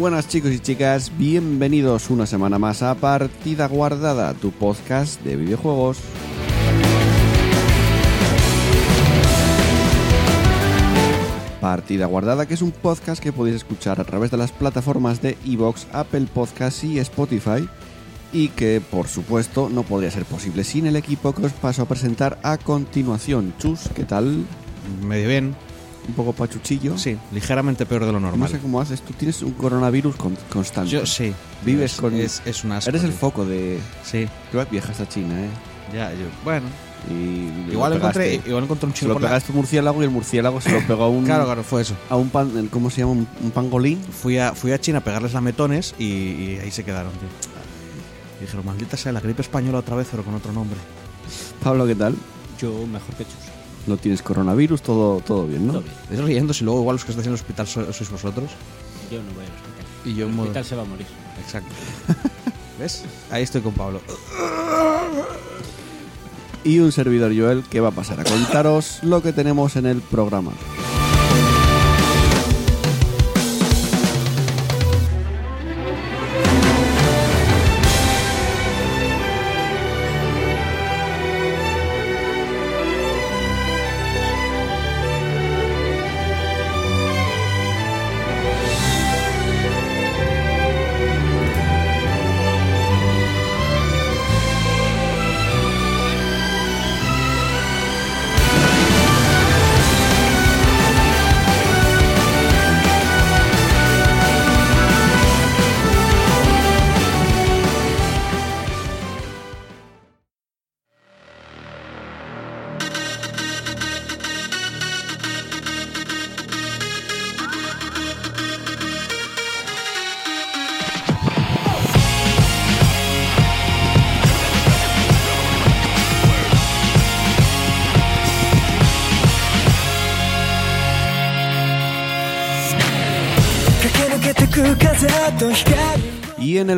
Buenas chicos y chicas, bienvenidos una semana más a Partida Guardada, tu podcast de videojuegos. Partida Guardada, que es un podcast que podéis escuchar a través de las plataformas de Evox, Apple Podcasts y Spotify, y que por supuesto no podría ser posible sin el equipo que os paso a presentar a continuación. Chus, ¿qué tal? Medio bien. Un poco pachuchillo. Sí, ligeramente peor de lo No normal. sé cómo haces, tú tienes un coronavirus con- constante. Yo sí. Vives Es- con- Es, es un asco, Eres el tío. foco de... Sí, Tú viajas a China, ¿eh? ya, yo. Bueno. Y Igual encontré, pegaste. igual encontré un Se chino lo por la... pegaste a un murciélago y el murciélago se lo pegó a un... Claro, claro, fue eso. A un pan... ¿Cómo se llama? Un, un pangolín. Fui a, fui a China a pegarles lametones y, y ahí se quedaron, tío. Y dijeron, maldita sea la gripe española otra vez, pero con otro nombre. Pablo, ¿qué tal? Yo mejor que Chus. No tienes coronavirus, todo, todo bien, ¿no? Todo bien. Estáis si luego igual los que estáis en el hospital so- sois vosotros. Yo no voy al hospital. Y yo el hospital se va a morir. Exacto. ¿Ves? Ahí estoy con Pablo. Y un servidor Joel que va a pasar a contaros lo que tenemos en el programa.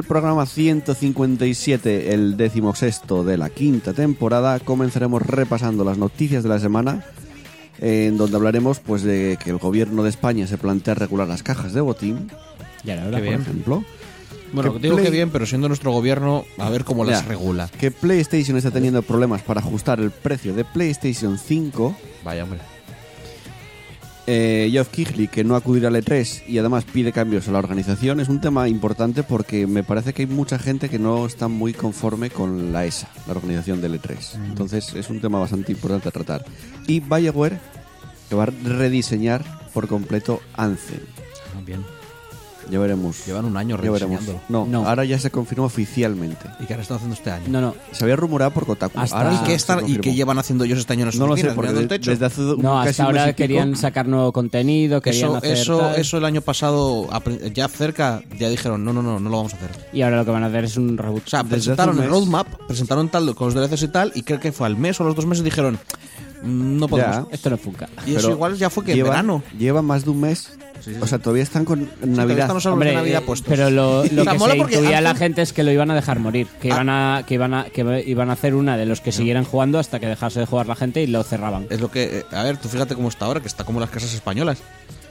El programa 157, el decimosexto de la quinta temporada, comenzaremos repasando las noticias de la semana, en donde hablaremos pues de que el gobierno de España se plantea regular las cajas de botín, Ya la verdad. bien. por ejemplo. Bueno, Que digo Play- que bien, pero siendo nuestro gobierno, a ver cómo las Ya. regula. Que PlayStation está teniendo problemas para ajustar el precio de PlayStation 5. Vaya, hombre. Eh, Geoff Keighley, que no acudirá al E3 y además pide cambios a la organización, es un tema importante porque me parece que hay mucha gente que no está muy conforme con la ESA, la organización del E3. Entonces es un tema bastante importante a tratar. Y BioWare, que va a rediseñar por completo Anthem. Ah, bien. Ya veremos. Llevan un año Ya veremos. No, No. ahora ya se confirmó oficialmente. ¿Y qué ahora están haciendo este año? No, no. Se había rumorado por Kotaku. Hasta- ahora ¿Y, se qué están, ¿Y confirmó. qué llevan haciendo ellos este año en las No lo sé, oficinas, porque mirando el de- techo? desde hace No, casi hasta un mes y ahora pico- querían sacar nuevo contenido, querían Eso, hacer eso, tal. eso el año pasado, a prin- ya cerca, ya dijeron, no, no, no, no lo vamos a hacer. Y ahora lo que van a hacer es un reboot. O sea, Desde presentaron el mes. roadmap, presentaron tal con los DLCs y tal, y creo que fue al mes o a los dos meses dijeron, "Mm, no podemos. Ya. Esto no funca. Y eso Pero igual ya fue que en lleva, verano. Lleva más de un mes. O sea, todavía están con Navidad. están los árboles Hombre, de Navidad eh, puestos. pero lo, que se intuía Anthem- la gente es que lo iban a dejar morir, que Ah. iban a que iban a que iban a hacer una de los que siguieran jugando hasta que dejase de jugar la gente y lo cerraban. Es lo que. eh, a ver, tú fíjate cómo está ahora, que está como las casas españolas,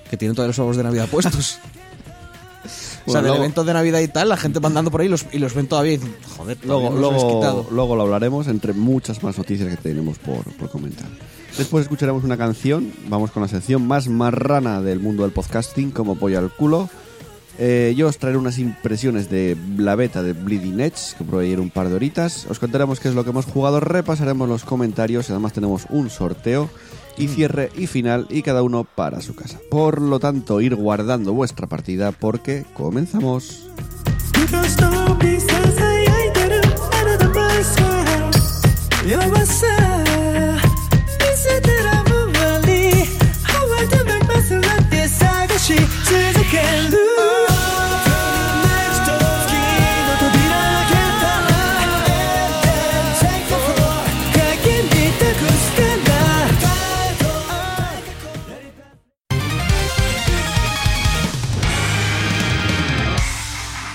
que tienen todos los árboles de Navidad puestos. o sea, Bueno, del luego- evento de Navidad y tal, la gente va andando por ahí y los, y los ven todavía y dicen, joder, Luego, luego, quitado. luego lo hablaremos entre muchas más noticias que tenemos por, por comentar. Después escucharemos una canción. Vamos con la sección más marrana del mundo del podcasting, como polla al culo. Eh, yo os traeré unas impresiones de la beta de Bleeding Edge, que probé ayer un par de horitas. Os contaremos qué es lo que hemos jugado, repasaremos los comentarios y además tenemos un sorteo y cierre y final y cada uno para su casa. Por lo tanto, ir guardando vuestra partida porque comenzamos. し続ける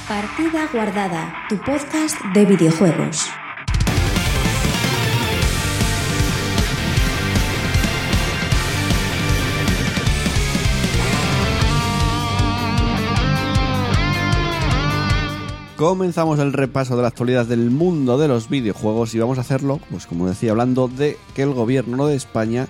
partida guardada, tu podcast de videojuegos. Comenzamos el repaso de la actualidad del mundo de los videojuegos y vamos a hacerlo, pues como decía, hablando de que el gobierno de España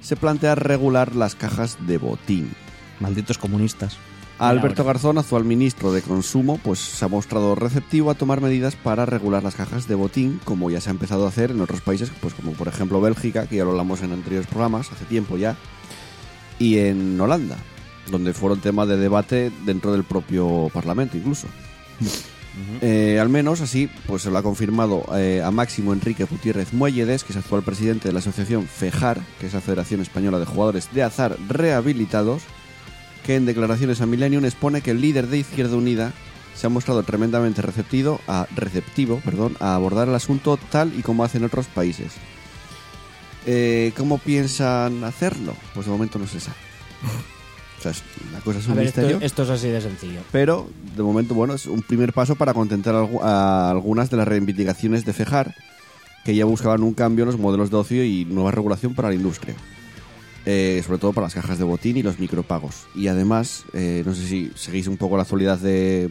se plantea regular las cajas de botín. Malditos comunistas. Alberto Garzón, actual ministro de Consumo, pues se ha mostrado receptivo a tomar medidas para regular las cajas de botín, como ya se ha empezado a hacer en otros países, pues como por ejemplo Bélgica, que ya lo hablamos en anteriores programas, hace tiempo ya, y en Holanda, donde fueron tema de debate dentro del propio Parlamento incluso. Eh, al menos así, pues se lo ha confirmado eh, a Máximo Enrique Gutiérrez Muelledes, que es actual presidente de la asociación FEJAR, que es la Federación Española de Jugadores de Azar Rehabilitados, que en declaraciones a Millennium expone que el líder de Izquierda Unida se ha mostrado tremendamente receptivo a, receptivo, perdón, a abordar el asunto tal y como hacen otros países. Eh, ¿Cómo piensan hacerlo? Pues de momento no se sabe. O sea, es- la cosa es un A ver, esto, misterio. esto es así de sencillo. Pero de momento, bueno, es un primer paso para contentar a algunas de las reivindicaciones de Fejar, que ya buscaban un cambio en los modelos de ocio y nueva regulación para la industria. Eh, sobre todo para las cajas de botín y los micropagos. Y además, eh, no sé si seguís un poco la actualidad de,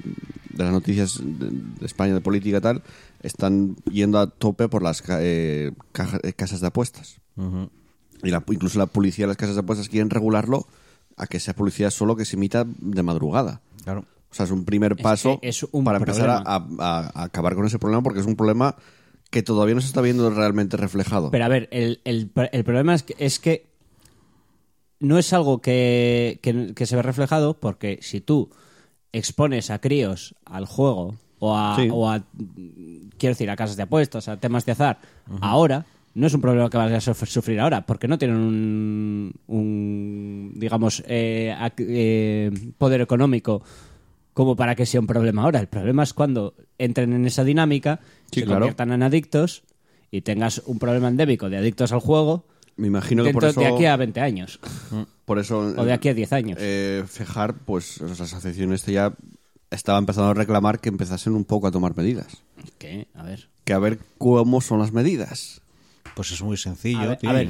de las noticias de, de España, de política y tal, están yendo a tope por las eh, caja- eh, casas de apuestas. Y la- incluso la policía de las casas de apuestas quieren regularlo a que sea publicidad solo que se emita de madrugada. Claro. O sea, es un primer paso que es un para empezar a, problema. a- a acabar con ese problema porque es un problema que todavía no se está viendo realmente reflejado. Pero a ver, el, el- el problema es que, es que no es algo que, que- que se ve reflejado porque si tú expones a críos al juego o a, Sí. o a, quiero decir, a casas de apuestas, a temas de azar, ahora no es un problema que vayas a suf- sufrir ahora porque no tienen un, un, digamos, eh, eh, poder económico como para que sea un problema ahora. El problema es cuando entren en esa dinámica, Sí, se claro. conviertan en adictos y tengas un problema endémico de adictos al juego Me imagino que por eso... de aquí a 20 años. por eso o de aquí a 10 años. eh, Fejar, pues las asociaciones ya estaba empezando a reclamar que empezasen un poco a tomar medidas. ¿Qué? A ver. Que a ver cómo son las medidas. Pues es muy sencillo. A ver, tío. a ver,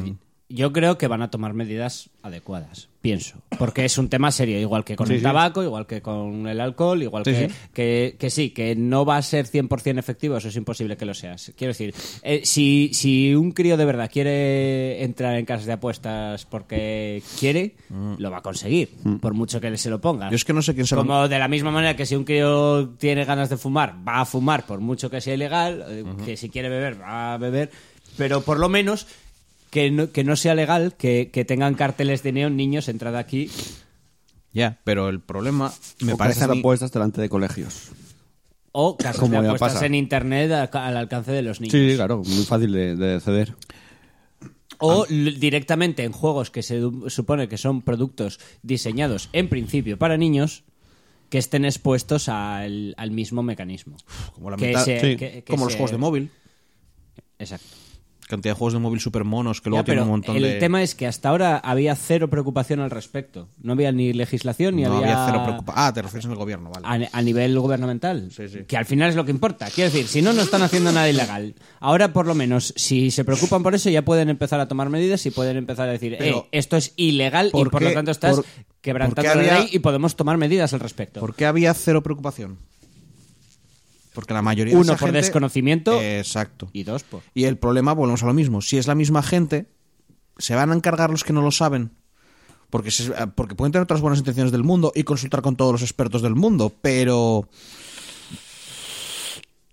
yo creo que van a tomar medidas adecuadas, pienso. Porque es un tema serio, igual que con Sí, el sí. tabaco, igual que con el alcohol, igual Sí, que, sí. Que, que sí, que no va a ser 100% efectivo, eso es imposible que lo seas. Quiero decir, eh, si, si un crío de verdad quiere entrar en casas de apuestas porque quiere, lo va a conseguir, por mucho que se lo ponga. Yo es que no sé quién se lo- Como de la misma manera que si un crío tiene ganas de fumar, va a fumar por mucho que sea ilegal, eh, que si quiere beber, va a beber, pero por lo menos que no, que no sea legal que, que tengan carteles de neón niños entrad aquí. Ya, pero el problema me o parece a casas de mí... apuestas delante de colegios. O casas Como de ya apuestas pasa. en internet al, al alcance de los niños. Sí, claro, muy fácil de, de acceder. O l- directamente en juegos que se du- supone que son productos diseñados en principio para niños que estén expuestos al, al mismo mecanismo. Como la Que mitad- se- sí, que- que como los se- juegos de móvil. Exacto. Cantidad de juegos de móvil super monos que Ya, luego tienen pero un montón el de... tema es que hasta ahora había cero preocupación al respecto. No había ni legislación ni no había, había cero preocupación. Ah, te refieres en el gobierno, vale. a, a nivel gubernamental. Sí, sí. Que al final es lo que importa. Quiero decir, si no, no están haciendo nada ilegal. Ahora, por lo menos, si se preocupan por eso, ya pueden empezar a tomar medidas y pueden empezar a decir, Pero, eh, esto es ilegal y ¿por lo tanto estás por- quebrantando la ley y podemos tomar medidas al respecto. ¿Por qué había cero preocupación? Porque la mayoría de Uno, esa por gente- desconocimiento. Exacto. Y dos, por... Y el problema, volvemos a lo mismo. Si es la misma gente, se van a encargar los que no lo saben. Porque, se- porque pueden tener otras buenas intenciones del mundo y consultar con todos los expertos del mundo, pero...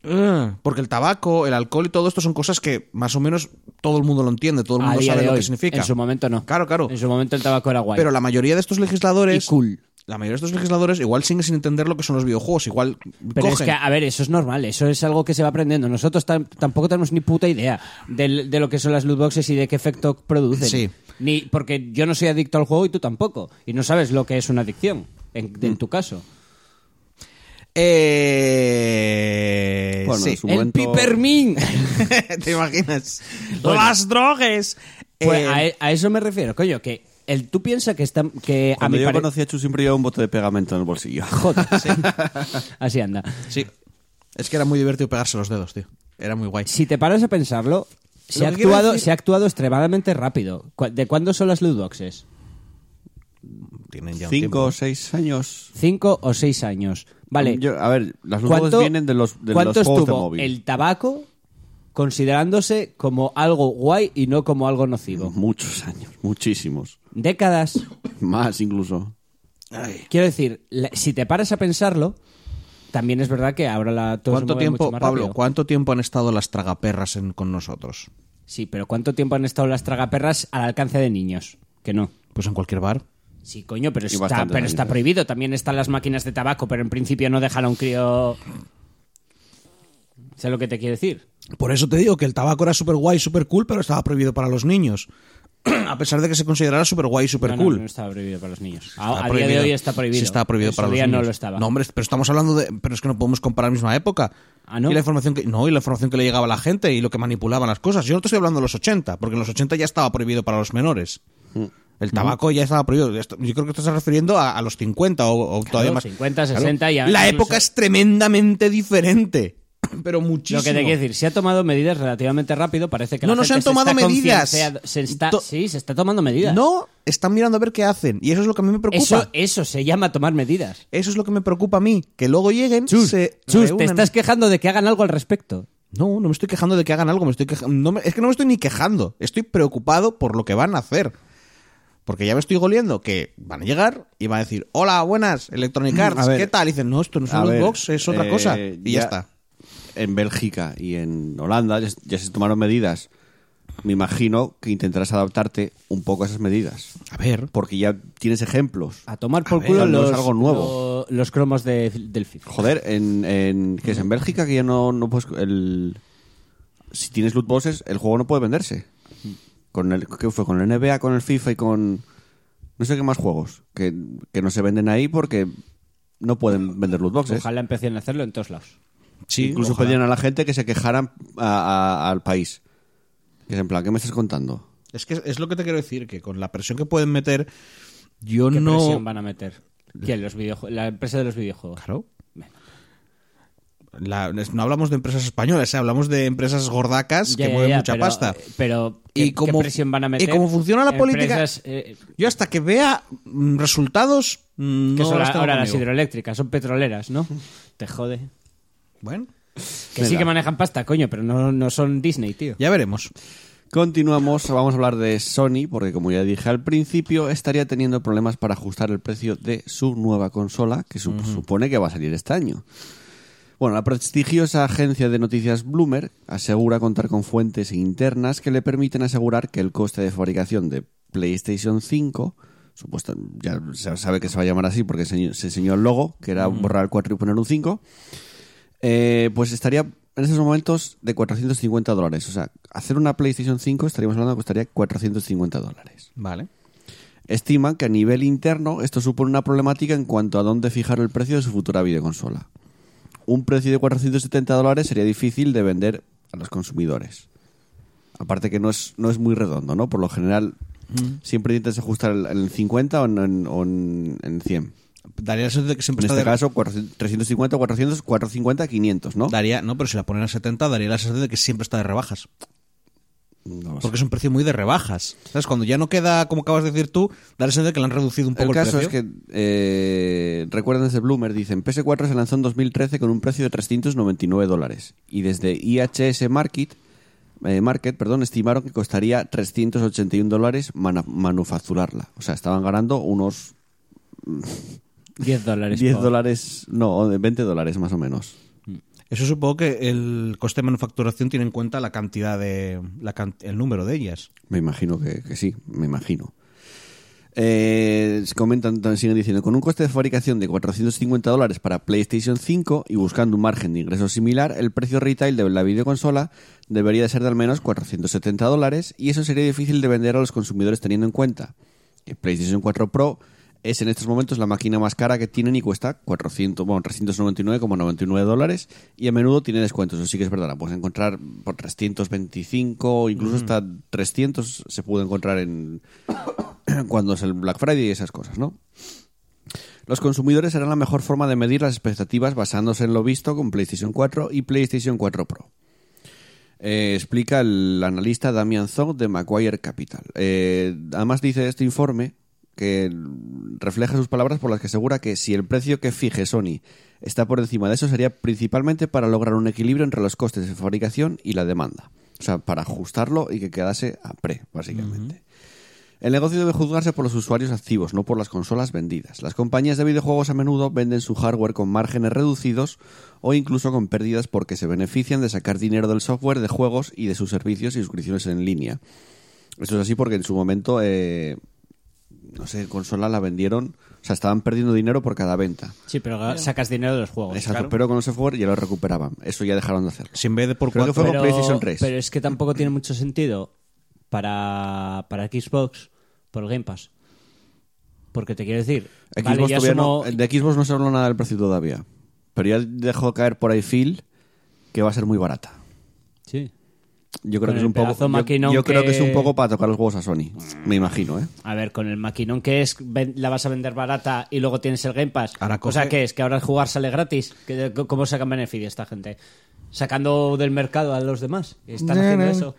Eh, Porque el tabaco, el alcohol y todo esto son cosas que más o menos todo el mundo lo entiende, todo el mundo sabe de lo que significa. En su momento no. Claro, claro. En su momento el tabaco era guay. Pero la mayoría de estos legisladores... Y cool. La mayoría de estos legisladores igual siguen sin entender lo que son los videojuegos. Igual Pero es que, a ver, eso es normal, eso es algo que se va aprendiendo. Nosotros tam- tampoco tenemos ni puta idea del- de, lo que son las loot boxes y de qué efecto producen. Sí. Ni, porque yo no soy adicto al juego y tú tampoco. Y no sabes lo que es una adicción, en, en tu caso. Eh... Bueno, sí. en su ¡El momento- pipermin! ¿Te imaginas? Bueno. ¡Las drogas! Pues Eh, a, e- a eso me refiero, coño, que el, tú piensas que, está, que a Cuando mi yo pare- conocí a Chu siempre llevaba un bote de pegamento en el bolsillo. Joder, así anda. Sí. Es que era muy divertido pegarse los dedos, tío. Era muy guay. Si te paras a pensarlo, se ha, actuado, decir- se ha actuado extremadamente rápido. ¿Cu- ¿De cuándo son las loot boxes? Tienen ya un Cinco o seis años. Cinco o seis años. Vale. Yo- a ver, las ¿Cuánto- luces vienen de los, de ¿Cuánto los juegos de móvil. el tabaco considerándose como algo guay y no como algo nocivo? Muchos años, muchísimos. Décadas. Más incluso. Quiero decir, si te paras a pensarlo, también es verdad que ahora la todo se ¿Cuánto mueve tiempo, mucho más Pablo, rápido. cuánto tiempo han estado las tragaperras en- con nosotros? Sí, pero ¿cuánto tiempo han estado las tragaperras al alcance de niños? Que no. Pues en cualquier bar. Sí, coño, pero, está, pero está prohibido. También están las máquinas de tabaco, pero en principio no dejan a un crío... ¿Sabes lo que te quiero decir? Por eso te digo que el tabaco era súper guay, súper cool, pero estaba prohibido para los niños. A pesar de que se considerara súper guay, súper No, no, cool. no estaba prohibido para los niños. A, a día de hoy está prohibido. Sí, está prohibido para los día niños. no lo estaba. No, hombre, pero estamos hablando de. Pero es que no podemos comparar la misma época. Ah, ¿no? Y la información que. No, y la información que le llegaba a la gente y lo que manipulaban las cosas. Yo no te estoy hablando de los 80, porque en los 80 ya estaba prohibido para los menores. Mm. El tabaco ya estaba prohibido. Yo creo que te estás refiriendo a, a los 50 o, o todavía más. 50, 60 y a- La incluso- época es tremendamente diferente. Pero muchísimo. Lo que te quiero decir, se ha tomado medidas relativamente rápido, parece que No, la no se han tomado está medidas. Se está, To- sí, se está tomando medidas. No, están mirando a ver qué hacen. Y eso es lo que a mí me preocupa. eso, eso se llama tomar medidas. Eso es lo que me preocupa a mí. Que luego lleguen, Chus, se Chus, te estás quejando de que hagan algo al respecto. No, no me estoy quejando de que hagan algo. Me estoy queja- no me- Es que no me estoy ni quejando. Estoy preocupado por lo que van a hacer. Porque ya me estoy goliendo que van a llegar y van a decir, hola, buenas, Electronic Arts, A ver. ¿qué tal? Y dicen, no, esto no es un box, es otra eh, cosa. Y ya, está. En Bélgica y en Holanda ya, se tomaron medidas. Me imagino que intentarás adaptarte un poco a esas medidas. A ver. Porque ya tienes ejemplos. A tomar por culo los, es algo nuevo. lo- los cromos de- del FIFA. Joder, en, en, ¿qué es? En Bélgica que ya no, no puedes... El, si tienes loot boxes, el juego no puede venderse. Con el, ¿Qué fue? Con el NBA, con el FIFA y con... No sé qué más juegos. Que, que no se venden ahí porque no pueden vender loot boxes. Ojalá empiecen a hacerlo en todos lados. Sí, Incluso ojalá. pedían a la gente que se quejaran a- a- al país. Que es en plan, ¿qué me estás contando? Es que es lo que te quiero decir, que con la presión que pueden meter, yo ¿Qué no... presión van a meter? ¿Quién? Los la empresa de los videojuegos. Claro. La- no hablamos de empresas españolas, ¿eh? hablamos de empresas gordacas Ya, que ya, mueven ya, mucha pero- pasta. Pero, Y ¿qué, qué como- presión van a meter? y como funciona la política- Empresas, eh, Yo hasta que vea mm, resultados, mm, que no son las la- tengo ahora las hidroeléctricas, son petroleras, ¿no? Te jode. Bueno, Que sí que manejan pasta, coño, pero no, no son Disney, tío. ya veremos. Continuamos, vamos a hablar de Sony, porque como ya dije al principio, estaría teniendo problemas para ajustar el precio de su nueva consola, que su- supone que va a salir este año. Bueno, la prestigiosa agencia de noticias Bloomer asegura contar con fuentes internas que le permiten asegurar que el coste de fabricación de PlayStation 5, supuesto, ya se sabe que se va a llamar así porque se, se enseñó el logo, que era borrar el 4 y poner un 5, eh, pues estaría en estos momentos de 450 dólares. O sea, hacer una PlayStation 5 estaríamos hablando que costaría 450 dólares. Vale. Estiman que a nivel interno esto supone una problemática en cuanto a dónde fijar el precio de su futura videoconsola. Un precio de 470 dólares sería difícil de vender a los consumidores. Aparte que no es, no es muy redondo, ¿no? Por lo general siempre intentas ajustar en el 50 o en, en, en 100. Daría la sensación de que En siempre este está de- caso, 400, 350, 400, 450, 500, ¿no? Daría, no, pero si la ponen a 70, daría la sensación de que siempre está de rebajas. No lo sé. Porque es un precio muy de rebajas. ¿Sabes? Cuando ya no queda, como acabas de decir tú, da la sensación de que le han reducido un poco El el, caso precio. es que, eh, recuerden ese Bloomer, dicen, PS4 se lanzó en 2013 con un precio de 399 dólares. Y desde IHS Market, eh, Market perdón, estimaron que costaría 381 dólares manufacturarla. O sea, estaban ganando unos 10 dólares. 10 por- dólares, no, de 20 dólares más o menos. Eso supongo que el coste de manufacturación tiene en cuenta la cantidad de. La can- el número de ellas. Me imagino que, que sí, me imagino. Eh, comentan, siguen diciendo, con un coste de fabricación de 450 dólares para PlayStation 5 y buscando un margen de ingresos similar, el precio retail de la videoconsola debería de ser de al menos 470 dólares y eso sería difícil de vender a los consumidores teniendo en cuenta que PlayStation 4 Pro es en estos momentos la máquina más cara que tienen y cuesta 400, bueno, 399,99 dólares y a menudo tiene descuentos. Eso sí que es verdad, la puedes encontrar por 325 o incluso hasta 300 se puede encontrar en, cuando es el Black Friday y esas cosas, ¿no? Los consumidores serán la mejor forma de medir las expectativas basándose en lo visto con PlayStation 4 y PlayStation 4 Pro. Eh, explica el analista Damian Zog de Macquarie Capital. Eh, además dice este informe que refleja sus palabras por las que asegura que si el precio que fije Sony está por encima de eso sería principalmente para lograr un equilibrio entre los costes de fabricación y la demanda. O sea, para ajustarlo y que quedase a pre, básicamente. El negocio debe juzgarse por los usuarios activos, no por las consolas vendidas. Las compañías de videojuegos a menudo venden su hardware con márgenes reducidos o incluso con pérdidas porque se benefician de sacar dinero del software de juegos y de sus servicios y suscripciones en línea. Esto es así porque en su momento, eh, no sé, consola la vendieron, o sea, estaban perdiendo dinero por cada venta. Sí, pero sacas dinero de los juegos. Exacto, claro. pero con el software ya lo recuperaban. Eso ya dejaron de hacerlo. Si en vez de por Creo que cuatro... fue con pero, PlayStation 3. pero es que tampoco tiene mucho sentido para, para Xbox por el Game Pass. Porque te quiero decir, Xbox vale, ya todavía no- de Xbox no se habló nada del precio todavía. Pero ya dejó caer por ahí Phil que va a ser muy barata. Yo creo que es un poco. Yo, creo que... que- es un poco para tocar los huevos a Sony. Me imagino, ¿eh? A ver, con el maquinón que es, ven- la vas a vender barata y luego tienes el Game Pass. Ahora O sea, coge- que es que ahora el jugar sale gratis. ¿Qué- ¿Cómo sacan beneficio esta gente? Sacando del mercado a los demás. Están haciendo eso.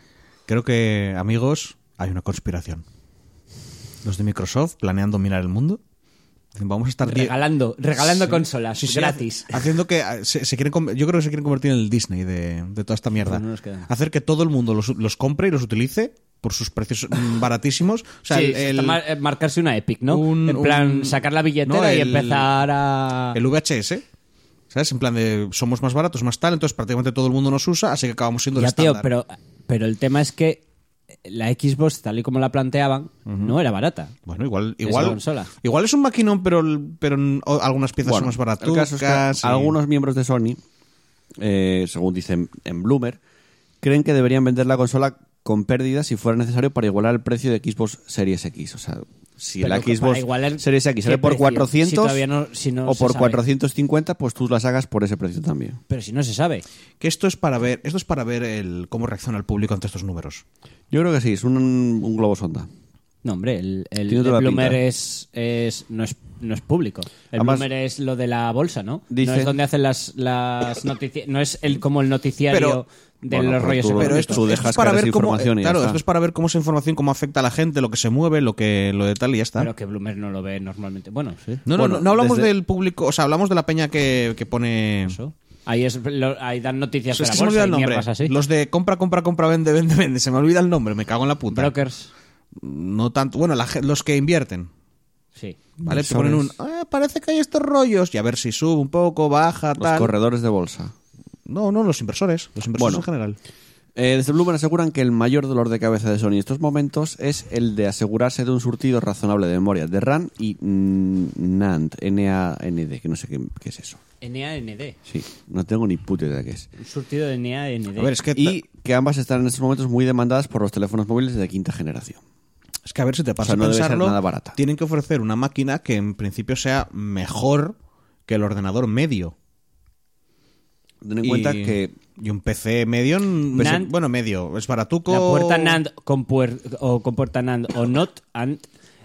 Creo que, amigos, hay una conspiración. Los de Microsoft planean dominar el mundo. Vamos a estar Regalando, regalando Sí. consolas Sí, sí, gratis. Haciendo que eh, se, se quieren, yo creo que se quieren convertir en el Disney de, de toda esta mierda. Pues no. Hacer que todo el mundo los, los compre y los utilice por sus precios mm, baratísimos. O sea, Sí, el, está el- mar- eh, marcarse una Epic, ¿no? Un- en plan, un- sacar la billetera no, y empezar a... el VHS. ¿Sabes? En plan de somos más baratos, más tal, entonces prácticamente todo el mundo nos usa, así que acabamos siendo el Ya, tío, estándar. pero, pero el tema es que la Xbox, tal y como la planteaban, no era barata. Bueno, igual, igual, consola. igual es un maquinón, pero, pero algunas piezas Bueno, son más el baratas. caso es que algunos miembros de Sony, eh, según dicen en Bloomer, creen que deberían vender la consola con pérdidas si fuera necesario para igualar el precio de Xbox Series X. O sea, si Pero la Xbox igualar, Series X sale ¿qué por precio? 400 Si todavía no- si no o por sabe. 450, pues tú las hagas por ese precio también. Pero si no se sabe. Que esto es para ver, esto es para ver el, cómo reacciona el público ante estos números. Yo creo que sí, es un, un globo sonda. No, hombre, el, el, el Bloomer es, es, no, es, no es público. El Además- Bloomer es lo de la bolsa, ¿no? Dice- No es donde hacen las, las noticias. No es el, como el noticiario Pero- de Bueno, los pero rollos tú- Pero esto, Tú esto dejas es para ver cómo, claro, esto es para ver cómo esa información, cómo afecta a la gente, lo que se mueve, lo que, lo de tal y ya está. Pero que Bloomer no lo ve normalmente. Bueno, sí. no, no, Bueno, no, no hablamos desde- del público, o sea, hablamos de la peña que, que pone. Eso. Ahí, es, lo- ahí dan noticias Es de que la se me olvida el nombre. así. Los de compra, compra, compra, vende, vende, vende. Se me olvida el nombre, me cago en la puta. Brokers. No tanto. Bueno, la los que invierten. Sí. ¿Vale? Te ponen un. "Ah, parece que hay estos rollos. Y a ver si sube un poco, baja, Los tal. corredores de bolsa. No, no, los inversores. Los inversores Bueno. en general. Eh, desde Bloomberg aseguran que el mayor dolor de cabeza de Sony en estos momentos es el de asegurarse de un surtido razonable de memoria de RAM y mm, NAND, N-A-N-D, que no sé qué, qué es eso. NAND. Sí, no tengo ni puta idea de qué es. Un surtido de NAND. A ver, es que, Y que ambas están en estos momentos muy demandadas por los teléfonos móviles de quinta generación. es que a ver si te pasa O sea, no a debe ser pensarlo. nada barata. Tienen que ofrecer una máquina que en principio sea mejor que el ordenador medio. Ten en y, cuenta que y un PC medio, bueno, medio, es baratuco. La puerta NAND con, puer- o con puerta NAND o NOT AND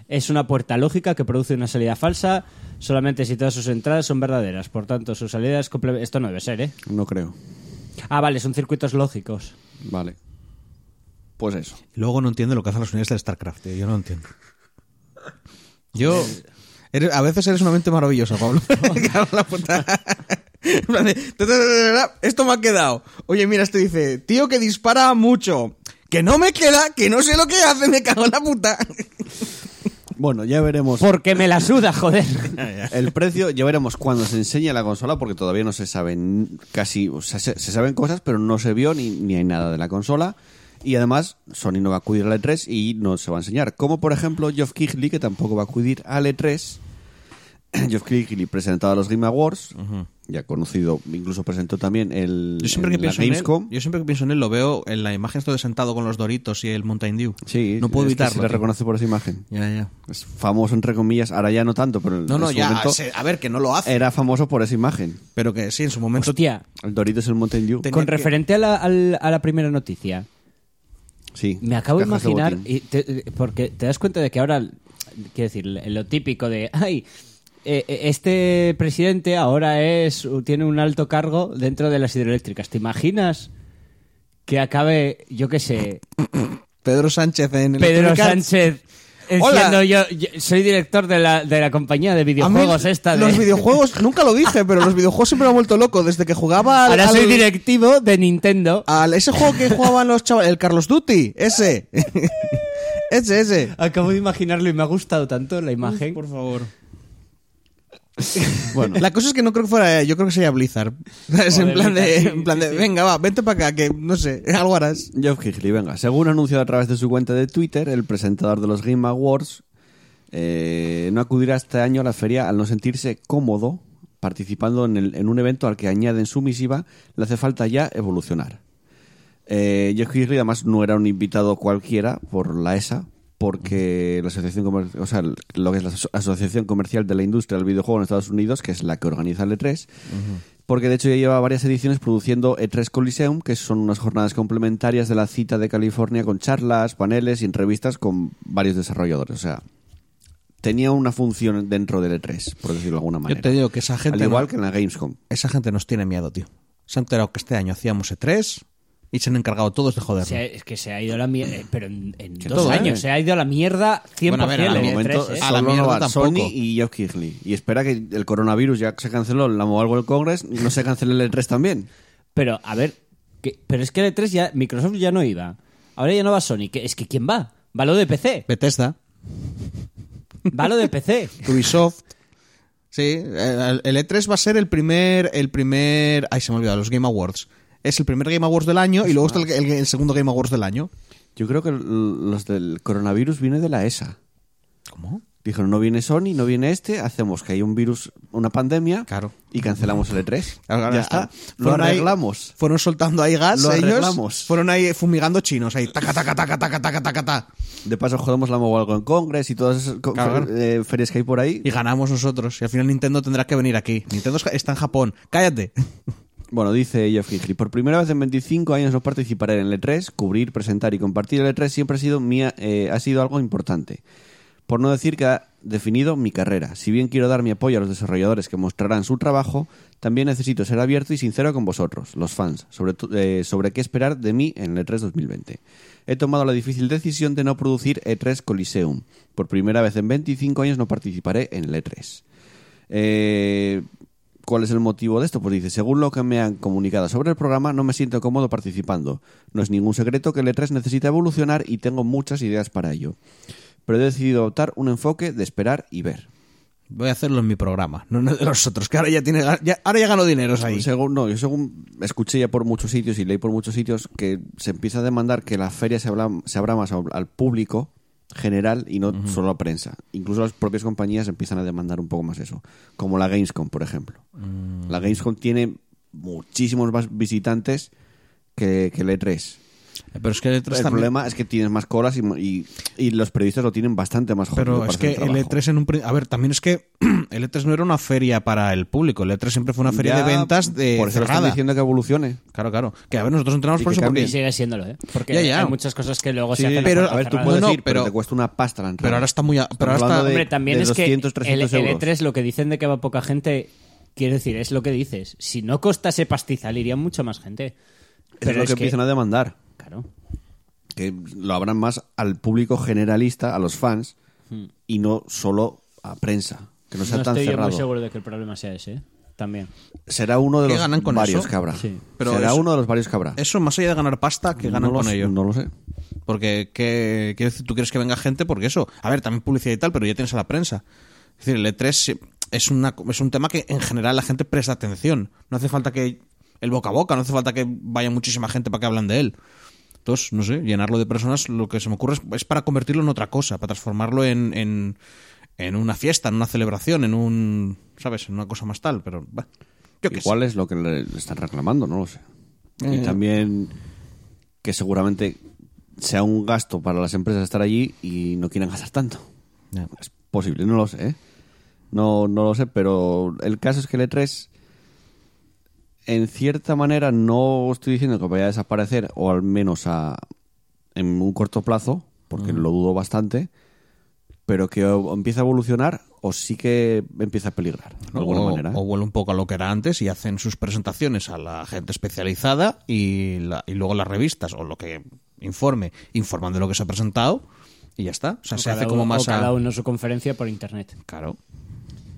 es una puerta lógica que produce una salida falsa solamente si todas sus entradas son verdaderas. Por tanto, su salida es comple- Esto no debe ser, ¿eh? no creo. Ah, vale, son circuitos lógicos. Vale. Pues eso. Luego no entiende lo que hacen las unidades de StarCraft, tío, yo no entiendo. Yo... eres- a veces eres una mente maravillosa, Pablo. La puta. Esto me ha quedado. Oye, mira, esto dice, tío que dispara mucho. Que no me queda, que no sé lo que hace, me cago en la puta. Bueno, ya veremos. Porque me la suda, joder. El precio, ya veremos cuando se enseñe la consola, porque todavía no se saben casi, o sea, se, se saben cosas, pero no se vio ni, ni hay nada de la consola. Y además, Sony no va a acudir al E3 y no se va a enseñar. Como por ejemplo Geoff Keighley, que tampoco va a acudir al E3. Geoff Keighley presentado a los Game Awards, ya conocido, incluso presentó también el Yo siempre, que pienso en él, yo siempre que pienso en él lo veo en la imagen esto de sentado con los Doritos y el Mountain Dew. Sí, no puedo es que evitarlo. se le reconoce por esa imagen. Ya, ya. Es famoso entre comillas, ahora ya no tanto, pero No, en no, su ya. momento se- a ver, que no lo hace. era famoso por esa imagen. Pero que sí, en su momento. Hostia, El Dorito es el Mountain Dew. Tenía con que- referente a la, al- a la primera noticia, Sí. me acabo de imaginar, y te- porque te das cuenta de que ahora quiero decir, lo típico de, ay, este presidente ahora es tiene un alto cargo dentro de las hidroeléctricas. ¿Te imaginas que acabe, yo qué sé, Pedro Sánchez en Pedro Electronic Arts. Sánchez Hola. yo, yo soy director de la, de la compañía de mí videojuegos esta de... Los videojuegos, nunca lo dije, pero los videojuegos siempre me han vuelto loco. Desde que jugaba al, Ahora soy al- directivo de Nintendo. al- ese juego que jugaban los chavales, el Carlos Duty, ese. ese, ese. Acabo de imaginarlo y me ha gustado tanto la imagen. Por favor. Bueno, La cosa es que no creo que fuera, yo creo que sería Blizzard. Es en plan de, en plan venga, va, vente para acá, que no sé, algo harás. Geoff Keighley, venga. Según ha anunciado a través de su cuenta de Twitter, el presentador de los Game Awards eh, no acudirá este año a la feria al no sentirse cómodo participando en, el- en un evento al que añade en su misiva le hace falta ya evolucionar. Eh, Geoff Keighley además no era un invitado cualquiera por la ESA, porque la asociación Comer- o sea, lo que es la Aso- Asociación Comercial de la Industria del Videojuego en Estados Unidos, que es la que organiza el E3, porque de hecho ya lleva varias ediciones produciendo E3 Coliseum, que son unas jornadas complementarias de la cita de California con charlas, paneles y entrevistas con varios desarrolladores. O sea, tenía una función dentro del E3, por decirlo de alguna manera. Yo te digo que esa gente Al igual no- que en la Gamescom. Esa gente nos tiene miedo, tío. Se han enterado que este año hacíamos E3 y se han encargado todos de jodernos. Se ha- es que se ha ido a la mierda, pero en, dos todo, años ¿eh? se ha ido a la mierda 100% Bueno, a ver, al el Al E3, momento ¿eh? a la mierda tampoco. Sony y Geoff Keighley. Y espera que el coronavirus ya se canceló en la Mobile World Congress, no se cancele el E3 también. Pero, a ver, que- pero es que el E3 ya, Microsoft ya no iba. Ahora ya no va Sony. que- es que ¿quién va? Va lo de PC. Bethesda, Va lo de PC. Ubisoft. Sí, el el E3 va a ser el primer, el primer, ay se me ha olvidado, los Game Awards. Es el primer Game Awards del año y luego está el, el- el segundo Game Awards del año. Yo creo que los del coronavirus viene de la ESA. ¿Cómo? Dijeron, no viene Sony, no viene este, hacemos que hay un virus, una pandemia, Claro. y cancelamos el E3. Ahora, ya ah, está, lo ahí- arreglamos. fueron soltando ahí gas Lo ellos. arreglamos. Fueron ahí fumigando chinos, ahí taca taca taca taca taca taca taca. De paso jodemos la Mobile World Congress y todas esas eh, ferias que hay por ahí. Y ganamos nosotros. Y al final Nintendo tendrá que venir aquí. Nintendo está en Japón. Cállate. Bueno, dice Jeff Keighley, por primera vez en 25 años no participaré en el E3, cubrir, presentar y compartir el E3 siempre ha sido, mía, eh, ha sido algo importante. Por no decir que ha definido mi carrera. Si bien quiero dar mi apoyo a los desarrolladores que mostrarán su trabajo, también necesito ser abierto y sincero con vosotros, los fans, sobre, eh, sobre qué esperar de mí en el E3 2020. He tomado la difícil decisión de no producir E3 Coliseum. Por primera vez en 25 años no participaré en el E3. Eh, ¿Cuál es el motivo de esto? Pues dice, según lo que me han comunicado sobre el programa, no me siento cómodo participando. No es ningún secreto que el E3 necesita evolucionar y tengo muchas ideas para ello. Pero he decidido adoptar un enfoque de esperar y ver. Voy a hacerlo en mi programa, no en el de los otros, que ahora ya tiene ya, ahora ya gano dineros ahí. Según, no, yo según escuché ya por muchos sitios y leí por muchos sitios que se empieza a demandar que la feria se, habla, se abra más al público general y no solo a prensa. Incluso las propias compañías empiezan a demandar un poco más eso. Como la Gamescom, por ejemplo. La Gamescom tiene muchísimos más visitantes que, que el E3. Pero es que el E3 El también- problema es que tienes más colas y, y- y los periodistas lo tienen bastante más jodido Pero es que el trabajo. E3 en un... A ver, también es que el E3 no era una feria para el público. El E3 siempre fue una feria Ya, de ventas de Por eso lo están cerrada. diciendo que evolucione. Claro, claro. Que a ver, nosotros entramos Y por eso porque... Y sigue siéndolo, ¿eh? Porque Ya, ya. hay muchas cosas que luego Sí, se hacen pero- a a ver, tú cerrada. puedes No, no, ir, pero, pero- te cuesta una pasta la entrada. Pero ahora está muy... a- Pero ahora está... hablando de- Hombre, también de es 200, que el, 300 el euros. E3 lo que dicen de que va poca gente, quiero decir, es lo que dices. Si no costase pastizal, iría mucha más gente. es lo que empiezan a demandar. Claro. Que lo abran más al público generalista, a los fans, y no solo a prensa. Que no sea No tan estoy yo cerrado. muy seguro de que el problema sea ese, ¿eh? También. Será uno de ¿Qué los ganan con varios eso? que habrá. Sí. Pero Será eso- uno de los varios que habrá. Eso más allá de ganar pasta, que ganan no con lo, ello. No lo sé. Porque, ¿qué, quiero decir, tú quieres que venga gente porque eso. A ver, también publicidad y tal, pero ya tienes a la prensa. Es decir, el E3 es, una, es un tema que en general la gente presta atención. No hace falta que el boca a boca, no hace falta que vaya muchísima gente para que hablan de él. Entonces, no sé, llenarlo de personas, lo que se me ocurre es, es para convertirlo en otra cosa, para transformarlo en, en, en una fiesta, en una celebración, en un, ¿sabes? En una cosa más tal, pero, bah, yo qué sé. Igual es lo que le, están reclamando, no lo sé. Eh. Y también que seguramente sea un gasto para las empresas estar allí y no quieran gastar tanto. Es posible, no lo sé. ¿eh? No, no lo sé, pero el caso es que el E3, en cierta manera, no estoy diciendo que vaya a desaparecer, o al menos a, en un corto plazo, porque lo dudo bastante, pero que o empieza a evolucionar o sí que empieza a peligrar, de alguna o, manera. ¿eh? o vuelve un poco a lo que era antes y hacen sus presentaciones a la gente especializada y, la- y luego las revistas o lo que informe, informan de lo que se ha presentado y ya está. O sea, O se cada hace como uno- más o cada a... uno su conferencia por internet. Claro.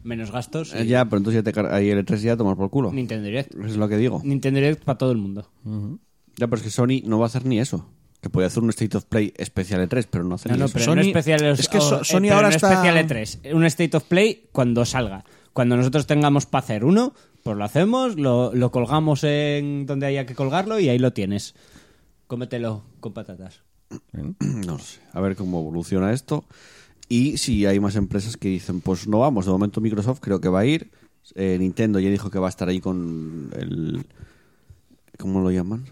Menos gastos. y Eh, ya, pero entonces ya te car- ahí el E3 ya tomar por culo. Nintendo Direct. Es lo que digo. Nintendo Direct para todo el mundo. Ya, pero es que Sony no va a hacer ni eso. Que puede hacer un State of Play especial E3, pero no hace No, ni no, eso. pero Sony- no especial, es que o- So- eh, Sony pero ahora no está- especial E3. Un State of Play cuando salga. Cuando nosotros tengamos para hacer uno, pues lo hacemos, lo, lo colgamos en donde haya que colgarlo y ahí lo tienes. Cómetelo con patatas. No lo sé. A ver cómo evoluciona esto. Y si hay más empresas que dicen, pues no vamos. De momento Microsoft creo que va a ir. Eh, Nintendo ya dijo que va a estar ahí con el... ¿Cómo lo llaman?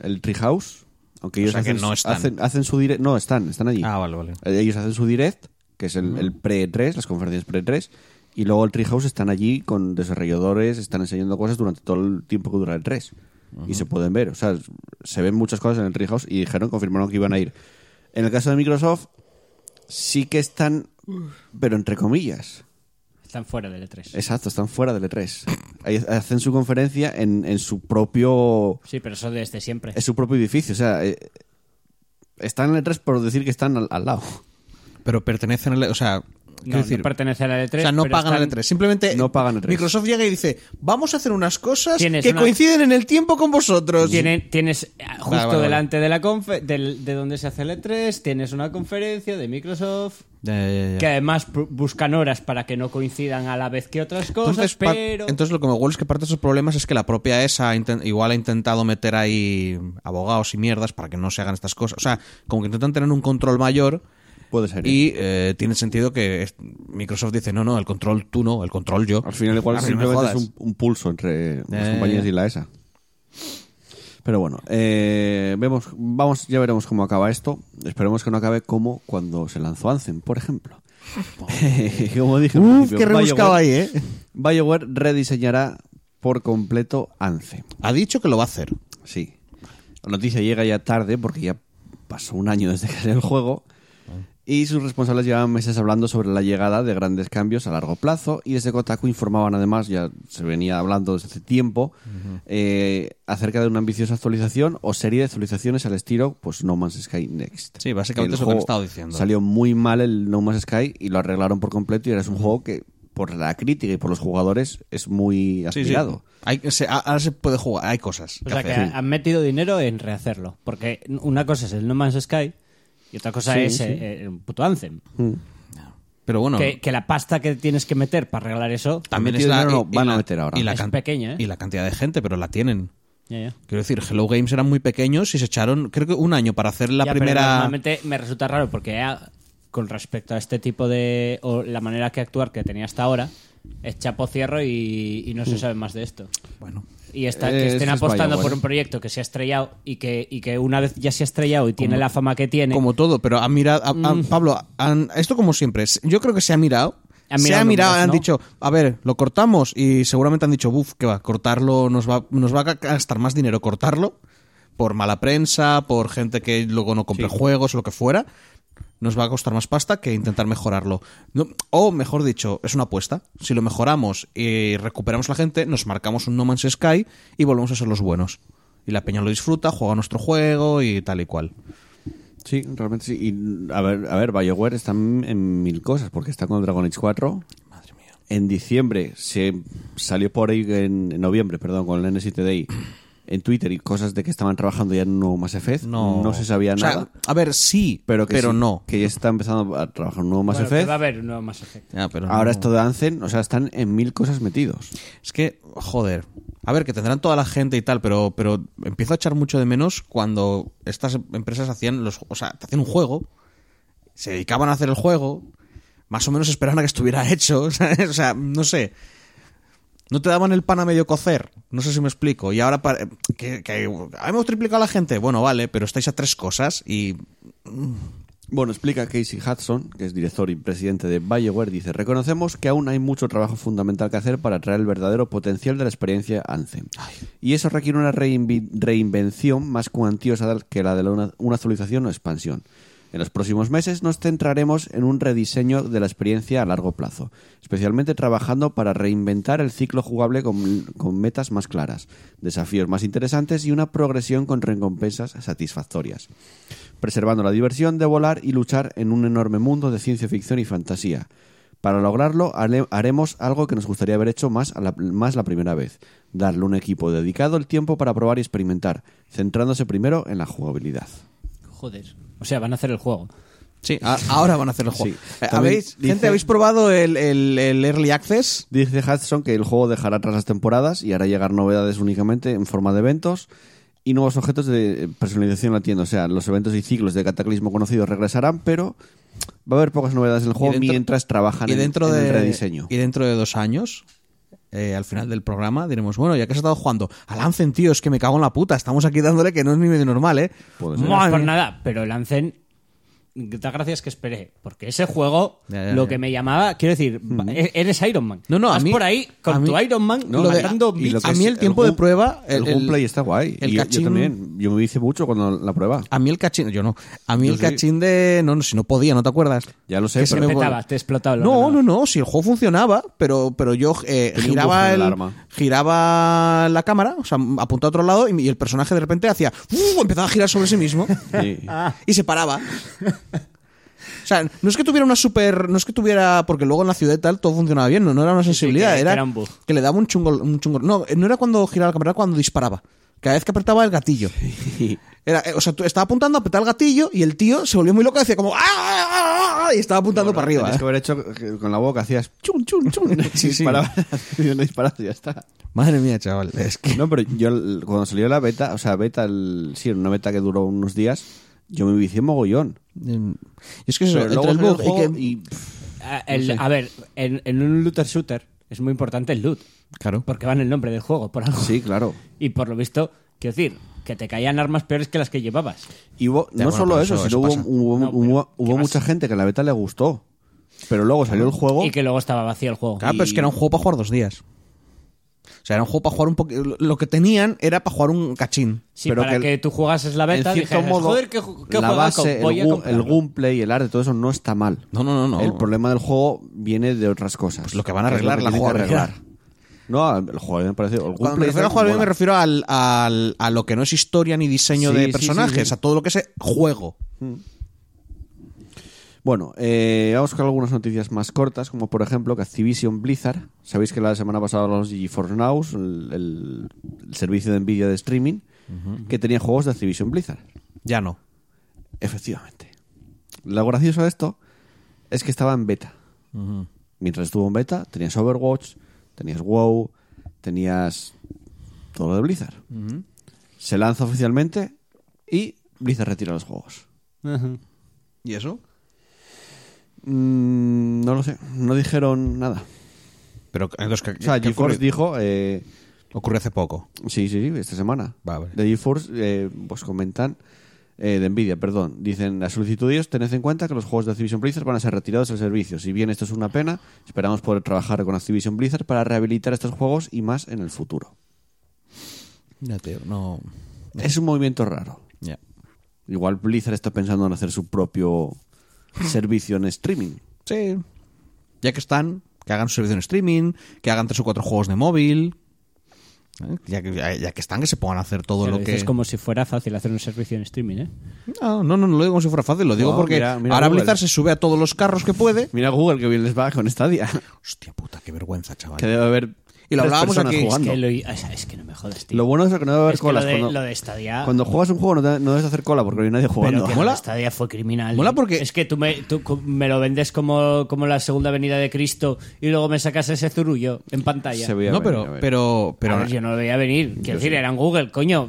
El Treehouse. Aunque O ellos sea que hacen, no están. hacen, hacen su direct... No, están, están allí. Ah, vale, vale. Eh, Ellos hacen su direct, que es el, el pre-3, las conferencias pre-3. Y luego el Treehouse están allí con desarrolladores, están enseñando cosas durante todo el tiempo que dura el 3. Y se pueden ver. O sea, se ven muchas cosas en el Treehouse y dijeron, confirmaron que iban a ir. En el caso de Microsoft, sí que están, pero entre comillas. Están fuera del E E3. Exacto, están fuera del E3. Ahí Hacen su conferencia en, en su propio Sí, pero eso desde siempre. en su propio edificio. O sea, eh, están en el E3 por decir que están al, al lado. Pero pertenecen al... O sea, No, quiero decir... no pertenece a la E3. o sea, no pagan están- el E3. Simplemente No pagan el E3. Microsoft llega y dice, vamos a hacer unas cosas Tienes que una- coinciden en el tiempo con vosotros. Tienen- tienes eh, justo Vale, vale, delante de la confe- de donde se hace el E3, tienes una conferencia de Microsoft Ya, ya, ya, ya. que además buscan horas para que no coincidan a la vez que otras cosas, Entonces, pero entonces lo que me huele es que parte de esos problemas es que la propia ESA igual ha intentado meter ahí abogados y mierdas para que no se hagan estas cosas. O sea, como que intentan tener un control mayor Puede ser. ¿eh? y eh, tiene sentido que Microsoft dice, no, no, el control tú no, el control yo. Al final igual simplemente es un, un pulso entre las Eh. compañías y la ESA. Pero bueno, eh, vemos, vamos, ya veremos cómo acaba esto. Esperemos que no acabe como cuando se lanzó Anthem, por ejemplo. como dije al Uf, principio, qué rebuscado BioWare- ahí, ¿eh? BioWare rediseñará por completo Anthem. Ha dicho que lo va a hacer. Sí. La noticia llega ya tarde porque ya pasó un año desde que salió el juego. Y sus responsables llevaban meses hablando sobre la llegada de grandes cambios a largo plazo. Y desde Kotaku informaban además, ya se venía hablando desde hace tiempo, eh, acerca de una ambiciosa actualización o serie de actualizaciones al estilo pues No Man's Sky Next. Sí, básicamente El es lo que han juego estado diciendo. Salió muy mal el No Man's Sky y lo arreglaron por completo. Y ahora es un juego que, por la crítica y por los jugadores, es muy Sí, sí. aspirado. Hay, se- ahora se puede jugar, hay cosas. o que sea que han metido dinero en rehacerlo, porque una cosa es el No Man's Sky y otra cosa Sí, es sí. eh, eh, un puto Anthem. Pero bueno, Que, que la pasta que tienes que meter para arreglar eso también es la, no y- y van a meter ahora. Y la Es can- pequeña, ¿eh? Y la cantidad de gente, pero la tienen. Ya, ya. Quiero decir, Hello Games eran muy pequeños y se echaron, creo que un año para hacer la Ya, pero primera. Normalmente me resulta raro porque con respecto a este tipo de. o la manera que actuar que tenía hasta ahora, es chapo cierro y, y no se sabe más de esto. Bueno, Y está, Eh, que estén eso es apostando por un proyecto que se ha estrellado y que, y que una vez ya se ha estrellado y tiene la fama que tiene. como todo, pero han mirado. a- a- Pablo, han- esto como siempre, yo creo que se ha mirado. Han se ha mirado, números, han ¿no? dicho, a ver, lo cortamos y seguramente han dicho, buf, que va, cortarlo nos va, nos va a gastar más dinero cortarlo por mala prensa, por gente que luego no compre juegos o lo que fuera. Nos va a costar más pasta que intentar mejorarlo. No- o, mejor dicho, es una apuesta. Si lo mejoramos y recuperamos la gente, nos marcamos un No Man's Sky y volvemos a ser los buenos. Y la peña lo disfruta, juega nuestro juego y tal y cual. Sí, realmente sí. Y a ver, a ver, BioWare está en, mil cosas, porque está con Dragon Age 4. Madre mía. En diciembre se salió por ahí, en, en noviembre, perdón, con el N7DI, en Twitter y cosas de que estaban trabajando ya en un nuevo Mass Effect. No, se sabía O sea, nada. a ver, sí, Pero, pero, que sí, no. Que ya está empezando a trabajar un nuevo Mass Bueno, Effect. va a haber un nuevo Mass Effect. Ya, pero Ahora no. esto de Anzen, o sea, están en mil cosas metidos. Es que, joder. A ver, que tendrán toda la gente y tal, pero, pero empiezo a echar mucho de menos cuando estas empresas hacían los, o sea, te hacían un juego, se dedicaban a hacer el juego, más o menos esperaban a que estuviera hecho, ¿sabes? o sea, no sé. No te daban el pan a medio cocer, no sé si me explico. Y ahora, para- que, que "Ah, hemos triplicado a la gente, bueno, vale, pero estáis a tres cosas y Bueno, explica Casey Hudson, que es director y presidente de BioWare, dice, reconocemos que aún hay mucho trabajo fundamental que hacer para traer el verdadero potencial de la experiencia Anthem. Y eso requiere una reinvención más cuantiosa que la de la- una, una actualización o expansión. En los próximos meses nos centraremos en un rediseño de la experiencia a largo plazo, especialmente trabajando para reinventar el ciclo jugable con, metas más claras, desafíos más interesantes y una progresión con recompensas satisfactorias, preservando la diversión de volar y luchar en un enorme mundo de ciencia ficción y fantasía. Para lograrlo hare- haremos algo que nos gustaría haber hecho más, a la, más la primera vez, darle un equipo dedicado el tiempo para probar y experimentar, centrándose primero en la jugabilidad. Joder. O sea, van a hacer el juego. Sí, a- ahora van a hacer el juego. Sí. Eh, También ¿Habéis, dice- gente, ¿habéis probado el, el- el Early Access? Dice Hudson que el juego dejará atrás las temporadas y hará llegar novedades únicamente en forma de eventos y nuevos objetos de personalización en la tienda. O sea, los eventos y ciclos de cataclismo conocidos regresarán, pero va a haber pocas novedades en el juego dentro- mientras trabajan y en- dentro en, de, el rediseño. Y dentro de dos años, eh, al final del programa, diremos, bueno, ya que has estado jugando, a Lancen, tío, es que me cago en la puta. Estamos aquí dándole que no es ni medio normal, ¿eh? Puede ser. No es por nada, pero Lancen. Da gracias que esperé. Porque ese juego, Ya, ya, lo ya. que me llamaba, quiero decir, e- eres Iron Man. No, no, a Vas mí- por ahí con tu mí- Iron Man No, de- matando a mí el tiempo de prueba, El, el- el- gameplay está guay. el y cachín- yo también. Yo me hice mucho cuando la prueba. A mí el cachín, yo no. A mí Yo el sí. cachín de. No, no, si no podía, ¿no te acuerdas? Ya lo sé, Que se pero petaba, te explotaba el No, ordenador. no, no, si el juego funcionaba, pero, pero yo eh, giraba, el el, arma. giraba la cámara, o sea, apuntaba a otro lado y, y el personaje de repente hacía. ¡uh! empezaba a girar sobre sí mismo Sí. y se paraba. O sea, no es que tuviera una super. No es que tuviera. Porque luego en la ciudad y tal todo funcionaba bien, no, no era una sensibilidad, que era, era un bug. que le daba un chungo, un chungo. No, no era cuando giraba la cámara, era cuando disparaba. Cada vez que apretaba el gatillo. Era, eh, o sea, tú estaba apuntando, apretaba el gatillo y el tío se volvió muy loco y decía como. ¡Ah! ah, ah, ah", Y estaba apuntando para arriba. Tenías ¿eh? que haber hecho con la boca, hacías chun, chun, chun. Sí, sí. disparabas, disparas y ya está. Madre mía, chaval. Es que. No, pero yo cuando salió la beta, o sea, beta, el, sí, una beta que duró unos días, yo me vicié mogollón. Mm, Y es que eso, el bug y que- y, A ver, en, en un looter shooter es muy importante el loot. Claro. Porque va en el nombre del juego, por algo. sí, claro. Y por lo visto, quiero decir, que te caían armas peores que las que llevabas. Y hubo, no bueno, solo eso, eso- sino eso hubo, hubo, No, hubo- pero, hubo ¿qué mucha gente que la beta le gustó. Pero luego salió el juego Y que luego estaba vacío el juego. Claro, pero es que era un juego para jugar dos días. O sea, era un juego para jugar un poquito. Lo que tenían era para jugar un cachín. Sí, pero para que tú jugases la beta, en cierto dijeras, modo, joder, qué, qué la base, voy el, a gu- comprarlo". el gameplay, el arte, todo eso no está mal. No, no, no, no. El problema del juego viene de otras cosas. Pues lo que van a arreglar, que la jugabilidad. arreglar. No, el juego me Cuando me refiero a está jugar bien, me refiero al, al- a lo que no es historia ni diseño Sí, de personajes, sí, sí. a todo lo que es juego. Bueno, eh, vamos con algunas noticias más cortas, como por ejemplo que Activision Blizzard, sabéis que la semana pasada los GeForce Now, el, el- el servicio de Nvidia de streaming, que tenía juegos de Activision Blizzard. Ya no. Efectivamente. Lo gracioso de esto es que estaba en beta. Mientras estuvo en beta, tenías Overwatch, tenías WoW, tenías todo lo de Blizzard. Se lanza oficialmente y Blizzard retira los juegos. ¿Y eso? Mm, no lo sé, no dijeron nada. Pero entonces, ¿qué, O sea, qué GeForce ocurrió? dijo, eh, Ocurrió hace poco. sí, sí, sí, esta semana. Vale. De GeForce, eh, pues comentan, eh, de Nvidia, perdón. Dicen, la solicitud de ellos, tened en cuenta que los juegos de Activision Blizzard van a ser retirados del servicio. Si bien esto es una pena, esperamos poder trabajar con Activision Blizzard para rehabilitar estos juegos y más en el futuro. Ya, tío, no. Es un movimiento raro. Ya. Igual Blizzard está pensando en hacer su propio servicio en streaming. Sí. Ya que están, que hagan su servicio en streaming, que hagan tres o cuatro juegos de móvil. ¿eh? Ya que, ya, ya que están, que se pongan a hacer todo Pero lo que. dices como si fuera fácil hacer un servicio en streaming, ¿eh? No, no, no, no lo digo como si fuera fácil, lo digo No, porque mira- mira ahora Google. Blizzard se sube a todos los carros que puede. Mira Google que bien les va con Stadia. Hostia puta, qué vergüenza, chaval. que debe haber Y lo hablábamos aquí, es jugando. Que lo- es que no me jodas, tío. Lo bueno es que no debe haber Es que colas. lo de, cuando, lo de Stadia... cuando juegas un juego no, te- no debes hacer cola porque no hay nadie jugando. Pero que Mola. Stadia fue criminal. Mola porque- Es que tú me, tú me lo vendes como, como la segunda venida de Cristo y luego me sacas ese zurullo en pantalla. Se veía No, venir, pero, pero, pero, A ver, yo no lo veía venir. Quiero decir, eran Google, coño.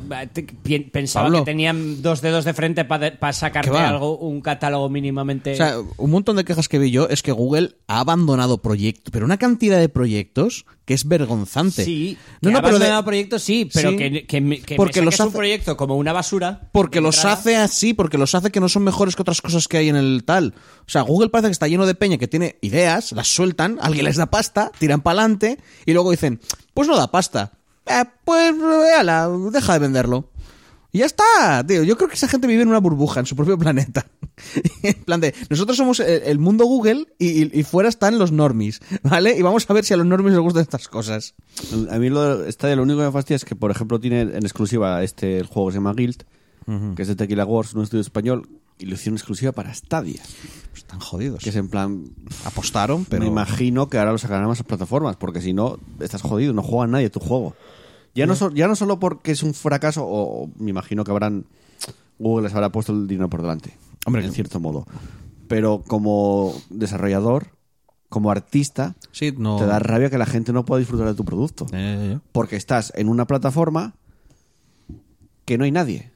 Pensaba Pablo. que tenían dos dedos de frente para sacarte ¿Qué va? algo, un catálogo mínimamente. O sea, un montón de quejas que vi yo es que Google ha abandonado proyectos, pero una cantidad de proyectos que es vergonzante. sí, no, no, pero de- proyectos sí, pero Sí. que, que, me- que Porque me los hace- un proyecto como una basura. Porque los entrada. hace así, porque los hace que no son mejores que otras cosas que hay en el tal. O sea, Google parece que está lleno de peña que tiene ideas, las sueltan, alguien les da pasta, tiran para adelante y luego dicen, pues no da pasta. Eh, pues ala, deja de venderlo. Y ya está, tío. Yo creo que esa gente vive en una burbuja, en su propio planeta. en plan de, nosotros somos el, el mundo Google y, fuera están los normies, ¿vale? Y vamos a ver si a los normies les gustan estas cosas. A mí lo, Stadia lo único que me fastidia es que, por ejemplo, tiene en exclusiva este el juego que se llama Guild, que es de Tequila Wars, un estudio español, y lo hicieron exclusiva para Stadia. Pues están jodidos. Que es en plan, Apostaron, pero... me imagino que ahora lo sacarán a más plataformas, porque si no, estás jodido, no juega nadie tu juego. Ya no, so- ya no solo porque es un fracaso, o, o me imagino que habrán. Google les habrá puesto el dinero por delante. Hombre, en que- cierto modo. Pero como desarrollador, como artista, Sí, no... te da rabia que la gente no pueda disfrutar de tu producto. Eh, eh. Porque estás en una plataforma que no hay nadie.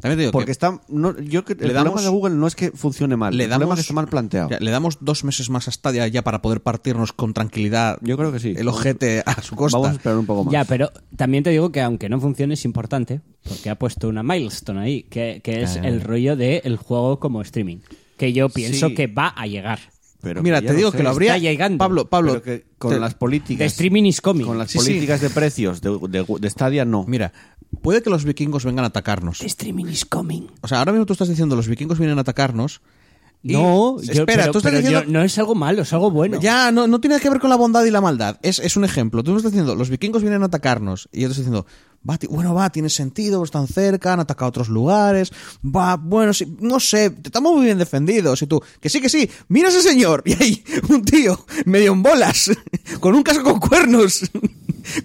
También te digo Porque que está. No, yo que, el Le problema damos- de Google no es que funcione mal. le el damos, es que está mal planteado. ya, le damos dos meses más a Stadia ya para poder partirnos con tranquilidad Yo creo que sí. el ojete a su costa. Vamos a esperar un poco más. Ya, pero también te digo que aunque no funcione es importante, porque ha puesto una milestone ahí, que, que es Ah. el rollo del juego como streaming, que yo pienso Sí. que va a llegar. Pero Mira, ya te digo sé. que lo habría... Está llegando. Pablo, Pablo, que con te- las políticas. The streaming is coming. Con las Sí, sí. políticas de precios de, de, de Stadia, no. Mira, puede que los vikingos vengan a atacarnos. The streaming is coming. O sea, ahora mismo tú estás diciendo los vikingos vienen a atacarnos. y- No, yo- espera, pero, tú estás pero diciendo... yo- no es algo malo, es algo bueno. Ya, no, no tiene que ver con la bondad y la maldad. Es, es un ejemplo. Tú me estás diciendo, los vikingos vienen a atacarnos. Y yo te estoy diciendo, va, bueno, va, tiene sentido, están cerca, han atacado otros lugares. Va, bueno, sí, no sé, estamos muy bien defendidos. Y tú, que sí, que sí, mira ese señor. Y hay un tío, medio en bolas, con un casco con cuernos,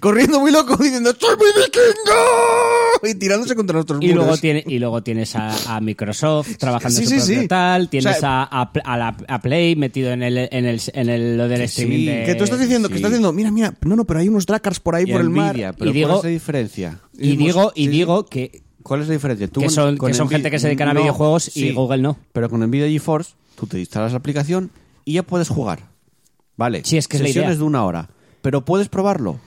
corriendo muy loco, diciendo, ¡Soy muy vikingo! Y tirándose contra nuestros Y muros. luego, tiene, y luego tienes a, a Microsoft trabajando Sí, en su sí, propio sí. tal, tienes O sea, a, a, a la- a Play metido en el, en el, en el lo del streaming sí, de- Que tú estás diciendo, que estás diciendo, mira, mira, no, no, pero hay unos Drakkars por ahí Y por el mar. Pero Y digo- ¿cuál es la diferencia? Y digo, y digo que ¿Cuál es la diferencia? Tú Que son- con que son gente que se dedican a videojuegos y Google no. Pero con Nvidia GeForce, tú te instalas la aplicación y ya puedes jugar. Vale. Sí, es que es la Sesiones idea. de una hora. Pero puedes probarlo.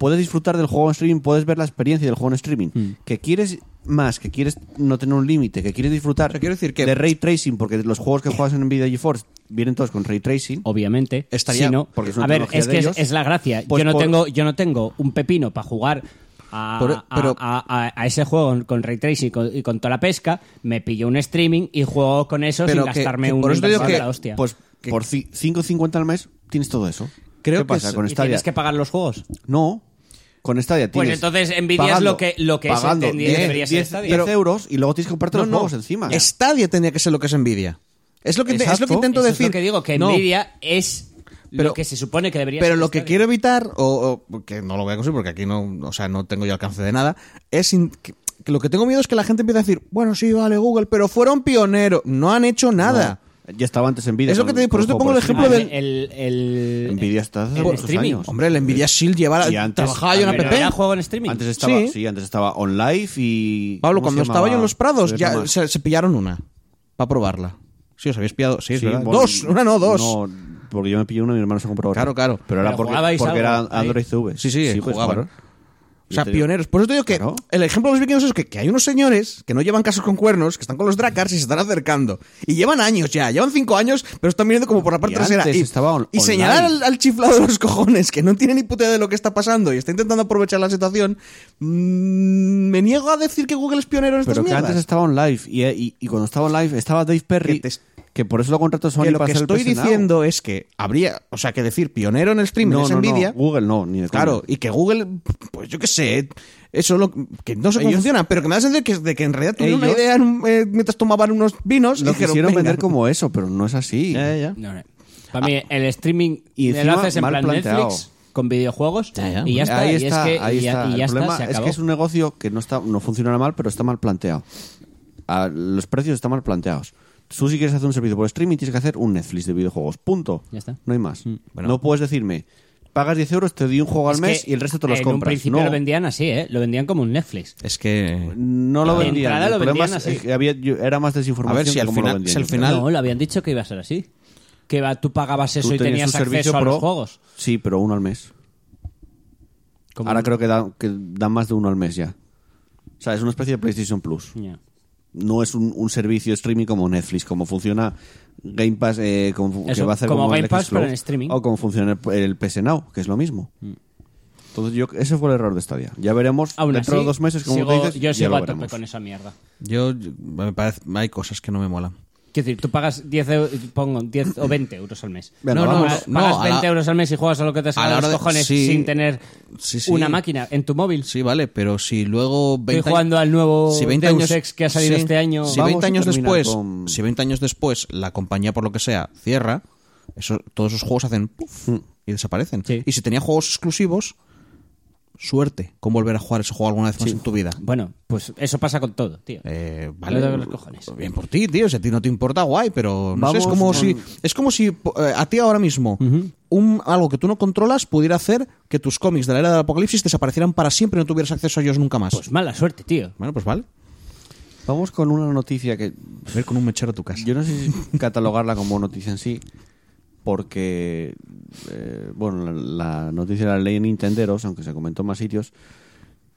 Puedes disfrutar del juego en streaming, puedes ver la experiencia del juego en streaming. Mm. Que quieres más, que quieres no tener un límite, que quieres disfrutar O sea, quiero decir que- de ray tracing, porque los juegos que juegas en Nvidia GeForce vienen todos con ray tracing. obviamente Estaría- si no- porque es una a ver es que es, ellos. es la gracia Pues yo no por- tengo yo no tengo un pepino para jugar a, Por- a- pero- a- a- a ese juego con ray tracing y con, y con toda la pesca me pillo un streaming y juego con eso sin que- gastarme que un por eso digo inversor de que- la hostia Pues por ci- 5.50 al mes tienes todo eso. Creo ¿Qué que pasa es- con y Stadia? tienes que pagar los juegos No. Con Stadia Pues tienes... entonces Nvidia es pagando- lo que- lo que pagando entendía 10, debería ser 10, Stadia. 10 euros y luego tienes que comprarte los juegos encima. Stadia tendría que ser lo que es Nvidia. Es lo que, te- es lo que intento Eso decir. es lo que digo que No, Nvidia es Pero- lo que se supone que debería Pero ser lo que quiero evitar, o, o- que no lo voy a conseguir porque aquí no, o sea, no tengo yo alcance de nada, es in- que, que lo que tengo miedo es que la gente empiece a decir, bueno, sí, vale, Google, pero fueron pioneros, no han hecho nada. Ya estaba antes Nvidia. Es lo que te digo, por eso te pongo el ejemplo del- el, el, el- Nvidia está hace el muchos streaming. años. Hombre, el Nvidia Shield llevaba, antes- trabajaba yo en app. era juego en streaming Antes estaba, Sí. sí. antes estaba OnLive y... Pablo, ¿cómo cuando estaba yo en los Prados, Se ya se, se pillaron una, para probarla. Sí, os habéis pillado, sí, Sí, dos, una no, dos. No, porque yo me pillé una y mi hermano se compró otra. Claro, claro. Pero era Pero porque, jugabais porque era ahí. Android CV. Sí, sí, puedes jugaban. jugar. O sea, pioneros. Por eso te digo que Claro. el ejemplo de los vikingos es que, que hay unos señores que no llevan cascos con cuernos, que están con los Drakkars y se están acercando. Y llevan años ya, llevan cinco años, pero están viniendo como por la parte Y trasera. y y online. señalar al, al chiflado de los cojones, que no tiene ni puta idea de lo que está pasando y está intentando aprovechar la situación, mm, me niego a decir que Google es pionero en estas Pero que mierdas. antes estaba OnLive y, y, y cuando estaba OnLive estaba Dave Perry, Que que, por eso lo contrató Sony que lo para que hacer estoy diciendo es que habría, o sea, que decir pionero en el streaming no, es no, no, Nvidia. Google no, ni de. Claro, y que Google, pues yo qué sé, eso lo, que no sé cómo funciona, pero que me da sentido que, de que en realidad tuvieron una idea eh, mientras tomaban unos vinos y Lo dijeron, quisieron vender como eso, pero no es así. Ya, ya, ya. No, no. Para mí, el streaming Y y lo haces en plan planteado. Netflix con videojuegos Ya, ya. y ya está. ahí y está, es que, ahí y ya, está. y ya el está, problema se es que es un negocio que no está, no funciona mal, pero está mal planteado. Ah, los precios están mal planteados. Tú si quieres hacer un servicio por streaming tienes que hacer un Netflix de videojuegos. Punto. Ya está. No hay más. Bueno. No puedes decirme, pagas 10 euros, te doy un juego al Es mes y el resto te los en compras. un principio no, lo vendían así, ¿eh? Lo vendían como un Netflix. Es que... no lo De vendían. El lo problema vendían es así. que había, era más desinformación A ver si que al lo final- vendían, si al yo creo. final- No, le habían dicho que iba a ser así. Que va, tú pagabas eso Tú y tenías servicio acceso a pro, los juegos. Sí, pero uno al mes. Ahora un- creo que dan que dan más de uno al mes ya. O sea, es una especie de PlayStation Plus. Ya. No es un, un servicio streaming como Netflix, como funciona Game Pass, eh, como, Eso, que va a hacer como como, Game el Pass, pero en streaming. O como funciona el, el PS Now, que es lo mismo. Entonces, yo, ese fue el error de Stadia. Ya veremos Aún dentro así, de dos meses, como sigo- tú dices, yo ya sigo lo a tope veremos. con esa mierda. Yo, me parece, hay cosas que no me molan. Quiero decir, tú pagas 10, eu- pongo 10 o 20 euros al mes. Venga, No, no, vamos. Pagas, no, pagas la- 20 euros al mes y juegas a lo que te la salga los de- cojones sí. sin tener Sí, sí. una máquina en tu móvil. Sí, vale, pero si luego 20 Estoy jugando al nuevo Deus Ex que ha salido este año. Si Vamos 20 a años después, con- si 20 años después la compañía por lo que sea cierra, eso, todos esos juegos hacen puff y desaparecen. Y si tenía juegos exclusivos, suerte con volver a jugar ese juego alguna vez más en tu vida. Bueno, pues eso pasa con todo, tío. Eh, vale, los cojones. bien por ti, tío. Si a ti no te importa, guay, pero no sé, es como si es como si eh, a ti ahora mismo un algo que tú no controlas pudiera hacer que tus cómics de la era del apocalipsis desaparecieran para siempre y no tuvieras acceso a ellos nunca más. Pues mala suerte, tío. bueno, pues vale. Vamos con una noticia que A ver con un mechero a tu casa. yo no sé si catalogarla como noticia en sí, porque, eh, bueno, la, la noticia la leí en Nintenderos, aunque se comentó en más sitios,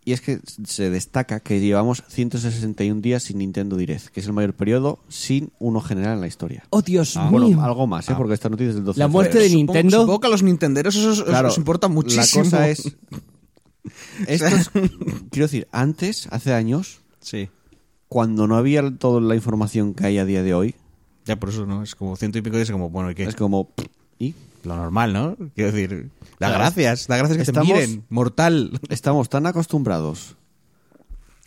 y es que se destaca que llevamos 161 días sin Nintendo Direct, que es el mayor periodo sin uno general en la historia. Oh, Dios Ah, bueno, algo más, ¿eh? porque esta noticia es del 12 La muerte de Supongo- Nintendo. Supongo que a los nintenderos eso, Claro, os importa muchísimo. La cosa es... Esto es- quiero decir, antes, hace años, Sí. cuando no había toda la información que hay a día de hoy, Ya por eso, ¿no? Es como ciento y pico días, como, bueno, ¿y qué? es como... ¿Y? Lo normal, ¿no? Quiero decir, da Claro. gracias, da gracias que Estamos- te miren, mortal. Estamos tan acostumbrados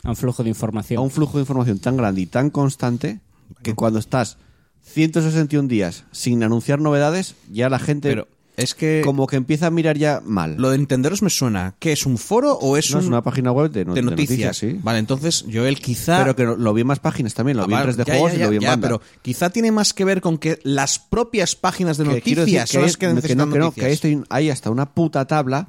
A un flujo de información. a un flujo de información tan grande y tan constante que cuando estás 161 días sin anunciar novedades, ya la gente Pero es que como que empieza a mirar ya mal. lo de nintenderos me suena. ¿Qué es un foro o es, No, un, es una página web de, no- de de noticias? sí. Vale, entonces yo el quizá Pero que lo, vi en más páginas también, lo Ah, vi en vale, 3D ya, Juegos ya, y lo vi en ya, banda. pero quizá tiene más que ver con que las propias páginas de Que noticias decir son que las que necesitan no, que no, noticias. que hay, hay hasta una puta tabla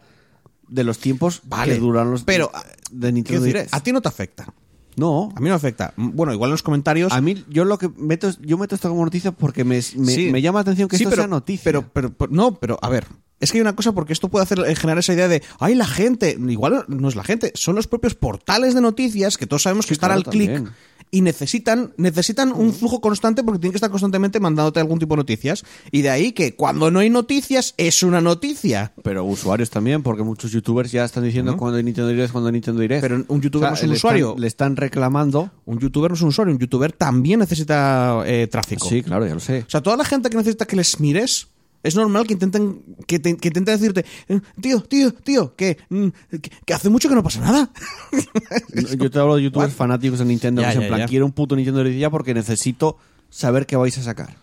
de los tiempos Vale, que duran los pero, de Nintendo Quiero decir, a ti no te afecta. No, A mí no afecta. Bueno, igual en los comentarios. a mí yo lo que meto yo meto esto como noticia porque me, me, Sí. me llama la atención que Sí, esto pero, sea noticia. Pero, pero, pero- no, pero a ver. Es que hay una cosa porque esto puede hacer eh, generar esa idea de, ay, la gente. Igual no es la gente, son los propios portales de noticias que todos sabemos que están claro, al clic. Y necesitan necesitan un flujo constante porque tienen que estar constantemente mandándote algún tipo de noticias. Y de ahí que cuando no hay noticias es una noticia. Pero usuarios también, porque muchos youtubers ya están diciendo cuando hay Nintendo Direct, cuando hay Nintendo Direct. Pero un youtuber no es un le usuario. Están, le están reclamando. Un youtuber no es un usuario, un youtuber también necesita eh, tráfico. Sí, claro, ya lo sé. O sea, toda la gente que necesita que les mires, es normal que intenten que, te- que intenten decirte, "Eh, tío, tío, tío, que, mm, que, que hace mucho que no pasa nada. Yo te hablo de youtubers fanáticos de Nintendo, Ya, que es en ya, plan, ya. quiero un puto Nintendo Direct ya porque necesito saber qué vais a sacar.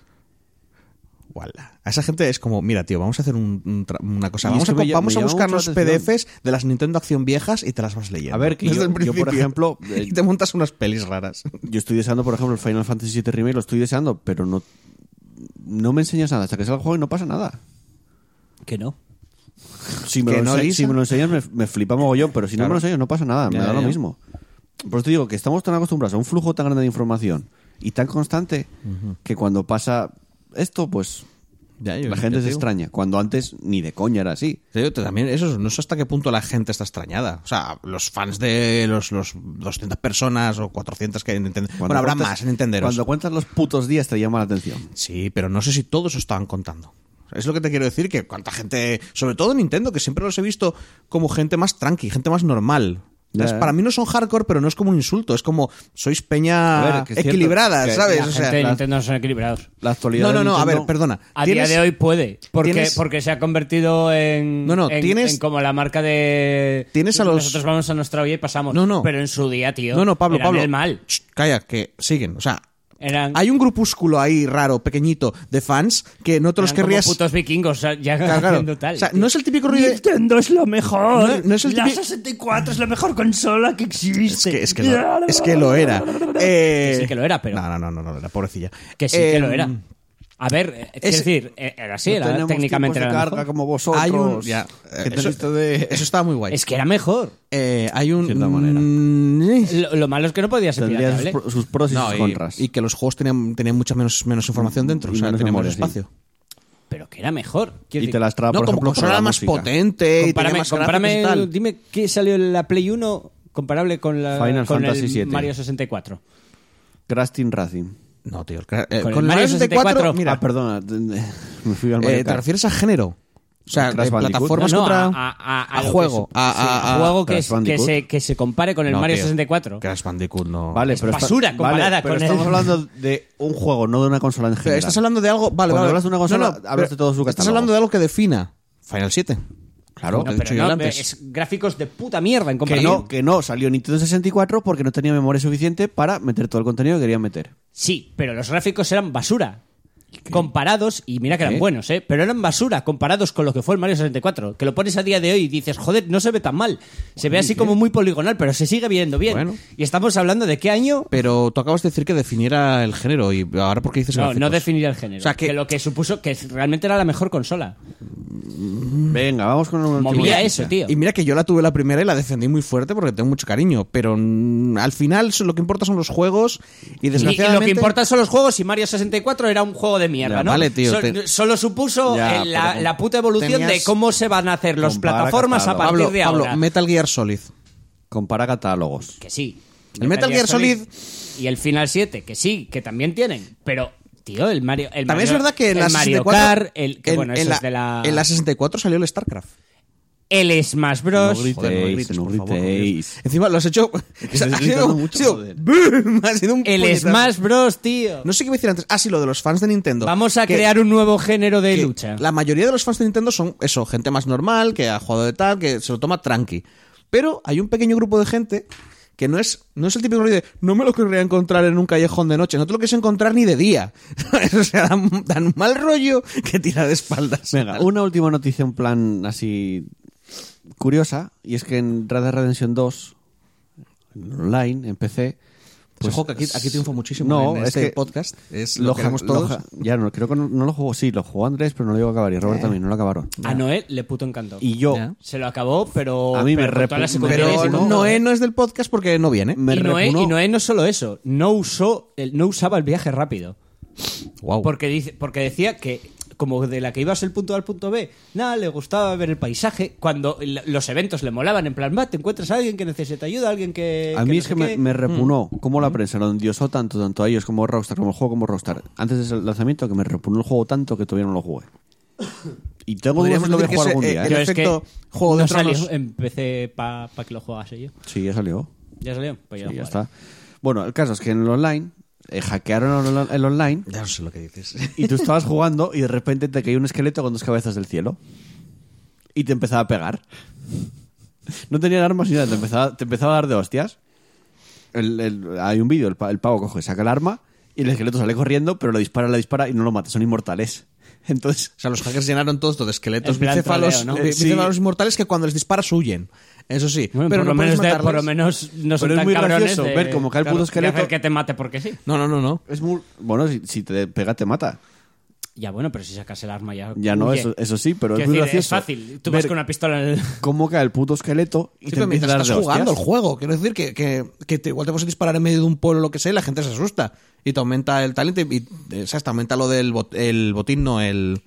Wala. A esa gente es como, mira, tío, vamos a hacer un- una cosa. Y Vamos a, me co- lla- vamos me a llama buscar los. PDFs de las Nintendo Acción viejas y te las vas leyendo. A ver, que yo- yo, por ejemplo, eh, y te montas unas pelis raras. Yo estoy deseando, por ejemplo, el Final Fantasy VII Remake, lo estoy deseando, pero no, no me enseñas nada hasta que salga el juego y no pasa nada. Que no. Si me, Que lo, no, ense- Lisa. si me lo enseñas me, me flipa mogollón, pero si no Claro. me lo enseñas no pasa nada, me Ya, da lo ya. mismo. Por eso te digo que estamos tan acostumbrados a un flujo tan grande de información y tan constante que cuando pasa esto, pues Ya, yo- la yo gente te se extraña. Cuando antes ni de coña era así. Digo, también eso no sé hasta qué punto la gente está extrañada. O sea, los fans de los, los 200 personas o 400 que hay en Nintendo. Bueno, habrá cuentas- más en Nintendo. Cuando cuentas los putos días te llama la atención. Sí, pero no sé si todos estaban contando. Es lo que te quiero decir, que cuánta gente, sobre todo Nintendo, que siempre los he visto como gente más tranqui, gente más normal. Entonces, para mí no son hardcore, pero no es como un insulto, es como sois peña A ver, equilibrada, ¿sabes? La O gente sea, de la- Nintendo no son equilibrados. La actualidad no, de no, no, a Nintendo- ver, perdona. A día de hoy puede, porque, tienes- porque se ha convertido en, No, no, en, tienes- en como la marca de... Tienes a los- Nosotros vamos a nuestra olla y pasamos. No, no. Pero en su día, tío, No, no, Pablo, Pablo. el mal. Shh, calla, que siguen. O sea, Eran, hay un grupúsculo ahí raro, pequeñito, de fans que no te los como querrías. putos vikingos, ya Claro, tal. O sea, no es el típico ruido de. Nintendo es lo mejor. No- no es el la típico- 64 es la mejor consola que existe. Es que, es que, lo, es que lo era. Eh, Que sí que lo era, pero- No, no, no, no, no, era pobrecilla. Que sí que lo era. A ver, eh, quiero es- decir, eh, era así, No era, técnicamente era de la carga mejor. como vosotros. Hay un. Ya, eh, eso, de- eso estaba muy guay. Es que era mejor. Eh, hay un. cierta manera. Mm, Lo, lo malo es que no podía ser Tendría sus, sus pros y no, sus y, contras. y que los juegos tenían, tenían mucha menos, menos información dentro, Y o sea, menos tenían menos memoria, sí. espacio. Pero que era mejor. Quiero y decir, te las traba, No, por como ejemplo, por consola más música. potente y compárame, más compárame, y tal. dime qué salió en la Play 1 comparable con, la, Final con Fantasy el VII. Mario 64. Crash Team Racing. No, tío. el eh, Con con, el Mario Mario 64, 64, mira, ah, perdona. Me fui al Mario eh, ¿te refieres a género? O sea, Crash de plataformas No, no, contra... a, a- a- a lo juego. que a, sí, juego que, se, que se compare con el No, Mario tío. 64. Crash Bandicoot no. Vale, Es pero basura está- comparada vale, pero con estamos el- hablando de un juego, no de una consola en Pero general. estás hablando de algo... Vale, Cuando vale. hablas de una consola, hablas de todo su Estás catálogo. hablando de algo que defina Final 7. Claro. Te No, he dicho pero yo no, antes. es gráficos de puta mierda en Que comparación. no, que no, salió Nintendo 64 porque no tenía memoria suficiente para meter todo el contenido que querían meter. Sí, pero los gráficos eran basura. Comparados, y mira que eran ¿Qué? buenos, ¿eh? Pero eran basura comparados con lo que fue el Mario 64. Que lo pones a día de hoy y dices, joder, no se ve tan mal. Se ve así como muy poligonal, pero se sigue viendo bien. Bueno. Y estamos hablando de qué año. Pero tú acabas de decir que definiera el género y ahora por qué dices No, no definir el género. O sea, que- que lo que supuso que realmente era la mejor consola. Venga, vamos con última Movía eso, tío. Y mira que yo la tuve la primera y la defendí muy fuerte porque tengo mucho cariño, pero mm, al final lo que importa son los juegos y Y, y desgraciadamente... lo que importa son los juegos y Mario 64 era un juego de mierda, Ya, ¿no? vale, tío, So- te- Solo supuso Ya, eh, la, la puta evolución tenías- de cómo se van a hacer las plataformas a partir Pablo, de Pablo, ahora. Metal Gear Solid. Compara catálogos. Que sí. El Metal Gear Solid- Y el Final 7, que sí, que también tienen. Pero, tío, el Mario. El También Mario- es verdad que en la Mario 64... Kart, el, que en, bueno, en la, es de la. en la 64 salió el StarCraft. El Smash Bros. No grites, Joder, no grites, no por favor, gritéis. Encima lo has hecho... ha sido, mucho, ha sido- joder. ¡Boom! ha sido un el puñetazo. Smash Bros, tío. No sé qué iba a decir antes. Ah, sí, lo de los fans de Nintendo. Vamos a Que- crear un nuevo género de lucha. La mayoría de los fans de Nintendo son eso, gente más normal, que ha jugado de tal, que se lo toma tranqui. Pero hay un pequeño grupo de gente que no es, no es el típico rollo de no me lo querría encontrar en un callejón de noche, no te lo quieres encontrar ni de día. o sea, dan, dan mal rollo que tira de espaldas. Venga, una última noticia en plan así curiosa, y es que en Red Dead Redemption 2, en online, en PC... Pues ojo, que aquí, aquí triunfa muchísimo No, en es este que podcast. Es lo, ja- queremos todos. ja- ya no, creo que no, no lo jugó, sí, lo jugó Andrés, pero no lo llegó a acabar, y Robert también, no lo acabaron. A Noé le puto encantó. Y yo, Ya. Se lo acabó, pero. A mí me pero con repu- todas las me- secundarias Pero. Noé no es del podcast porque no viene. me y, Noé, repugnó- y Noé no solo eso, no usó, el- no usaba el viaje rápido. Wow. Porque, dice, porque decía que, como de la que ibas el punto A al punto B, nada, le gustaba ver el paisaje. Cuando los eventos le molaban, en plan, va, te encuentras a alguien que necesita ayuda, alguien que. A que mí no es que me, repunó cómo la prensa lo endiosó tanto, tanto a ellos como a Rockstar, como el juego como Rockstar, antes del lanzamiento, que me repunó el juego tanto que todavía no lo jugué. Y tengo dudas Podríamos si lo voy a decir que jugar ese, algún eh, día. ¿eh? el Yo es efecto que Juego de no Tronos. salió, empecé para que lo jugase yo. Sí, ya salió. ¿Ya salió? Pues ya, Sí, ya lo está. Bueno, el caso es que en el online, eh, hackearon el, online Ya no sé lo que dices. y tú estabas jugando y de repente te caía un esqueleto con dos cabezas del cielo y te empezaba a pegar. No tenían armas ni nada, te empezaba, te empezaba a dar de hostias. El- el- hay un vídeo, el, pa- el pavo coge, saca el arma y el esqueleto sale corriendo, pero le dispara, le dispara y no lo mata, son inmortales. Entonces, O sea, los hackers llenaron todo esto de esqueletos bicéfalos, troleo, ¿no? Sí. inmortales que cuando les disparas huyen. Eso sí. Bueno, pero por, no lo menos de- por lo menos no son Pero es tan muy cabrones gracioso de- ver cómo cae el puto esqueleto. que te mate porque sí. No, no, no, no. es muy. Bueno, si, si te pega, te mata. Ya bueno, pero si sacas el arma ya. Ya no, eso, eso sí, pero es muy decir, gracioso. Es fácil. Tú vas ver con una pistola en el. cómo cae el puto esqueleto y Sí, te pero mientras dar estás de jugando el juego. Quiero decir que, que, que te- igual te puedes disparar en medio de un pueblo o lo que sea y la gente se asusta. Y te aumenta el talento y, y, o sea, te aumenta lo del bot- el botín, no el...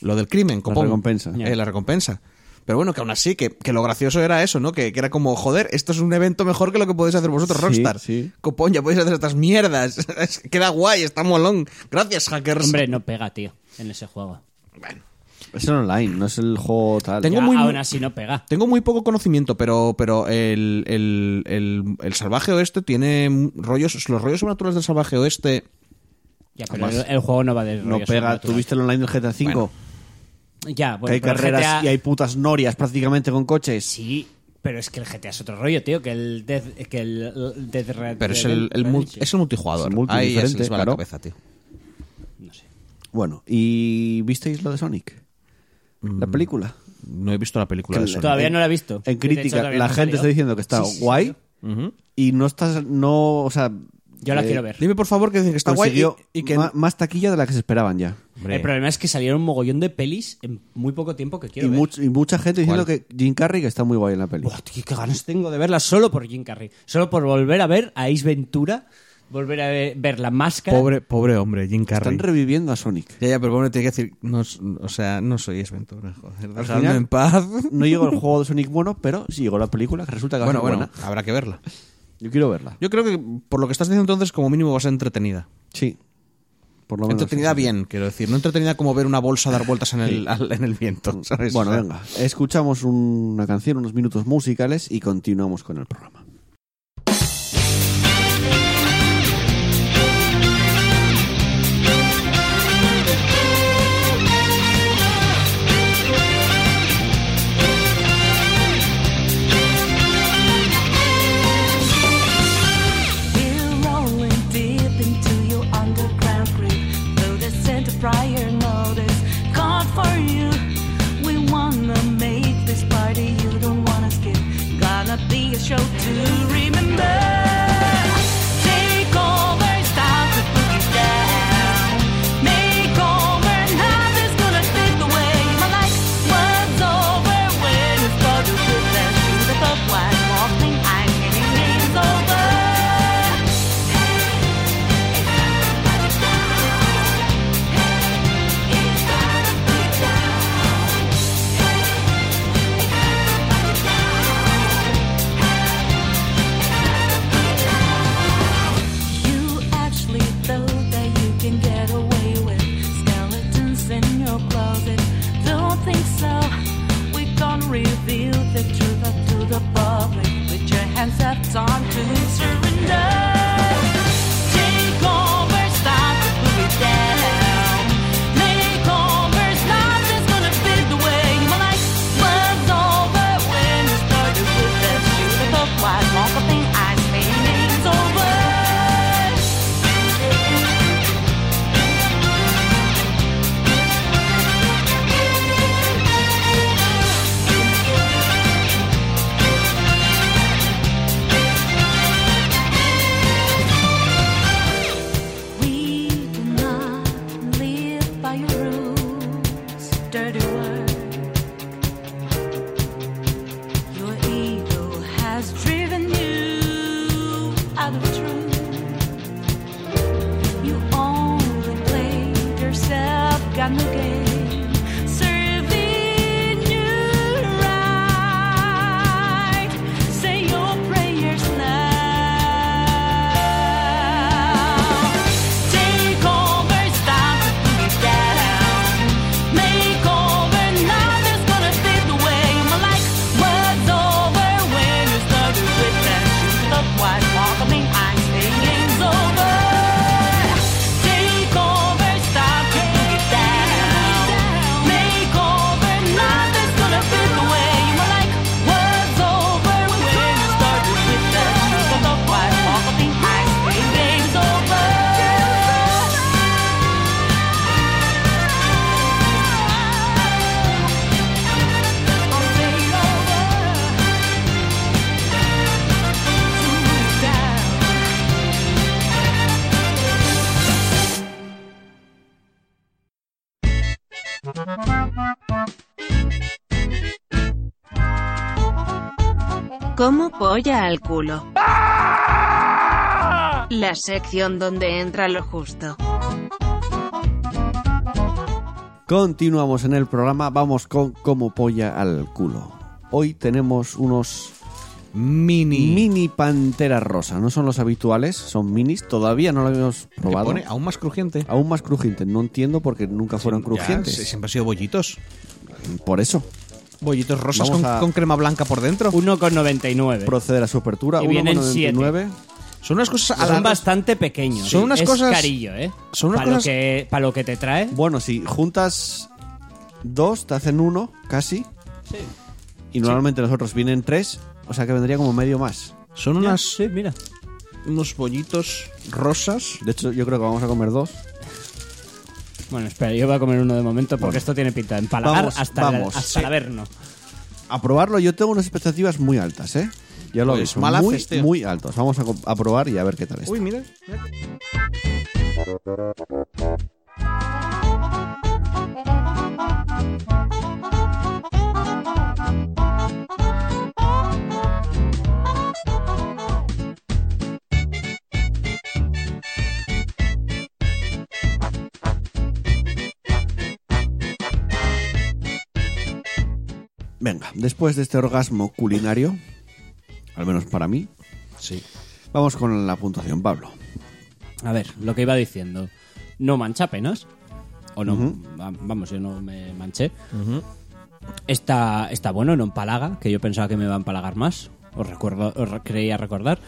Lo del crimen, copón. recompensa. Eh, la recompensa. Pero bueno, que aún así, que, que lo gracioso era eso, ¿no? Que, que era como, joder, esto es un evento mejor que lo que podéis hacer vosotros, Sí, Rockstar. sí. Copón, ya podéis hacer estas mierdas. Queda guay, está molón. Gracias, hackers. Hombre, no pega, tío, en ese juego. Es el online, no es el juego tal. Tengo Ya, muy- aún así no pega. Tengo muy poco conocimiento, pero, pero el, el, el, el salvaje oeste tiene rollos, los rollos sobrenaturales del salvaje oeste. Ya, pero el, el juego no va de no pega. ¿Tuviste el online del GTA V? Bueno. Ya, que hay carreras GTA y hay putas norias prácticamente con coches. Sí, pero es que el GTA es otro rollo, tío, que el Death, que el Death Red Pero es el, el es el multijugador. Es el multi Ahí ya se diferente, les va claro. la cabeza, tío. No sé. Bueno, ¿y visteis lo de Sonic? La película. No he visto la película de Sonic. Todavía no la he visto. En hecho, crítica, la no gente está diciendo que está Sí, sí, guay sí. Y no estás, no, o sea, Yo la eh, quiero ver. Dime por favor que dicen que está guay consiguió y, y que más taquilla de la que se esperaban ya. Hombre, El problema es que salieron un mogollón de pelis en muy poco tiempo que quiero Y, ver. much- y mucha gente diciendo ¿Cuál? que Jim Carrey que está muy guay en la peli. Buah, tío, qué ganas tengo de verla solo por Jim Carrey. Solo por volver a ver a Ace Ventura, volver a ver, ver la máscara. pobre, pobre hombre, Jim Carrey. Están reviviendo a Sonic. Ya, ya, pero bueno, tiene que decir, no, o sea, no soy Esventura, joder. Dejadme en paz. No llegó el juego de Sonic bueno, pero sí llegó la película que resulta que va a Bueno, ser bueno, buena. habrá que verla. Yo quiero verla. Yo creo que por lo que estás diciendo entonces, como mínimo va a ser entretenida. Sí. Por lo menos Entretenida bien, quiero decir. No entretenida como ver una bolsa dar vueltas en el, al- en el viento. ¿sabes? Bueno, venga, escuchamos una canción, unos minutos musicales y continuamos con el programa. Al culo. La sección donde entra lo justo. Continuamos en el programa, vamos con como polla al culo. Hoy tenemos unos Mini. mini panteras rosa, no son los habituales, son minis, todavía no lo habíamos probado. pone aún más crujiente. Aún más crujientes, no entiendo porque nunca fueron Ya, crujientes. siempre han sido bollitos. Por eso, Bollitos rosas con, a- con crema blanca por dentro. 1,99. proceder a su apertura. Y vienen 1,99. Son unas cosas Son bastante pequeños. Son unas es cosas- carillo, ¿eh? son unas para cosas- Lo que, para lo que te trae. Bueno, si juntas dos, te hacen uno, casi. Y normalmente los otros vienen tres, o sea que vendría como medio más. Son unas, Sí, mira. unos bollitos rosas. De hecho, yo creo que vamos a comer dos. Bueno, espera, yo voy a comer uno de momento porque esto tiene pinta de empalagar Vamos, hasta, vamos. el, hasta el averno. A probarlo, yo tengo unas expectativas muy altas, ¿eh? Ya lo Pues muy, haces, tío. muy altos. Vamos a, a probar y a ver qué tal está. Uy, mira. mira. Venga, después de este orgasmo culinario, al menos para mí, Sí. vamos con la puntuación, Pablo. A ver, lo que iba diciendo. no mancha apenas. O no, va- vamos, yo no me manché. está, está bueno, no empalaga, que yo pensaba que me iba a empalagar más. Os recuerdo, os re- creía recordar.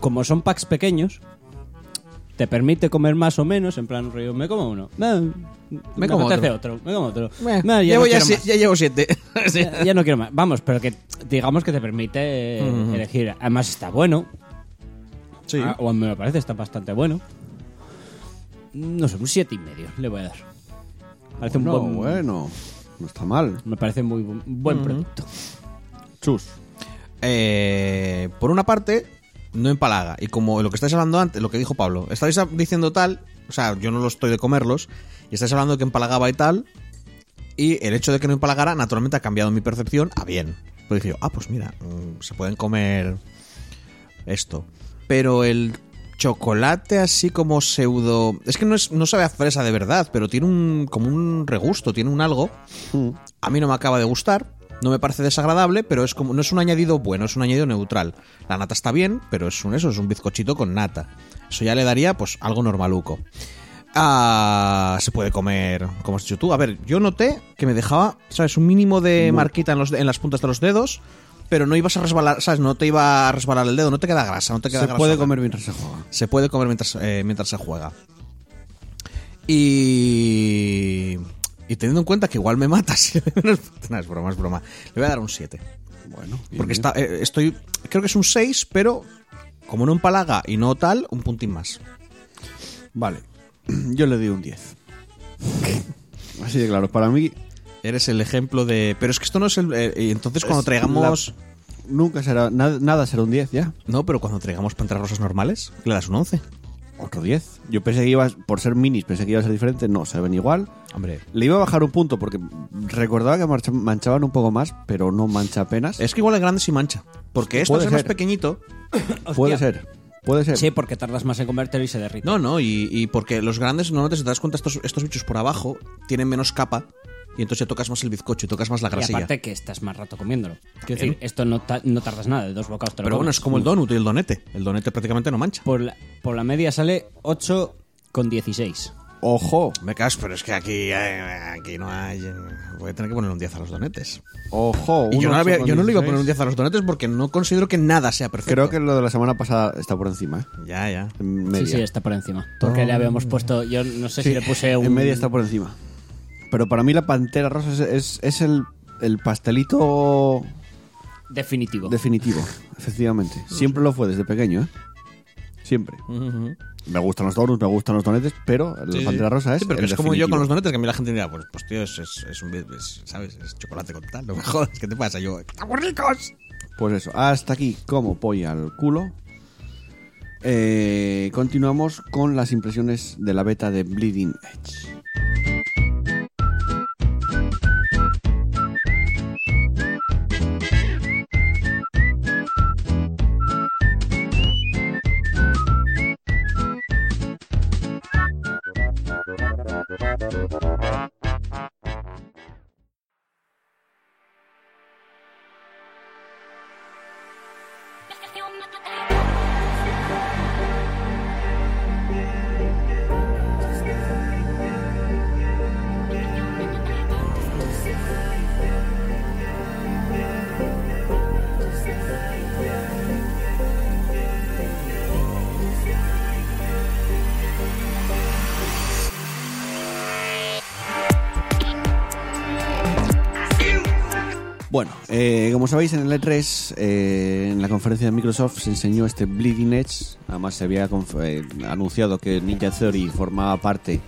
Como son packs pequeños, te permite comer más o menos, en plan rollo, me como uno. eh, me, como apetece otro. otro. Me como otro. No, ya llevo no ya, si- llevo siete. Ya, ya no quiero más. Vamos, pero que digamos que te permite elegir. Además está bueno. Sí. Ah, o me parece está bastante bueno. No sé, un siete y medio le voy a dar. Parece No, un buen, bueno, no está mal. Me parece muy bu- buen producto. Chus. Eh, por una parte, no empalaga. Y como lo que estáis hablando antes, lo que dijo Pablo, estáis diciendo tal, o sea, yo no lo estoy de comerlos, y estáis hablando de que empalagaba y tal, y el hecho de que no empalagara, naturalmente ha cambiado mi percepción a bien. Pues dije yo, ah, pues mira, mm, se pueden comer esto. Pero el chocolate así como pseudo... Es que no, es, no sabe a fresa de verdad, pero tiene un como un regusto, tiene un algo. A mí no me acaba de gustar. No me parece desagradable, pero es como no es un añadido bueno, es un añadido neutral. La nata está bien, pero es un eso, es un bizcochito con nata. Eso ya le daría pues algo normaluco. Ah, se puede comer, como has dicho tú. A ver, yo noté que me dejaba, ¿sabes? Un mínimo de marquita en, los, en las puntas de los dedos, pero no ibas a resbalar, ¿sabes? No te iba a resbalar el dedo, no te queda grasa, no te queda Se grasa. puede comer mientras se juega. Se puede comer mientras, eh, mientras se juega. Y. Y teniendo en cuenta que igual me mata si le doy menos- No, es broma, es broma. Le voy a dar un 7. Bueno, bien, Porque bien. está, eh, estoy. Creo que es un 6, pero. Como no empalaga y no tal, un puntín más. Vale. Yo le doy un 10. Así de claro. Para mí, Eres el ejemplo de. Pero es que esto no es el. eh, y entonces cuando traigamos. nunca será. Nada, nada será un 10 ya. No, pero cuando traigamos panteras rosas normales, le das un 11. Otro 10. Yo pensé que iba, por ser minis, pensé que iba a ser diferente. No, se ven igual. Hombre. Le iba a bajar un punto porque recordaba que manchaban un poco más, pero no mancha apenas. Es que igual el grande sí mancha. Porque esto es más pequeñito. Puede ser. Puede ser. Sí, porque tardas más en comértelo y se derrite. No, no, y, y porque los grandes, normalmente, si te das cuenta, estos, estos bichos por abajo tienen menos capa y entonces ya tocas más el bizcocho y tocas más la y grasilla. aparte que estás más rato comiéndolo. Quiero decir, esto no, ta- no tardas nada, de dos bocados te lo Pero bueno, comes. es como el donut y el donete. El donete prácticamente no mancha. Por la, por la media sale 8 con 16. Ojo, Me cagas, pero es que aquí, eh, aquí no hay. eh, Voy a tener que poner un 10 a los donetes. ojo. Y yo no, le había- 8 con yo no le iba a 16. poner un 10 a los donetes porque no considero que nada sea perfecto. Creo que lo de la semana pasada está por encima, ¿eh? Ya, ya. En Sí, media. sí, está por encima. Porque le habíamos puesto, yo no sé si le puse un... En media está por encima. Pero para mí la pantera rosa es, es- es el, el pastelito Definitivo. definitivo, efectivamente. Siempre lo fue desde pequeño, ¿eh? Siempre. Me gustan los donuts, me gustan los donetes, pero la Sí, sí. pantera rosa es Sí, pero el que es como yo con los donetes, que a mí la gente dirá, pues, pues tío, es, es, es un. es- ¿Sabes? Es chocolate con tal. No me jodas, ¿qué te pasa? Yo. ¡Estamos ricos! Pues eso, hasta aquí como polla al culo. Eh, continuamos con las impresiones de la beta de Bleeding Edge. Eh, como sabéis en el E3, eh, en la conferencia de Microsoft se enseñó este Bleeding Edge. Además se había eh, anunciado que Ninja Theory formaba parte...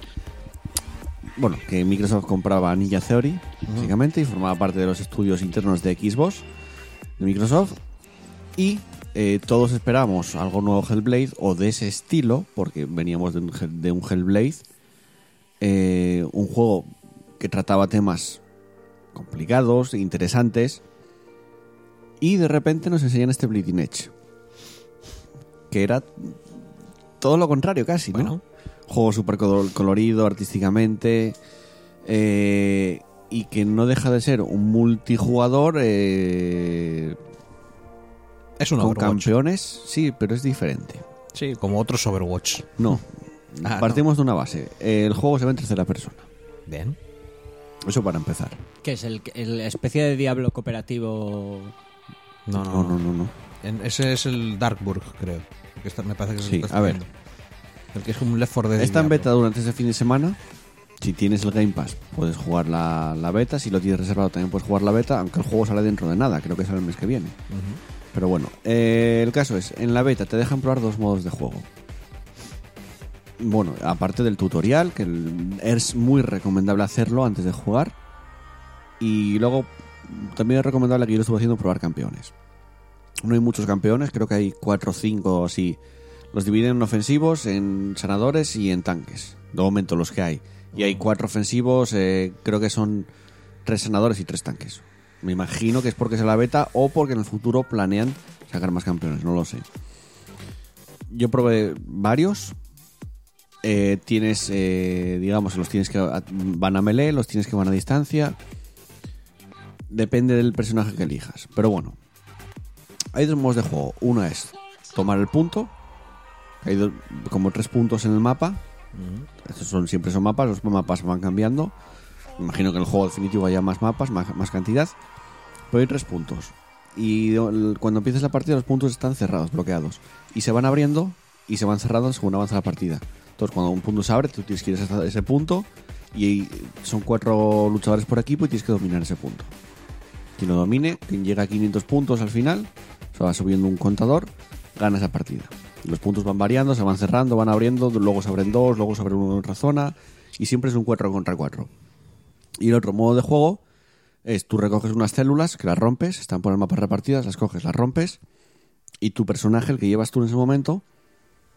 Bueno, que Microsoft compraba Ninja Theory, básicamente, y formaba parte de los estudios internos de Xbox, de Microsoft. Y todos esperábamos algo nuevo Hellblade, o de ese estilo, porque veníamos de un, de un Hellblade. un juego que trataba temas complicados, interesantes. Y de repente nos enseñan este Bleeding Edge. Que era todo lo contrario casi, ¿no? Bueno. Juego súper colo- colorido, artísticamente. eh, y que no deja de ser un multijugador eh, Es un con Overwatch. campeones. Sí, pero es diferente. Sí, como otros Overwatch. No. Ah, Partimos de una base. El juego se ve en tercera persona. Bien. Eso para empezar. Que es el, el especie de diablo cooperativo. No, No, no, no, no. En- ese es el Darkburg, creo. Que está- me parece que es el Sí, que estás a ver. El que es como un Left 4 Dead. Está en beta durante este fin de semana. Si tienes el Game Pass, puedes jugar la, la beta. Si lo tienes reservado, también puedes jugar la beta, aunque el juego sale dentro de nada. Creo que sale el mes que viene. Pero bueno, eh, el caso es, en la beta te dejan probar dos modos de juego. Bueno, aparte del tutorial, que es muy recomendable hacerlo antes de jugar. Y luego también es recomendable que yo lo estuve haciendo probar campeones. No hay muchos campeones, creo que hay cuatro o cinco así. Los dividen en ofensivos, en sanadores y en tanques. De momento los que hay. Y hay cuatro ofensivos, eh, creo que son tres sanadores y tres tanques. Me imagino que es porque es la beta o porque en el futuro planean sacar más campeones, no lo sé. Yo probé varios. Eh, tienes, eh, digamos, los tienes que van a melee, los tienes que van a distancia. Depende del personaje que elijas. Pero bueno, hay dos modos de juego. Uno es tomar el punto. Hay do- como tres puntos en el mapa. Estos son siempre son mapas. Los mapas van cambiando. Me Imagino que en el juego definitivo haya más mapas, más, más cantidad. Pero hay tres puntos. Y cuando empieces la partida los puntos están cerrados, bloqueados. Y se van abriendo y se van cerrando según avanza la partida. Entonces cuando un punto se abre, tú tienes que ir a ese punto. Y son cuatro luchadores por equipo y tienes que dominar ese punto. Quien lo domine, quien llega a 500 puntos al final, se va subiendo un contador, gana esa partida. Los puntos van variando, se van cerrando, van abriendo, luego se abren dos, luego se abre uno en otra zona, y siempre es un 4 contra 4. Y el otro modo de juego es tú recoges unas células que las rompes, están por el mapa repartidas, las coges, las rompes, y tu personaje, el que llevas tú en ese momento,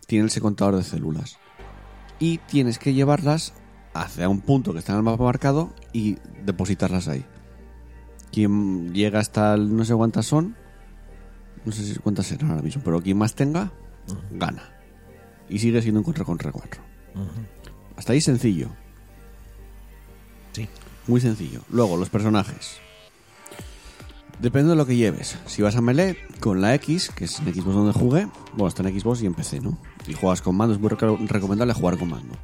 tiene ese contador de células. Y tienes que llevarlas hacia un punto que está en el mapa marcado y depositarlas ahí. Quien llega hasta el no sé cuántas son, no sé si cuántas serán ahora mismo, pero quien más tenga, gana. Y sigue siendo un contra contra 4. Hasta ahí sencillo. Sí. Muy sencillo. Luego, los personajes. Depende de lo que lleves. Si vas a melee, con la X, que es en Xbox donde jugué, bueno, está en Xbox y en PC, ¿no? Y juegas con mando, es muy reco- recomendable jugar con mando.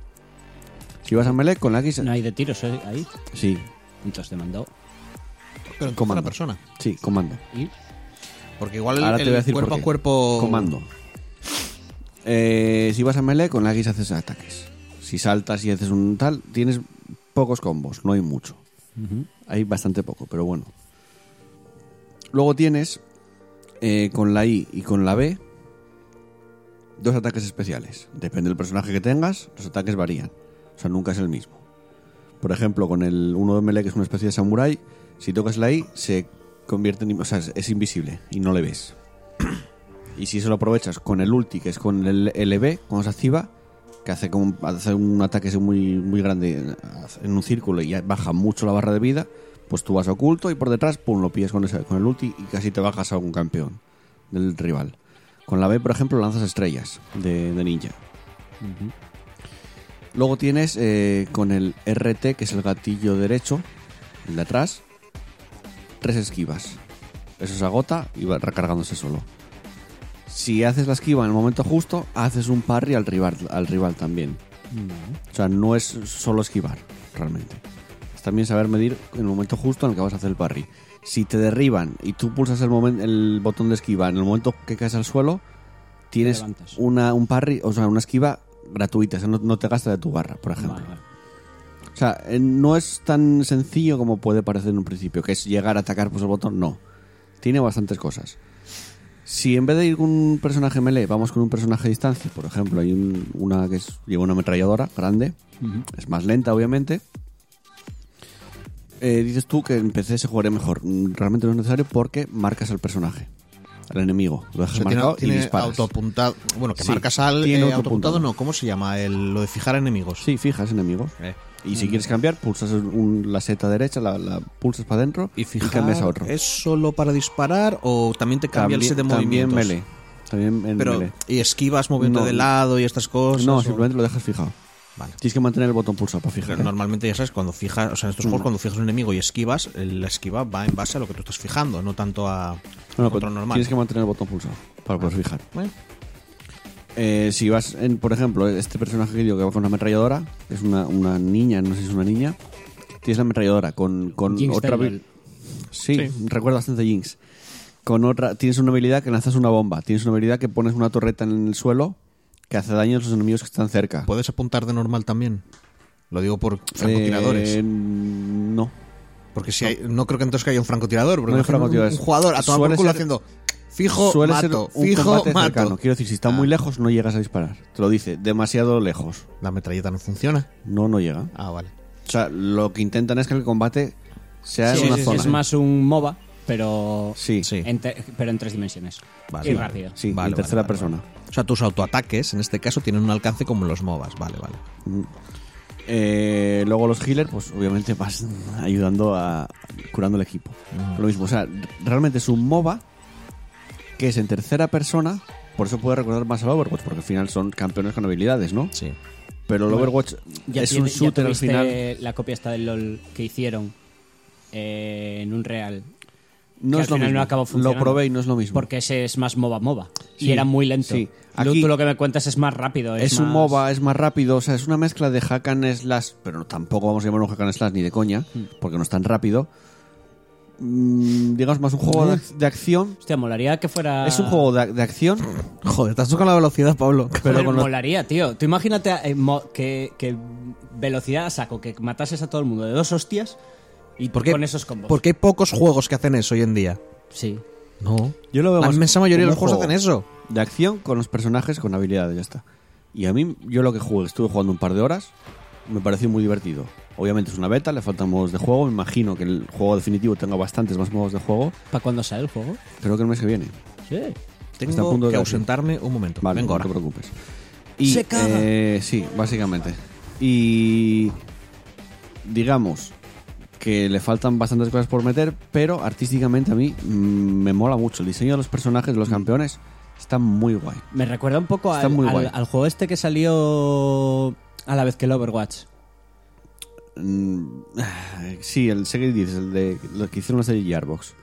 Si vas a melee, con la X, No hay de tiros ¿eh? ahí. sí, Entonces te mandó. Pero en Comando. persona. sí, comando. Y Porque igual el, Ahora te el voy a decir cuerpo a cuerpo. Comando. Eh, si vas a melee, con la X haces ataques. Si saltas y haces un tal, tienes pocos combos, no hay mucho. Hay bastante poco, pero bueno. Luego tienes eh, con la I y con la B dos ataques especiales. Depende del personaje que tengas, los ataques varían. O sea, nunca es el mismo. Por ejemplo, con el uno de melee, que es una especie de samurai, si tocas la I, se convierte en. O sea, es, invisible y no le ves. Y si eso lo aprovechas con el ulti, que es con el LB, cuando se activa, que hace, como, un- hace un ataque muy, muy grande en un círculo y baja mucho la barra de vida, pues tú vas oculto y por detrás, pum, lo pillas con, ese- con el ulti y casi te bajas a un campeón del rival. Con la B, por ejemplo, lanzas estrellas de, de ninja. Luego tienes eh, con el RT, que es el gatillo derecho, el de atrás, tres esquivas. Eso se agota y va recargándose solo. Si haces la esquiva en el momento justo, haces un parry al rival, al rival también. O sea, no es solo esquivar, realmente. Es también saber medir en el momento justo en el que vas a hacer el parry. Si te derriban y tú pulsas el, momen- el botón de esquiva en el momento que caes al suelo, tienes una, un parry, o sea, una esquiva gratuita. O sea, no, no te gasta de tu barra, por ejemplo. Vale. O sea, eh, no es tan sencillo como puede parecer en un principio, que es llegar a atacar pues el botón, no. Tiene bastantes cosas. Si en vez de ir con un personaje melee, vamos con un personaje a distancia, por ejemplo, hay un- una que es, lleva una ametralladora grande, es más lenta, obviamente. Eh, dices tú que en PC se jugaría mejor. Mm, Realmente no es necesario porque marcas al personaje, al enemigo. Lo O dejas sea, tiene, marcado y tiene autoapuntado. Bueno, que Sí, marcas al eh, autoapuntado, no. ¿Cómo se llama? El, lo de fijar enemigos. Sí, fijas enemigos. Eh. Y si quieres cambiar, pulsas un- la seta derecha, la, la pulsas para adentro Y fijar cambias a otro. ¿Es solo para disparar o también te cambia el set de también movimientos? melee. También en Pero, melee. ¿y esquivas moviendo No. de lado y estas cosas? No, o- simplemente lo dejas fijado. Vale. Tienes que mantener el botón pulsado para fijar. Pero ¿eh? normalmente ya sabes, cuando fijas, o sea, en estos juegos, cuando fijas un enemigo y esquivas, la esquiva va en base a lo que tú estás fijando, no tanto a No, no, control pero normal. Tienes que mantener el botón pulsado para poder fijar. Bueno, Eh, si vas, en, por ejemplo, este personaje que digo que va con una ametralladora, es una, una niña, no sé si es una niña, tienes la ametralladora con, con Jinx otra... Taylor. habil- Sí, recuerdo bastante Jinx. Con otra, tienes una habilidad que lanzas una bomba, tienes una habilidad que pones una torreta en el suelo que hace daño a los enemigos que están cerca. ¿Puedes apuntar de normal también? Lo digo por francotiradores. Eh, no. Porque si hay, no creo que entonces que haya un francotirador. Porque No hay imagino un- francotiradores. Un jugador a tomar Suele por culo ser- haciendo fijo, Suele mato, ser un fijo, combate mato. cercano. Quiero decir, si está Ah. muy lejos no llegas a disparar. Te lo dice, demasiado lejos. La metralleta no funciona. No, no llega. Ah, vale. O sea, lo que intentan es que el combate sea Sí, en una sí, sí, zona. es más un MOBA, pero, Sí, Sí. en te- pero en tres dimensiones. Vale, y vale. rápido. Sí, Vale, en vale, tercera vale, persona. O sea, tus autoataques, en este caso, tienen un alcance como en los MOBAs. Vale, vale. Eh, luego los healers, pues obviamente vas ayudando a curando el equipo. Lo mismo, o sea, realmente es un MOBA que es en tercera persona, por eso puede recordar más al Overwatch, porque al final son campeones con habilidades, ¿no? Sí. Pero el Overwatch Ya es tiene- un ya shooter al final. la copia esta del LOL que hicieron eh, en un real. No que es al lo final mismo. no acabó lo probé y no es lo mismo. Porque ese es más MOBA MOBA. Sí, y era muy lento. sí. Aquí- Tú lo que me cuentas es más rápido. Es, es un MOBA, es más rápido, o sea, es una mezcla de hack and slash, pero tampoco vamos a llamarlo hack and slash ni de coña, porque no es tan rápido. Mm, digamos más un juego de, ac- de acción. Hostia, molaría que fuera. Es un juego de, de acción, Joder, estás tocando la velocidad, Pablo. pero Joder, con los- molaría, tío. Tú imagínate eh, que, que velocidad a saco, que matases a todo el mundo de dos hostias y ¿Por qué? con esos combos. Porque hay pocos juegos que hacen eso hoy en día. Sí. No. Yo lo veo La inmensa mayoría de los juegos hacen eso. De acción con los personajes con habilidades, ya está. Y a mí, yo lo que jugué, estuve jugando un par de horas, me pareció muy divertido. Obviamente es una beta, le faltan modos de juego. Me imagino que el juego definitivo tenga bastantes más modos de juego. ¿Para cuándo sale el juego? Creo que el mes que viene. Sí. Está a Tengo punto que ausentarme un momento. Vale, Vengo no ahora. te preocupes. Y, Se caga. eh, sí, básicamente. Y digamos que le faltan bastantes cosas por meter, pero artísticamente a mí mm, me mola mucho. El diseño de los personajes, de los campeones, está muy guay. Me recuerda un poco Está al, muy al- guay. al juego este que salió a la vez que el Overwatch. Mm, sí, el Secret Dices, el de lo que hicieron los de Gearbox.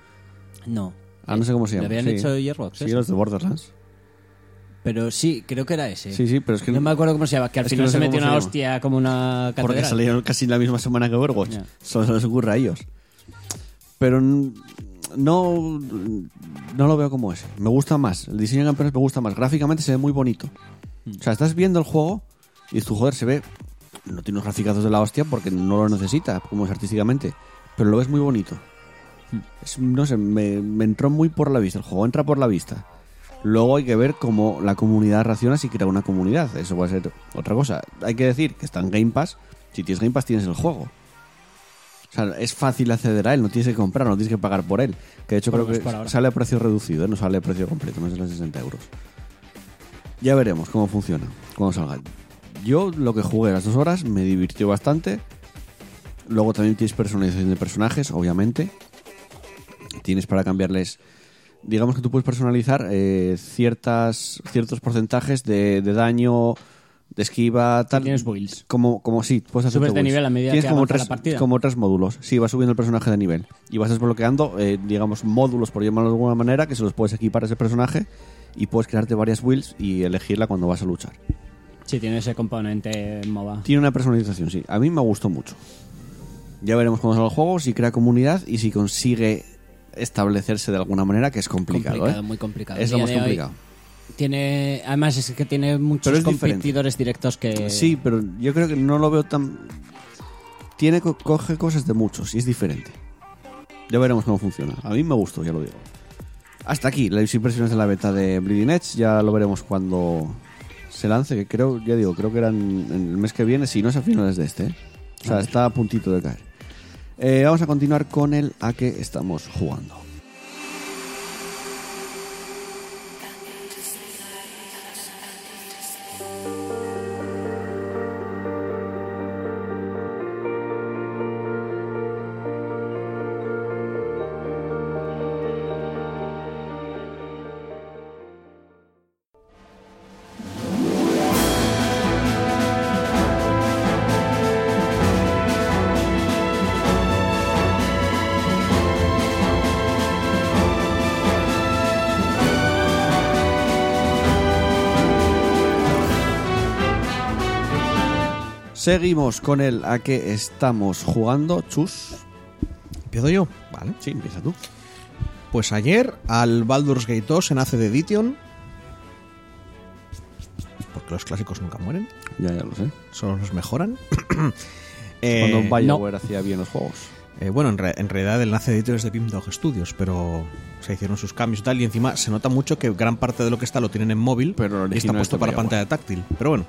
No. Ah, no sé cómo se ¿Le llama. habían sí. hecho Gearbox? Sí, eso? los de Borderlands. Pero sí, creo que era ese. Sí, sí, pero es que No me acuerdo cómo se llama, que al que final no sé se metió una se hostia como una catedral. Porque salieron casi la misma semana que Overwatch. Solo se les ocurre a ellos. Pero no, no lo veo como ese. Me gusta más. El diseño de campeones me gusta más. Gráficamente se ve muy bonito. O sea, estás viendo el juego y tu joder se ve. No tiene unos graficazos de la hostia porque no lo necesita, como es artísticamente. Pero lo ves muy bonito. Es- no sé, me, me entró muy por la vista. El juego entra por la vista. Luego hay que ver cómo la comunidad reacciona si crea una comunidad. Eso va a ser otra cosa. Hay que decir que está en Game Pass. Si tienes Game Pass, tienes el juego. O sea, es fácil acceder a él, no tienes que comprar, no tienes que pagar por él. Que de hecho creo por que sale a precio reducido, ¿eh? no sale a precio completo, no es de los 60 euros. Ya veremos cómo funciona cuando salga. Yo lo que jugué las dos horas me divirtió bastante. Luego también tienes personalización de personajes, obviamente. Tienes para cambiarles. Digamos que tú puedes personalizar eh, ciertas, ciertos porcentajes de, de daño, de esquiva, tal. tienes builds. Como, como sí, puedes hacer Subes de nivel a medida Tienes que como tres, la partida. como tres módulos. Sí, vas subiendo el personaje de nivel. Y vas desbloqueando, eh, digamos, módulos, por llamarlo de alguna manera, que se los puedes equipar a ese personaje. Y puedes crearte varias builds y elegirla cuando vas a luchar. Sí, tiene ese componente MOBA. Tiene una personalización, sí. A mí me gustó mucho. Ya veremos cuando salga el juego, si crea comunidad y si consigue establecerse de alguna manera, que es complicado. complicado, ¿eh? muy complicado. Es lo más hoy complicado. Tiene, además es que tiene muchos diferente. competidores directos que Sí, pero yo creo que no lo veo tan... Tiene, co- coge cosas de muchos y es diferente. Ya veremos cómo funciona. A mí me gustó, ya lo digo. Hasta aquí, las impresiones de la beta de Bleeding Edge. Ya lo veremos cuando se lance, que creo, ya digo, creo que eran en el mes que viene, si no es a finales de este. ¿eh? O sea, está a puntito de caer. Eh, vamos a continuar con el a que estamos jugando. Seguimos con el a qué estamos jugando, Chus. ¿Empiezo yo? Vale. Sí, empieza tú. Pues ayer al Baldur's Gate 2 en de Edition. Porque los clásicos nunca mueren, Ya, ya lo sé. solo los mejoran. Eh, Cuando BioWare hacía bien los juegos. eh, bueno, en, re- en realidad el AC de Edition es de Pimdog Studios, pero se hicieron sus cambios y tal. Y encima se nota mucho que gran parte de lo que está lo tienen en móvil Pero y está puesto para pantalla táctil. Pero bueno.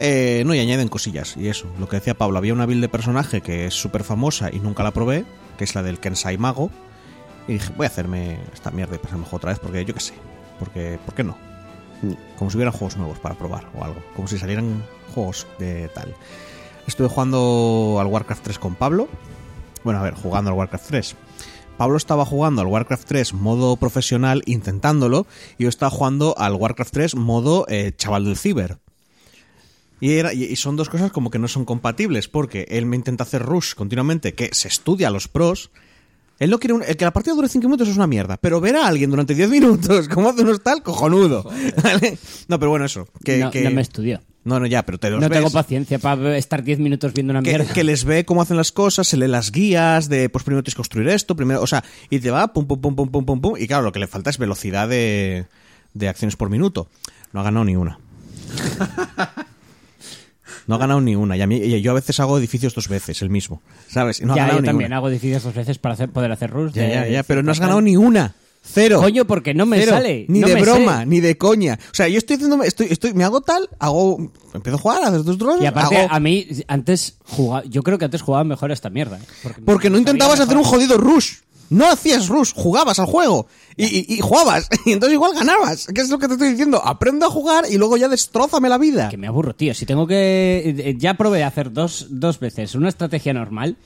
Eh, no, y añaden cosillas. Y eso, lo que decía Pablo, había una build de personaje que es súper famosa y nunca la probé, que es la del Kensai Mago. Y dije, voy a hacerme esta mierda y pasarme el juego otra vez porque yo qué sé. Porque, ¿Por qué no? Mm. Como si hubieran juegos nuevos para probar o algo. Como si salieran juegos de tal. Estuve jugando al Warcraft 3 con Pablo. Bueno, a ver, jugando al Warcraft 3. Pablo estaba jugando al Warcraft 3 modo profesional, intentándolo, y yo estaba jugando al Warcraft 3 modo eh, chaval del ciber. Y, era, y son dos cosas como que no son compatibles, porque él me intenta hacer rush continuamente, que se estudia a los pros. Él no quiere un- el que la partida dure 5 minutos es una mierda, pero ver a alguien durante 10 minutos, como hace unos tal, cojonudo. ¿Vale? No, pero bueno, eso. Que, no, que- no me estudió. No, no, ya, pero te los No ves tengo paciencia para estar 10 minutos viendo una que, mierda. que les ve cómo hacen las cosas, se lee las guías de pues primero tienes que construir esto, primero, o sea, y te va pum pum pum pum pum pum pum y claro, lo que le falta es velocidad de, de acciones por minuto. No ha ganado ni una. No ha ganado ni una. Y, a mí, y yo a veces hago edificios dos veces, el mismo. ¿Sabes? Y no ha ya, ganado yo ni también una. hago edificios dos veces para hacer, poder hacer rush. Ya, de- ya, ya, pero no has ganado ni una. Cero. Coño, porque no me Cero. sale. Ni no de me broma, sé. ni de coña. O sea, yo estoy haciendo, estoy, estoy, me hago tal, hago, empiezo a jugar, a hacer dos drones, Y aparte, hago- a mí, antes jugaba, yo creo que antes jugaba mejor a esta mierda. ¿eh? Porque no intentabas hacer un jodido rush. No hacías rush, jugabas al juego. Y, y- y jugabas. Y entonces igual ganabas. ¿Qué es lo que te estoy diciendo? Aprendo a jugar y luego ya destrózame la vida. Que me aburro, tío. Si tengo que. eh, Ya probé hacer dos, dos veces una estrategia normal.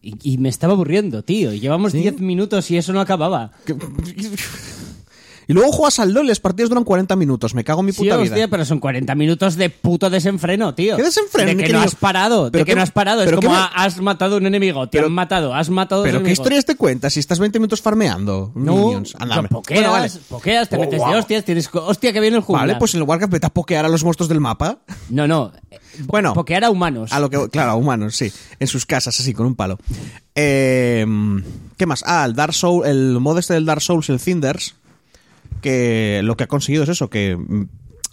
Y, y me estaba aburriendo, tío. Llevamos 10 minutos y eso no acababa. Y luego juegas al LOL y las partidas duran 40 minutos. Me cago en mi Sí, puta hostia, vida. pero son 40 minutos de puto desenfreno, tío. ¿Qué desenfreno, De que no has parado, ¿Pero de que no has parado. Es como me- has matado a un enemigo, te Pero- han matado, has matado a Pero ¿qué historias te cuentas si estás 20 minutos farmeando? No, Minions. Pokeas, Bueno, vale. pokeas, te Oh, metes de hostias, tienes... Hostia, que viene el jungla. Vale, pues en el Warcraft vete a pokear a los monstruos del mapa. No, no. Bueno. Pokear a humanos. A lo que, claro, a humanos, sí. En sus casas, así, con un palo. Eh, ¿Qué más? Ah, el Dark Soul, el modo este del Dark Souls, el Cinders, que lo que ha conseguido es eso, que mm,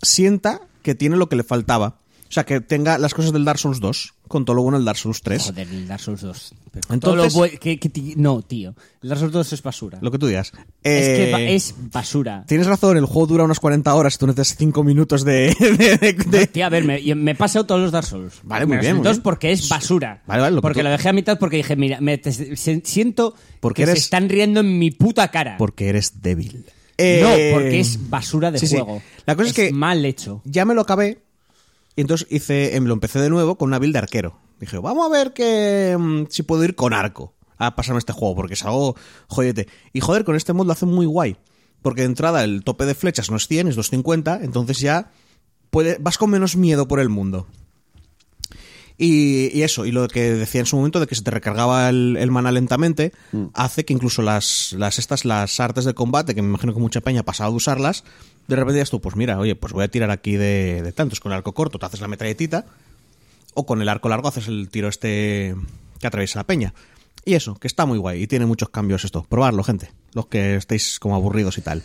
sienta que tiene lo que le faltaba. O sea, que tenga las cosas del Dark Souls 2, con todo lo bueno del Dark Souls 3. Joder, el Dark Souls 2. Pero Entonces- todo lo bue- que- no, tío. El Dark Souls 2 es basura. Lo que tú digas. Es que Eh, es basura. Tienes razón, el juego dura unas 40 horas y tú necesitas 5 minutos de... de- de- de- Tío, a ver, me, he pasado todos los Dark Souls. Vale, muy bien, 2 bien. porque es basura. Vale, vale, lo porque tú- lo dejé a mitad porque dije, mira, me te- siento Porque que eres- se están riendo en mi puta cara. Porque eres débil. No, Eh, porque es basura de sí, sí. juego. La cosa es que- mal hecho. ya me lo acabé y entonces hice, lo empecé de nuevo con una build de arquero. Dije, vamos a ver que mm, si puedo ir con arco a pasarme este juego, porque es algo jodete. Y joder, con este mod lo hace muy guay. Porque de entrada el tope de flechas no es 100, es 250, entonces ya puede, vas con menos miedo por el mundo. Y, y eso, y lo que decía en su momento de que se te recargaba el, el mana lentamente, hace que incluso las, las estas, las artes de combate, que me imagino que mucha peña ha pasado de usarlas, de repente tú, pues mira, oye, pues voy a tirar aquí de, de tantos. Con el arco corto te haces la metralletita, o con el arco largo haces el tiro este que atraviesa la peña. Y eso, que está muy guay y tiene muchos cambios esto. Probarlo, gente. Los que estéis como aburridos y tal.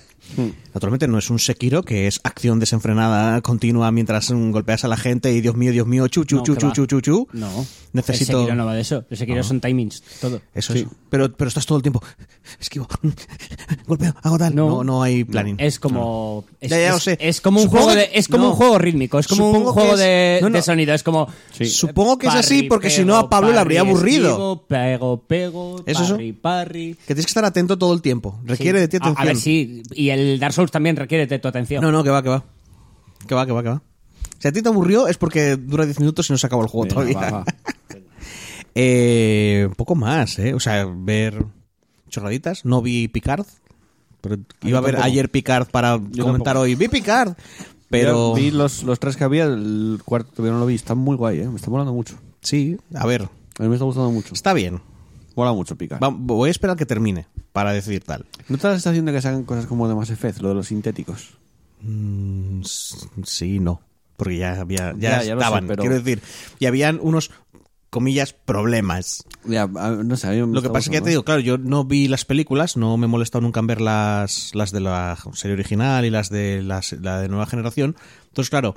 Naturalmente no es un Sekiro, que es acción desenfrenada continua mientras golpeas a la gente y Dios mío, Dios mío, chu, chu, No, chu, chu, chu, chu, chu. No. Necesito... El Sekiro no va de eso. El Sekiro son timings, todo. Eso es. Pero, pero estás todo el tiempo. Esquivo. Golpeo, hago tal. No, No. no, hay planning. Es como. Es, Ya, ya es- sé. es como un Supongo juego de, es como un juego rítmico, es como Supongo un juego es- de, de sonido, es como. Supongo que es así, parry, porque si no a Pablo le habría parry, aburrido. esquivo, pego, pego, ¿Es eso? parry, parry. Que tienes que estar atento todo el tiempo. Requiere Sí. de ti A- atención. A, ver, sí. Y el Dark Souls también requiere de tu atención. No, no, que va, que va. Que va, que va, que va. Si a ti te aburrió es porque dura 10 minutos y no se acaba el juego todavía. va, va. Eh, poco más, ¿eh? O sea, ver chorraditas. No vi Picard. Pero iba a ver ayer Picard para comentar tampoco. hoy. Vi Picard. Pero Yo vi los, los tres que había, el cuarto todavía no lo vi. Está muy guay, ¿eh? Me está molando mucho. sí, a ver. A mí me está gustando mucho. Está bien. Mola mucho picar. Va- voy a esperar que termine para decir tal. ¿No te da la sensación de que sacan cosas como de Mass Effect, lo de los sintéticos? Mm, s- sí, no. porque ya había Ya, ya, ya lo sé, estaban, pero- quiero decir, y habían unos comillas problemas. Ya, a- no sé, a mí me Lo que pasa es que ya te digo, claro, yo no vi las películas, no me he molestado nunca en ver las, las de la serie original y las de las- la de nueva generación. Entonces, claro,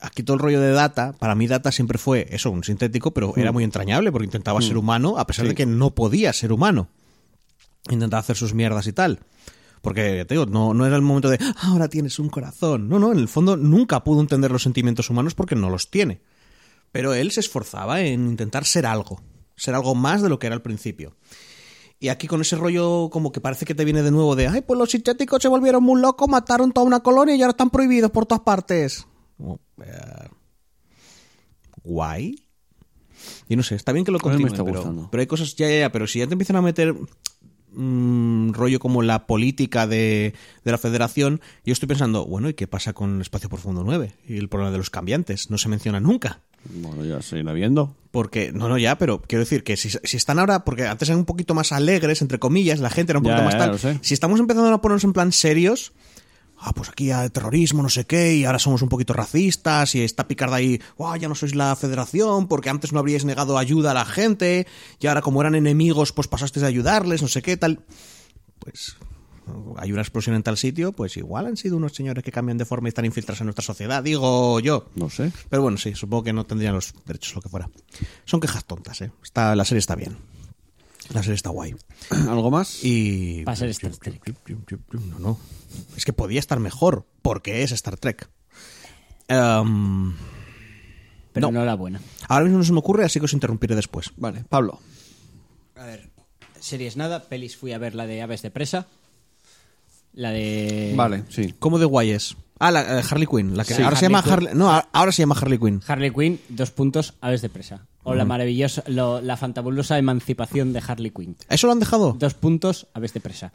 aquí todo el rollo de Data, para mí Data siempre fue eso, un sintético, pero era muy entrañable porque intentaba ser humano a pesar de que no podía ser humano. Intentaba hacer sus mierdas y tal. Porque, te digo, no, no era el momento de "Ah, ahora tienes un corazón. No, no, en el fondo nunca pudo entender los sentimientos humanos porque no los tiene. Pero él se esforzaba en intentar ser algo, ser algo más de lo que era al principio. Y aquí con ese rollo como que parece que te viene de nuevo de, ay, pues los sintéticos se volvieron muy locos, mataron toda una colonia y ahora están prohibidos por todas partes. Eh, guay. Y no sé, está bien que lo continúen, pero, hay cosas, ya, ya, ya, pero si ya te empiezan a meter mm, rollo como la política de, de la federación, yo estoy pensando, bueno, ¿y qué pasa con Espacio Profundo 9? Y el problema de los cambiantes, no se menciona nunca. Bueno, ya se irá viendo. Porque, no, no, ya, pero quiero decir que si, si están ahora, porque antes eran un poquito más alegres, entre comillas, la gente era un Ya, poquito más tal. Si estamos empezando a ponernos en plan serios, ah, pues aquí hay terrorismo, no sé qué, y ahora somos un poquito racistas, y está Picarda ahí, "Guau, ya no sois la federación, porque antes no habríais negado ayuda a la gente, y ahora como eran enemigos, pues pasasteis a ayudarles, no sé qué, tal. Pues hay una explosión en tal sitio, pues igual han sido unos señores que cambian de forma y están infiltrados en nuestra sociedad, digo yo. No sé. Pero bueno, sí, supongo que no tendrían los derechos, lo que fuera. Son quejas tontas, ¿eh? Está, la serie está bien. La serie está guay. ¿Algo más? Y... Va a ser Star Trek. No, no. Es que podía estar mejor, porque es Star Trek. Em, Pero No. no, la buena. ahora mismo no se me ocurre, así que os interrumpiré después. Vale, Pablo. A ver, series nada, pelis fui a ver la de Aves de Presa. La de. Vale, sí. ¿Cómo de guay es? Ah, la eh, Harley Quinn. La que Sí, ahora se Harley llama Quinn. Harley... No, a- ahora se llama Harley Quinn. Harley Quinn, dos puntos, Aves de Presa. O la maravillosa, lo- la fantabulosa emancipación de Harley Quinn. ¿Eso lo han dejado? Dos puntos, Aves de Presa.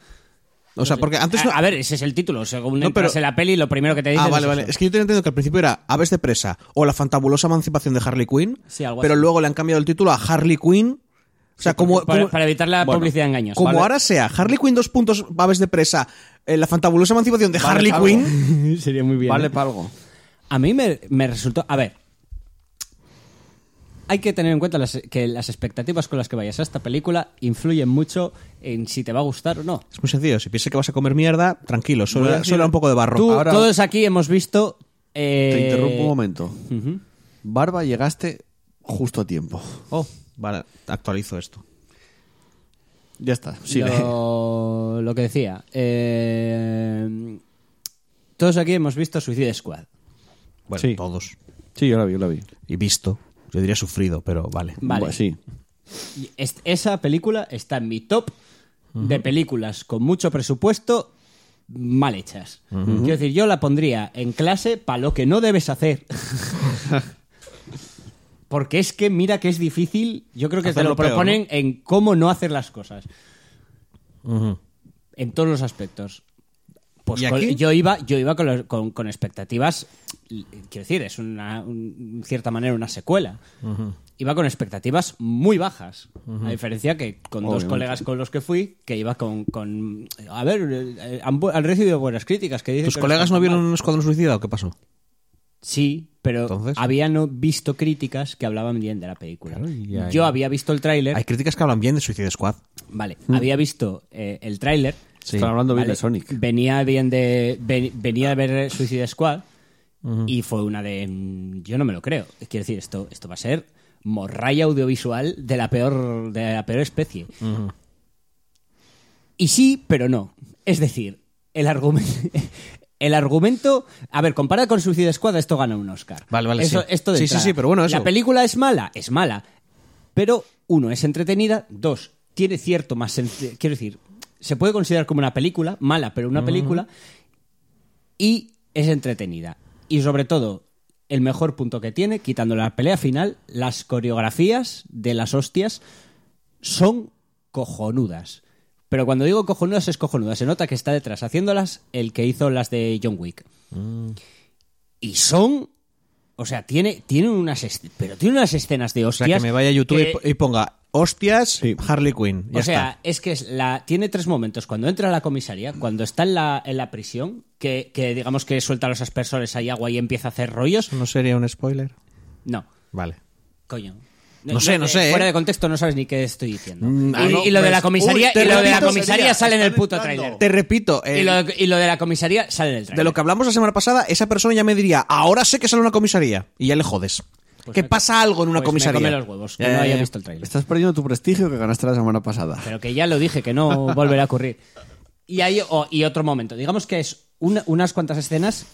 O sea, porque antes... no- A, a ver, ese es el título. Según No, entras pero- en la peli, lo primero que te dicen Ah, vale, es vale. eso. Es que yo tenía entendido que al principio era Aves de Presa o la fantabulosa emancipación de Harley Quinn, Sí, algo pero así. luego le han cambiado el título a Harley Quinn. O sea, como, para, como- para evitar la Bueno, publicidad engañosa. como Vale. ahora sea Harley Quinn dos puntos Aves de Presa, eh, la fantabulosa emancipación de Vale, Harley. Quinn. Sería muy bien. Vale ¿eh? para algo. A mí me, me resultó. A ver. Hay que tener en cuenta las- que las expectativas con las que vayas a esta película influyen mucho en si te va a gustar o no. Es muy sencillo. Si piensas que vas a comer mierda, tranquilo. Solo, Voy a decir- solo era un poco de barro. Tú, Ahora- todos aquí hemos visto. eh, Te interrumpo un momento. ujú. Barba, llegaste justo a tiempo. Oh, vale. Actualizo esto. Ya está. Lo, lo que decía. eh, todos aquí hemos visto Suicide Squad. Bueno, Sí. todos. Sí, yo la vi, yo la vi. Y visto. Yo diría sufrido, pero vale. Vale. Bueno, sí. Y es- esa película está en mi top de películas con mucho presupuesto mal hechas. Quiero decir, yo la pondría en clase para lo que no debes hacer. Porque es que mira que es difícil, yo creo que te Hacerlo lo peor, proponen en cómo no hacer las cosas, en todos los aspectos. Pues ¿Y con- aquí? yo iba, yo iba con, los- con- con expectativas, quiero decir, es una, un- en cierta manera una secuela. Iba con expectativas muy bajas. A diferencia que con dos colegas con los que fui, que iba con. con- a ver, eh, han, recibido buenas críticas. Que dicen ¿Tus que colegas no vieron mal. un escuadrón suicida o qué pasó? Sí, pero Entonces. habían visto críticas que hablaban bien de la película. Claro, y ya- Yo había visto el tráiler. Hay críticas que hablan bien de Suicide Squad. Vale, había visto eh, el tráiler. Sí. Están hablando bien Vale, de Sonic. Venía bien de ven- venía de ver Suicide Squad y fue una de mm, yo no me lo creo. Quiero decir, esto esto va a ser morralla audiovisual de la peor de la peor especie. Y sí, pero no. Es decir, el argumento el argumento, a ver, comparado con Suicide Squad, esto gana un Oscar. Vale, vale, Eso- sí. Esto de Sí, sí, sí, pero bueno, eso. La película es mala, es mala. Pero, uno, es entretenida. Dos, tiene cierto más. Quiero decir, se puede considerar como una película, mala, pero una película. Y es entretenida. Y sobre todo, el mejor punto que tiene, quitando la pelea final, las coreografías de las hostias son cojonudas. Pero cuando digo cojonudas es cojonudas. Se nota que está detrás haciéndolas el que hizo las de John Wick. Y son. O sea, tiene, tiene unas. Pero tiene unas escenas de O hostias. sea, que me vaya a YouTube y que- po- y ponga hostias, Sí. Harley Quinn. Ya o sea, está. es que es la, tiene tres momentos. Cuando entra a la comisaría, cuando está en la, en la prisión, que, que digamos que suelta a los aspersores ahí agua y empieza a hacer rollos. ¿No sería un spoiler? No, Vale. coño. No sé, no sé, Fuera ¿eh? de contexto no sabes ni qué estoy diciendo. Mm, y, no, y lo de pues, la comisaría, uy, y lo de la comisaría sería, sale en el puto tráiler. Te repito, eh, Y lo, y lo de la comisaría sale en el tráiler. de lo que hablamos la semana pasada, esa persona ya me diría, ahora sé que sale una comisaría. Y ya le jodes. que me- pasa algo en una Pues me comisaría. come los huevos, que no ya, haya ya. visto el tráiler. Estás perdiendo tu prestigio que ganaste la semana pasada. Pero que ya lo dije, que no volverá a ocurrir. Y hay y otro momento. Digamos que es una- unas cuantas escenas.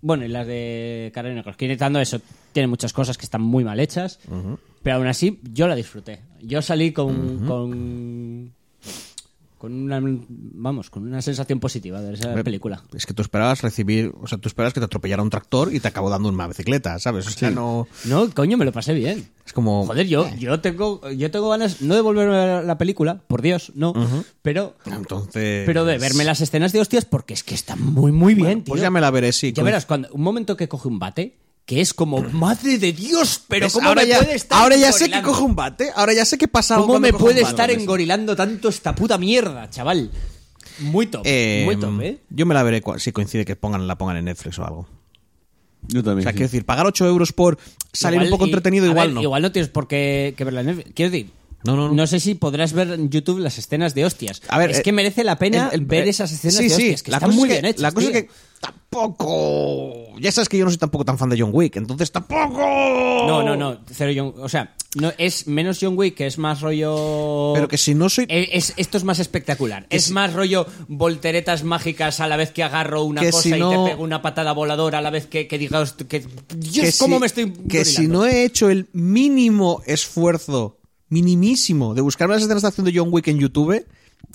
Bueno, y las de Carolina Cross, quitando eso, tiene muchas cosas que están muy mal hechas. Pero aún así, yo la disfruté. Yo salí con. con con una vamos con una sensación positiva de esa película Es que tú esperabas recibir, o sea, tú esperabas que te atropellara un tractor y te acabó dando una bicicleta, ¿sabes? O sea, no. no coño me lo pasé bien Es como. joder yo yo tengo yo tengo ganas no de volver a ver la película por Dios no pero Entonces. pero de verme las escenas de hostias porque es que está muy muy bien tío Pues ya me la veré, sí. Ya con- verás, cuando, un momento que coge un bate, que es como, madre de Dios, pero ¿Ves? ¿cómo ahora me ya, puede estar ahora ya sé que coge un bate, ahora ya sé que pasa algo ¿Cómo me puede bate. estar engorilando tanto esta puta mierda, chaval? Muy top, Eh, muy top, ¿eh? Yo me la veré si coincide que pongan, la pongan en Netflix o algo. Yo O también. sea, sí. quiero decir, pagar 8 euros por salir Igual- un poco y- entretenido, igual ver, no. Igual no tienes por qué que verla en Netflix. Quiero decir, No, no, no. sé si podrás ver en YouTube las escenas de hostias. A ver, es eh, que merece la pena el- el- ver eh, esas escenas sí, de sí, hostias, que la están cosa muy es que- bien hechas. La cosa tío. es que tampoco. Ya sabes que yo no soy tampoco tan fan de John Wick, entonces tampoco. No, no, no, cero John... O sea, no, es menos John Wick, que es más rollo... Pero que si no soy. Eh, es- esto es más espectacular. Es más rollo volteretas mágicas a la vez que agarro una Que cosa si y no- te pego una patada voladora a la vez que, que digas que Dios, que cómo si- me estoy Que si no he hecho el mínimo esfuerzo, minimísimo, de buscarme las escenas de acción de John Wick en YouTube,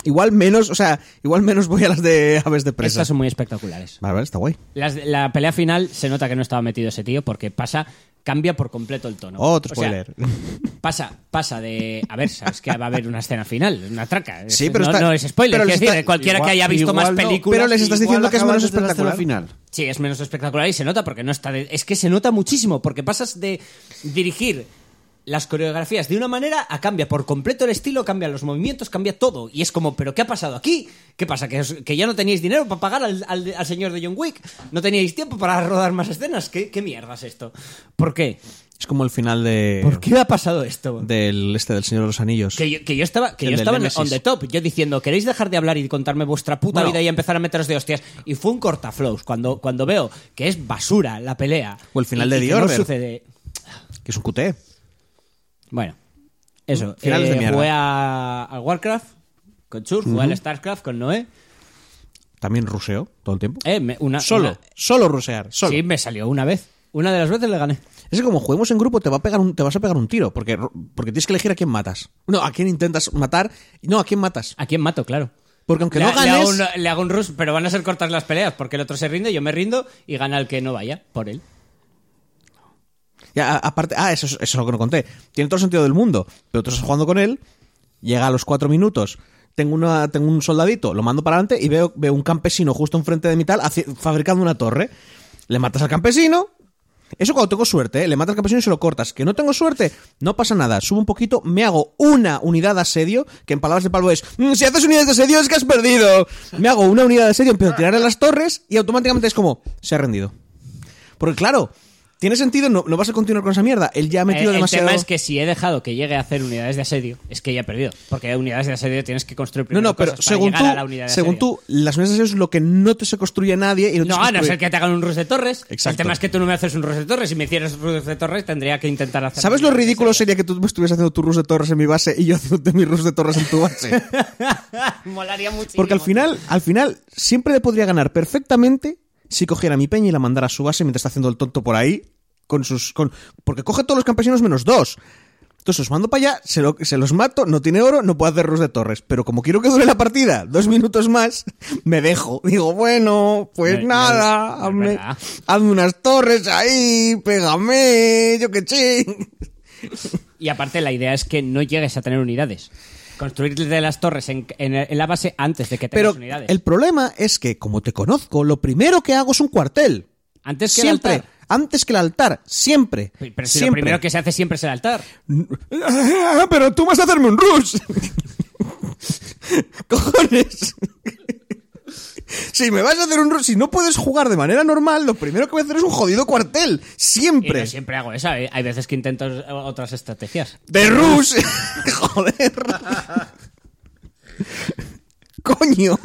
igual menos, o sea, igual menos voy a las de aves de presa. Estas son muy espectaculares. Vale, vale, está guay. Las la pelea final se nota que no estaba metido ese tío porque pasa cambia por completo el tono. Otro O sea, spoiler. pasa, pasa de. A ver, sabes que va a haber una escena final, una traca. Sí, pero no, está- no es spoiler. pero está- decir, cualquiera igual- que haya visto más no, películas. pero les estás diciendo que es menos espectacular. final. Sí, es menos espectacular y se nota porque no está. de- Es que se nota muchísimo porque pasas de dirigir las coreografías de una manera a cambia por completo el estilo, cambia los movimientos, cambia todo. Y es como, ¿pero qué ha pasado aquí? ¿Qué pasa? ¿Que, os- que ya no teníais dinero para pagar al, al- al señor de John Wick? ¿No teníais tiempo para rodar más escenas? ¿Qué, qué mierda es esto? ¿Por qué? Es como el final de. ¿Por qué ha pasado esto? Del este del Señor de los Anillos. Que yo, que yo estaba, que El yo estaba on the top, yo diciendo, ¿queréis dejar de hablar y contarme vuestra puta Bueno. vida y empezar a meteros de hostias? Y fue un cortaflows cuando, cuando veo que es basura la pelea. O el final y- de y The que no Order. sucede. Que es un QT. Bueno, eso. Finales eh, de mierda. Jugué a, al Warcraft con Chur, jugué al StarCraft con Noé. También ruseo todo el tiempo. Eh, me- una, solo, una- solo rusear. Solo. Sí, me salió una vez. Una de las veces le gané. Es que como juguemos en grupo te, va a pegar un, te vas a pegar un tiro, porque, porque tienes que elegir a quién matas. No, a quién intentas matar. No, a quién matas. ¿A quién mato? Claro. Porque aunque le, no le ganes... hago un, le hago un rush, pero van a ser cortas las peleas, porque el otro se rinde, yo me rindo y gana el que no vaya por él. Ya, a- aparte, ah, eso, es- eso es lo que no conté. Tiene todo el sentido del mundo. Pero tú estás jugando con él, llega a los cuatro minutos, tengo, una, tengo un soldadito, lo mando para adelante y veo, veo un campesino justo enfrente de mi tal fabricando una torre. Le matas al campesino. Eso cuando tengo suerte, ¿eh? le matas al campesino y se lo cortas. Que no tengo suerte, no pasa nada. Subo un poquito, me hago una unidad de asedio, que en palabras de Pablo es, "Mm, si haces unidades de asedio es que has perdido. Me hago una unidad de asedio, empiezo a tirarle las torres y automáticamente es como, se ha rendido. Porque claro, tiene sentido, no, no vas a continuar con esa mierda. Él ya ha metido Eh, el demasiado. tema es que si he dejado que llegue a hacer unidades de asedio, es que ya he perdido. Porque unidades de asedio tienes que construir No, primero no, pero cosas para según llegar tú, a la unidad de según asedio. tú, las unidades de asedio es lo que no te se construye a nadie y no No, a no ser que te hagan un rush de torres. El Exacto. tema es que tú no me haces un rush de torres. Si me hicieras un rush de torres, tendría que intentar hacer. ¿Sabes lo ridículo sería que tú estuvieras haciendo tu rus de torres en mi base y yo haciendo mi rus de torres en tu base? Molaría muchísimo. Porque al final, al final, siempre le podría ganar perfectamente si cogiera mi peña y la mandara a su base mientras está haciendo el tonto por ahí. Con sus. Con, porque coge todos los campesinos menos dos. Entonces los mando para allá, se, lo- se los mato, no tiene oro, no puedo hacer rus de torres. Pero como quiero que dure la partida dos minutos más, me dejo. Digo, bueno, pues No, nada, no hazme, hazme unas torres ahí, pégame, yo qué ching. Y aparte, la idea es que no llegues a tener unidades. Construirte las torres en, en- en la base antes de que tengas Pero unidades. el problema es que, como te conozco, lo primero que hago es un cuartel. Antes que Siempre. el altar. Antes que el altar, siempre. Pero si lo primero que se hace siempre es el altar. Pero tú vas a hacerme un rush. Cojones. Si me vas a hacer un si no puedes jugar de manera normal, lo primero que voy a hacer es un jodido cuartel. Y Siempre. no siempre hago esa. ¿eh? Hay veces que intento otras estrategias. De rush. Joder. Coño.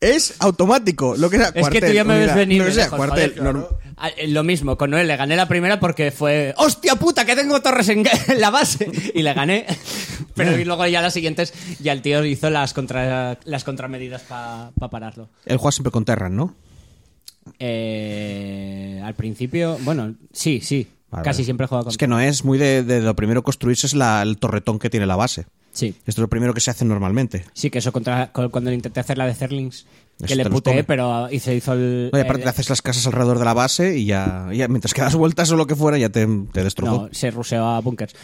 Es automático. Lo que sea Es que tú ya me ves venir. Lo que de sea, lejos, cuartel. joder. norm- Ah, eh, Lo mismo, con Noel le gané la primera porque fue ¡Hostia puta! Que tengo torres en, la base. Y le gané. Pero y luego ya las siguientes, ya el tío hizo las, contra, las contramedidas para pararlo. Él juega siempre con Terran, ¿no? Eh, al principio, bueno, sí, sí. Vale, casi siempre juega con Es que no es muy de, de lo primero construirse es la- el torretón que tiene la base. Sí. Esto es lo primero que se hace normalmente. Sí, que eso contra, con- cuando intenté hacer la de Zerlings, Eso que le puteé, pero y se hizo el. No, y aparte el- haces las casas alrededor de la base y ya, ya mientras que das vueltas o lo que fuera ya te, te destrozó. No, se ruseó a bunkers.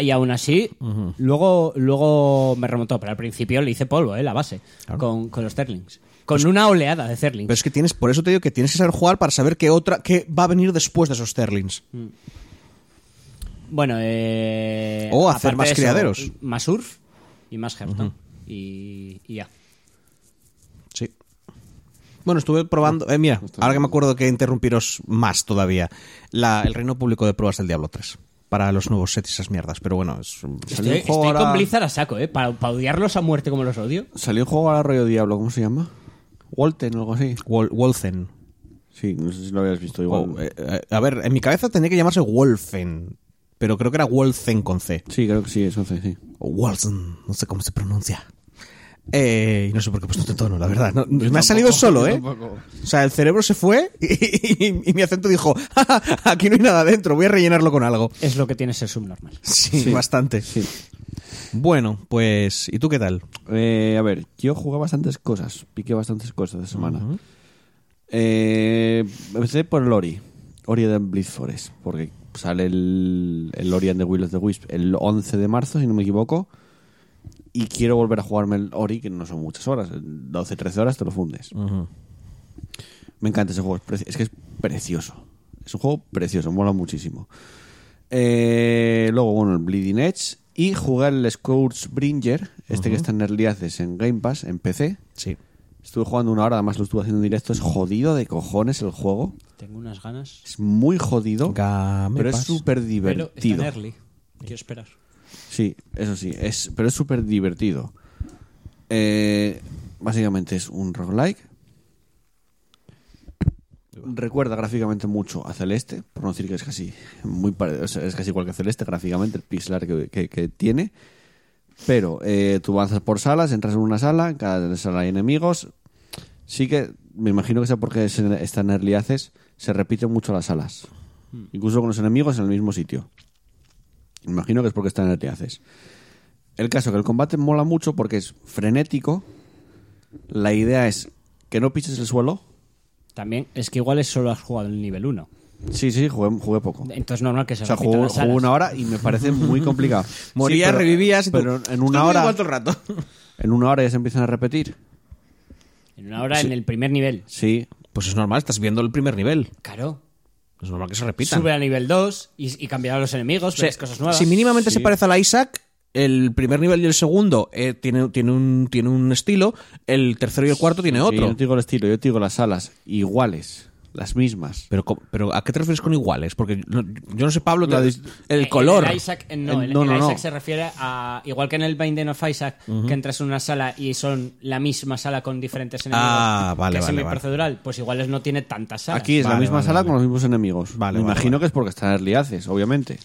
Y, aún así, luego, luego me remontó, pero al principio le hice polvo, ¿eh? La base, con, con los Zerlings. Con una oleada de Zerlings. Pero es que tienes, por eso te digo que tienes que saber jugar para saber qué otra, qué va a venir después de esos Sterlings. Bueno, eh, O hacer más eso, criaderos. Más surf y más Hearthstone. y, y ya. Sí. Bueno, estuve probando. Eh, mira, ahora que me acuerdo que interrumpiros más todavía. La, el reino público de pruebas del Diablo 3. Para los nuevos sets y esas mierdas. Pero bueno, es. un- Salió Estoy, un juego estoy con ahora- Blizzard a saco, ¿eh? Para, para odiarlos a muerte como los odio. Salió un juego ahora rollo Diablo, ¿cómo se llama? Walten o algo así. Wol- Wolfen. Sí, no sé si lo habías visto igual. O, eh, eh, a ver, en mi cabeza tenía que llamarse Wolfen. Pero creo que era Wolfen con C. Sí, creo que sí, eso sí. sí. O Wolfen, no sé cómo se pronuncia. Eh, y no sé por qué he puesto este tono, la verdad. No, me ha salido solo, ¿eh? O sea, el cerebro se fue y, y- y mi acento dijo, "Ja, ja, aquí no hay nada dentro, voy a rellenarlo con algo. Es lo que tiene ser subnormal. Sí, bastante. Bueno, pues, ¿y tú qué tal? Eh, a ver, yo jugué bastantes cosas, piqué bastantes cosas de semana. Eh, empecé por el Ori, Ori de Blitz Forest, porque sale el, el Ori and the Will of the Wisp el 11 de marzo, si no me equivoco, y quiero volver a jugarme el Ori, que no son muchas horas, 12-13 horas te lo fundes. Me encanta ese juego, es, que es precioso. Es un juego precioso, mola muchísimo. Eh, luego, bueno, el Bleeding Edge. Y jugué el Scourgebringer, este que está en Early Access en Game Pass, en PC. Sí. Estuve jugando una hora, además lo estuve haciendo en directo. Es jodido de cojones el juego. Tengo unas ganas. Es muy jodido, Game pero es Pass. súper Pero está divertido. en early. Quiero esperar. Sí, eso sí, es, pero es súper divertido. Eh, básicamente es un roguelike. Recuerda gráficamente mucho a Celeste, por no decir que es casi muy pare- o sea, es casi igual que Celeste gráficamente, el pixel art que, que- que tiene. Pero eh, tú avanzas por salas, entras en una sala, en cada sala hay enemigos. Sí que me imagino que sea porque es en- está en Early Access, se repiten mucho las salas. Incluso con los enemigos en el mismo sitio. Imagino que es porque está en Access. El caso que el combate mola mucho porque es frenético. La idea es que no pises el suelo. También es que igual es solo has jugado el nivel 1. Sí, sí, jugué, jugué poco. Entonces normal que se O sea, jugué, jugué una hora y me parece muy complicado. Morías, Sí, revivías Pero en "Estoy una hora, el rato. en una hora ya se empiezan a repetir. En una hora en el primer nivel. Sí, Pues es normal, estás viendo el primer nivel. Claro. Es normal que se repitan. Sube a nivel 2 y, y cambiar a los enemigos, O sea, ves cosas nuevas. Si mínimamente se parece a la Isaac, el primer nivel y el segundo eh, tiene, tiene, un, tiene un estilo, el tercero y el cuarto tiene Sí, otro. yo no te digo el estilo, yo te digo las salas iguales, las mismas. Pero, pero ¿a qué te refieres con iguales? Porque no- yo no sé, Pablo, te- el color. El Isaac, no, El- el, no, el no, no. Isaac se refiere a. Igual que en el Binding of Isaac, que entras en una sala y son la misma sala con diferentes enemigos. Ah, vale, que es vale, semiprocedural, pues iguales no tiene tantas salas. Aquí es la Vale, misma vale, sala vale. con los mismos enemigos. Vale, me vale, imagino vale. que es porque está en Early Access, obviamente.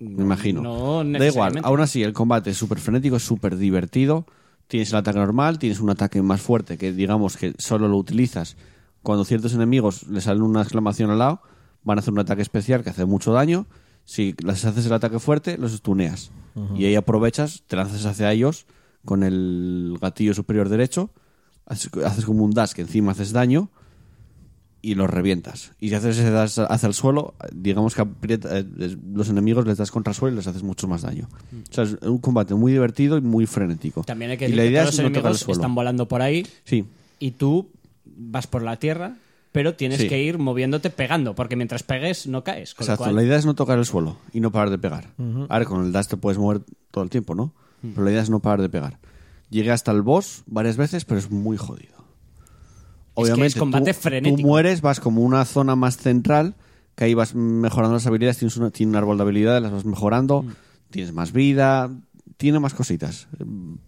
Me imagino. no da igual, aún así el combate es súper frenético, es súper divertido. Tienes el ataque normal, tienes un ataque más fuerte que digamos que solo lo utilizas cuando ciertos enemigos le salen una exclamación al lado, van a hacer un ataque especial que hace mucho daño. Si les haces el ataque fuerte, los estuneas. Y ahí aprovechas, te lanzas hacia ellos con el gatillo superior derecho, haces, como un dash que encima haces daño y los revientas. Y si haces ese dash hacia el suelo, digamos que aprieta- eh, los enemigos les das contra el suelo y les haces mucho más daño. O sea, es un combate muy divertido y muy frenético. También hay que y decir la que idea todos es los no el enemigos suelo. están volando por ahí Sí, y tú vas por la tierra pero tienes Sí. que ir moviéndote pegando, porque mientras pegues no caes. Con lo Exacto, cual- la idea es no tocar el suelo y no parar de pegar. A ver, con el dash te puedes mover todo el tiempo, ¿no? Pero la idea es no parar de pegar. Llegué hasta el boss varias veces, pero es muy jodido. que es combate tú, frenético. tú mueres, vas como una zona más central, que ahí vas mejorando las habilidades, tienes, una, tienes un árbol de habilidades, las vas mejorando, Mm. tienes más vida, tiene más cositas.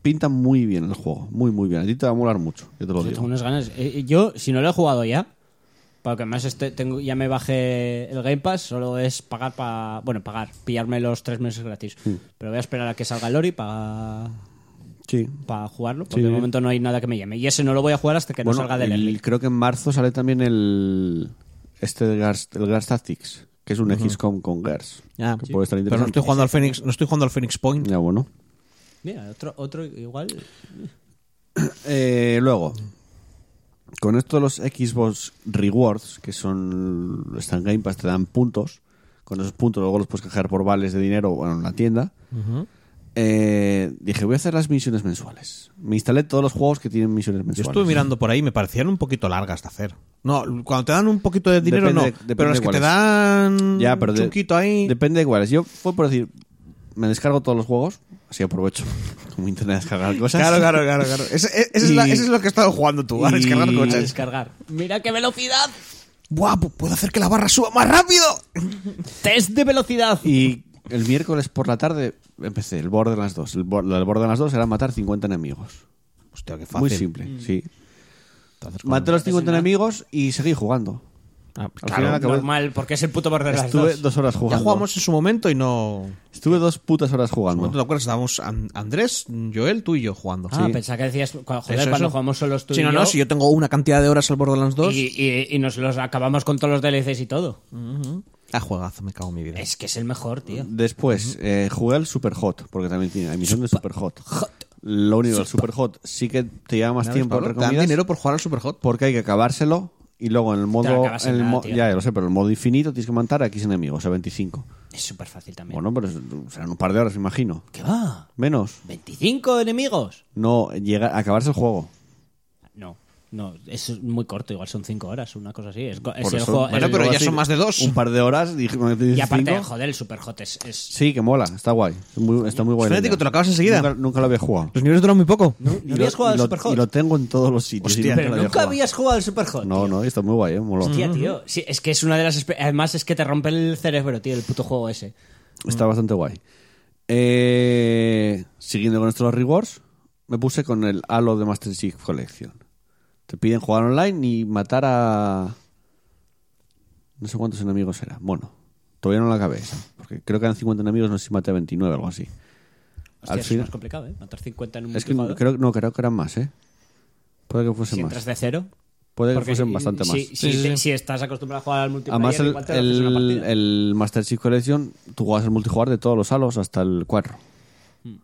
Pinta muy bien el juego, muy, muy bien. A ti te va a molar mucho, yo te lo Yo digo. tengo unas ganas. Eh, Yo, si no lo he jugado ya, porque además este, tengo, ya me bajé el Game Pass, solo es pagar para. Bueno, pagar, pillarme los tres meses gratis. Mm. Pero voy a esperar a que salga el Ori para Sí. para jugarlo, porque Sí. de momento no hay nada que me llame. Y ese no lo voy a jugar hasta que no salga del el- Early. creo que en marzo sale también el este de Gars, el Gars Tactics, que es un XCOM con Gars. Ah, que sí. puede estar Pero no interesante. estoy jugando al Phoenix, no estoy jugando al Phoenix Point. Ya, bueno. Mira, otro, otro igual. Eh, luego, con esto de los Xbox Rewards, que son están en Game Pass, te dan puntos. Con esos puntos luego los puedes canjear por vales de dinero bueno, en la tienda. Eh, dije, voy a hacer las misiones mensuales. Me instalé todos los juegos que tienen misiones Yo mensuales. estuve mirando por ahí y me parecían un poquito largas de hacer. No, cuando te dan un poquito de dinero Depende- no, depende pero las de que te dan Ya, pero un de- ahí. Depende de cuáles. Yo fue por decir, me descargo todos los juegos, así aprovecho como internet a descargar cosas. Claro, claro, claro, claro. Ese, ese es, Y- la- ese es lo que he estado jugando tú, a y- descargar A coches. descargar. ¡Mira qué velocidad! ¡Buah! pu- Puedo hacer que la barra suba más rápido. ¡Test de velocidad! Y el miércoles por la tarde empecé el Borderlands 2. El, el Borderlands 2 era matar 50 enemigos. Hostia, qué fácil. Muy simple, sí. Entonces, Maté los 50 enemigos y seguí jugando. Ah, claro. final Normal, porque es el puto Borderlands Estuve 2. dos horas Ya jugando. jugamos en su momento y no. Estuve dos putas horas jugando. ¿No te acuerdas? Estábamos An- Andrés, Joel, tú y yo jugando. Ah, Sí. pensaba que decías, cu- joder, Eso, cuando eso. jugamos solos tú Sí, y no, yo, no, si yo tengo una cantidad de horas al Borderlands 2. y, y- y nos los acabamos con todos los DLCs y todo. Ah, juegazo, me cago en mi vida. Es que es el mejor, tío. Después eh, jugué al Super Hot, porque también tiene la emisión de Super Hot. Lo único, el Super Hot sí que te lleva más ¿Ya tiempo, Pablo? entre ¿Te dan comillas, dinero por jugar al Superhot? porque hay que acabárselo y luego en el modo... acabas en en el nada, mo- tío. ya, ya lo sé, pero en el modo infinito tienes que matar a X enemigos, o sea, 25. Es súper fácil también. Bueno, pero es- serán un par de horas, me imagino. ¿Qué va? Menos. ¿25 enemigos? No, llega a acabarse el juego. No, es muy corto, igual son 5 horas, una cosa así. Es, es Por el eso- juego. Bueno, el- pero ya así, son más de dos. Un par de horas, y aparte, cinco. joder, el Super Hot es. es- Sí, que mola, está guay. Muy- está muy guay. idea. te lo acabas enseguida. Nunca, nunca lo había jugado. Los niveles duran muy poco. ¿No habías lo- jugado al lo- Super Hot? Y lo tengo en todos los sitios. Hostia, nunca pero nunca jugado. habías jugado al Super Hot. No, tío. no, está muy guay, eh, moló. Hostia, tío. Sí, es que es una de las. Además, es que te rompe el cerebro, tío, el puto juego ese. Está bastante guay. Eh, siguiendo con estos rewards, me puse con el Halo de Master Chief Collection. Te piden jugar online y matar a... No sé cuántos enemigos era. Bueno, todavía no la acabé esa. Porque creo que eran 50 enemigos, no sé si maté a 29 o algo así. Hostia, Al eso es más complicado, ¿eh? Matar 50 en un Es que multijugador. creo, no, creo que eran más, ¿eh? Puede que fuesen Si más. entras de cero. Puede que fuesen si- bastante más. si- Si, te- si estás acostumbrado a jugar al multiplayer, Además, el, igual te haces una el, partida. el Master Chief Collection, tú juegas el multijugador de todos los halos hasta el 4. Hmm.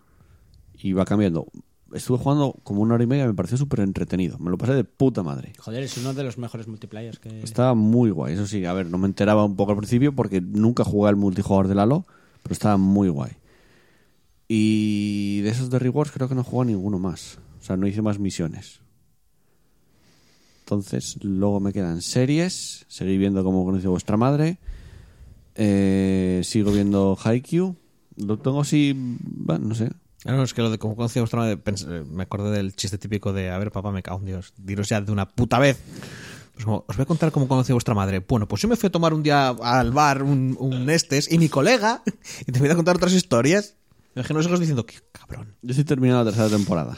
Y va cambiando. Estuve jugando como una hora y media, me pareció súper entretenido. Me lo pasé de puta madre. Joder, es uno de los mejores multiplayers que. Estaba muy guay. Eso sí, a ver, no me enteraba un poco al principio porque nunca jugué al multijugador del Halo, pero estaba muy guay. Y de esos de rewards creo que no jugué ninguno más. O sea, no hice más misiones. Entonces, luego me quedan series. Seguí viendo cómo conoció vuestra madre. Eh, sigo viendo Haikyuu. Lo tengo así, bueno, no sé. Ah, No, es que lo de cómo conocí a vuestra madre, pens- eh, me acordé del chiste típico de, a ver, papá, me cago en Dios, diros ya de una puta vez. Pues como, os voy a contar cómo conocí a vuestra madre. Bueno, pues yo me fui a tomar un día al bar un, un estes y mi colega, y te voy a contar otras historias. Me dejé los ojos diciendo, qué cabrón. Yo estoy terminando la tercera temporada.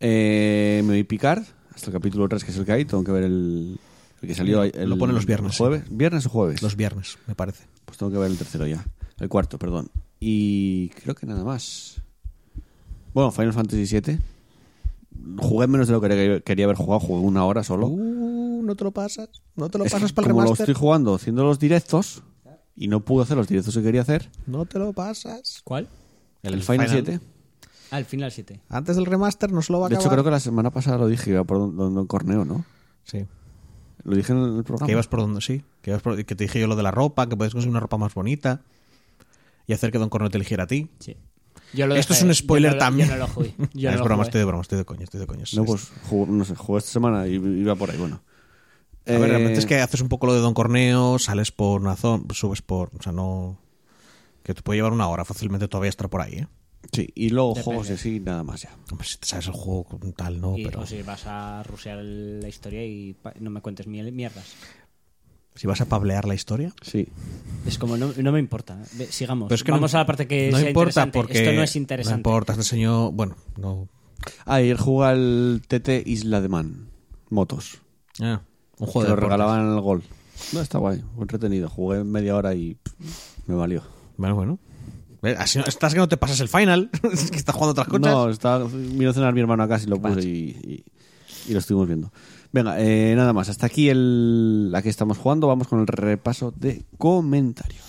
Eh, me voy a picar hasta el capítulo 3, que es el que hay. Tengo que ver el, el que salió el, Lo ponen los viernes, ¿Jueves? ¿Viernes o jueves? Los viernes, me parece. Pues tengo que ver el tercero ya. El cuarto, perdón. Y creo que nada más. Bueno, Final Fantasy VII. Jugué menos de lo que quería- haber jugado. Jugué una hora solo. Uh, no te lo pasas. No te lo Es pasas para el como lo remaster. estoy jugando haciendo los directos y no pude hacer los directos que quería hacer, No te lo pasas. ¿Cuál? el, Final, 7. Al final 7. Antes del remaster no se lo va a De hecho, acabar. creo que la semana pasada lo dije, iba por un corneo, ¿no? Sí. Lo dije en el programa. Que ibas por donde sí. Que, ibas por- que te dije yo lo de la ropa, que puedes conseguir una ropa más bonita. Y hacer que Don Corneo te eligiera a ti. Sí. Yo lo Esto dejé, es un yo spoiler no lo- también. Yo no lo jugué. Yo Ah, no es lo broma, jugué. estoy de broma, estoy de coña, estoy de coña. No, pues jugué, no sé, jugué esta semana y iba por ahí, bueno. A ver, Eh, realmente es que haces un poco lo de Don Corneo, sales por una zona, subes por. O sea, no. Que te puede llevar una hora fácilmente todavía estar por ahí, ¿eh? Sí, y luego Depende. juegos y así, nada más ya. Hombre, si te sabes el juego con tal, no, y, pero. o si vas a rusear la historia y no me cuentes mierdas. Si vas a pablear la historia. Sí. Es como, no, no me importa. Sigamos. Pero es que Vamos no, a la parte que no sea importa interesante. porque. Esto no es interesante. No importa, este señor. Bueno, no. Ah, y él juega el TT Isla de Man. Motos. Ah, un Que juego de lo regalaban en el gol. No, está guay. Entretenido. Jugué media hora y pff, me valió. Bueno, bueno. Así, no- estás que no te pasas el final. Es que estás jugando otras cosas. No, está, vino a cenar mi hermano acá y lo puse y, y- y lo estuvimos viendo. Venga, eh, nada más. Hasta aquí el, la que estamos jugando. Vamos con el repaso de comentarios.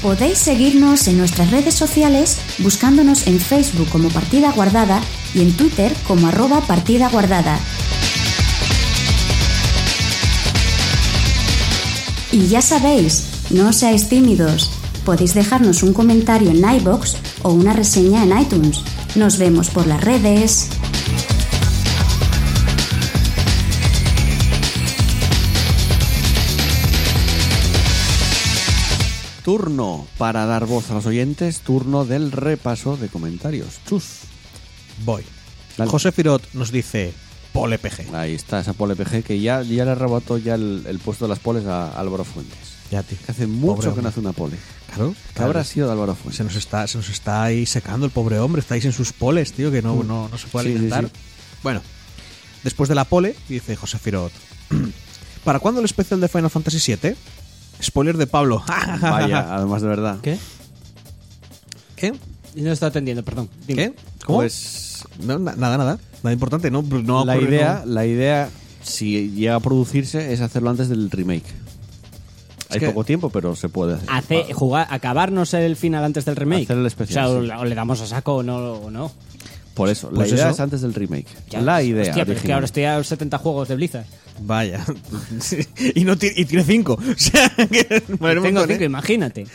Podéis seguirnos en nuestras redes sociales buscándonos en Facebook como Partida Guardada y en Twitter como arroba Partida Guardada. Y ya sabéis, no seáis tímidos. Podéis dejarnos un comentario en iBox o una reseña en iTunes. Nos vemos por las redes. Turno para dar voz a los oyentes. Turno del repaso de comentarios. Chus. Voy. Dale. José Firot nos dice Pole PG. Ahí está esa pole PG que ya, ya le arrebató ya el, el puesto de las poles a Álvaro Fuentes. Ya, tío. Que hace mucho Pobre que hombre. no hace una pole. Claro. ¿Qué claro. habrá sido de Álvaro Fuentes? Se nos está, se nos está ahí secando el pobre hombre, estáis en sus poles, tío, que no, no, no se puede Mm. Sí, sí, alimentar. sí. Bueno, después de la pole, dice José Firot. ¿Para cuándo el especial de Final Fantasy VII? Spoiler de Pablo. Vaya, además de verdad. ¿Qué? ¿Qué? No está atendiendo, perdón. Dime. ¿Qué? ¿Cómo? Pues No, na- nada, nada. Nada importante, no, no la ocurre, idea, no. la idea, si llega a producirse, es hacerlo antes del remake. Hay que- poco tiempo, pero se puede hacer. Hace, jugar, acabarnos el final antes del remake. Hacer el especial, O sea, o sí. le damos a saco o no. O no. Por eso, Pues la idea eso. es antes del remake. Ya, la idea. Hostia, pero es que ahora estoy a los 70 juegos de Blizzard. Vaya. y, no y tiene cinco. O sea, que Tengo montón, cinco, ¿eh? imagínate.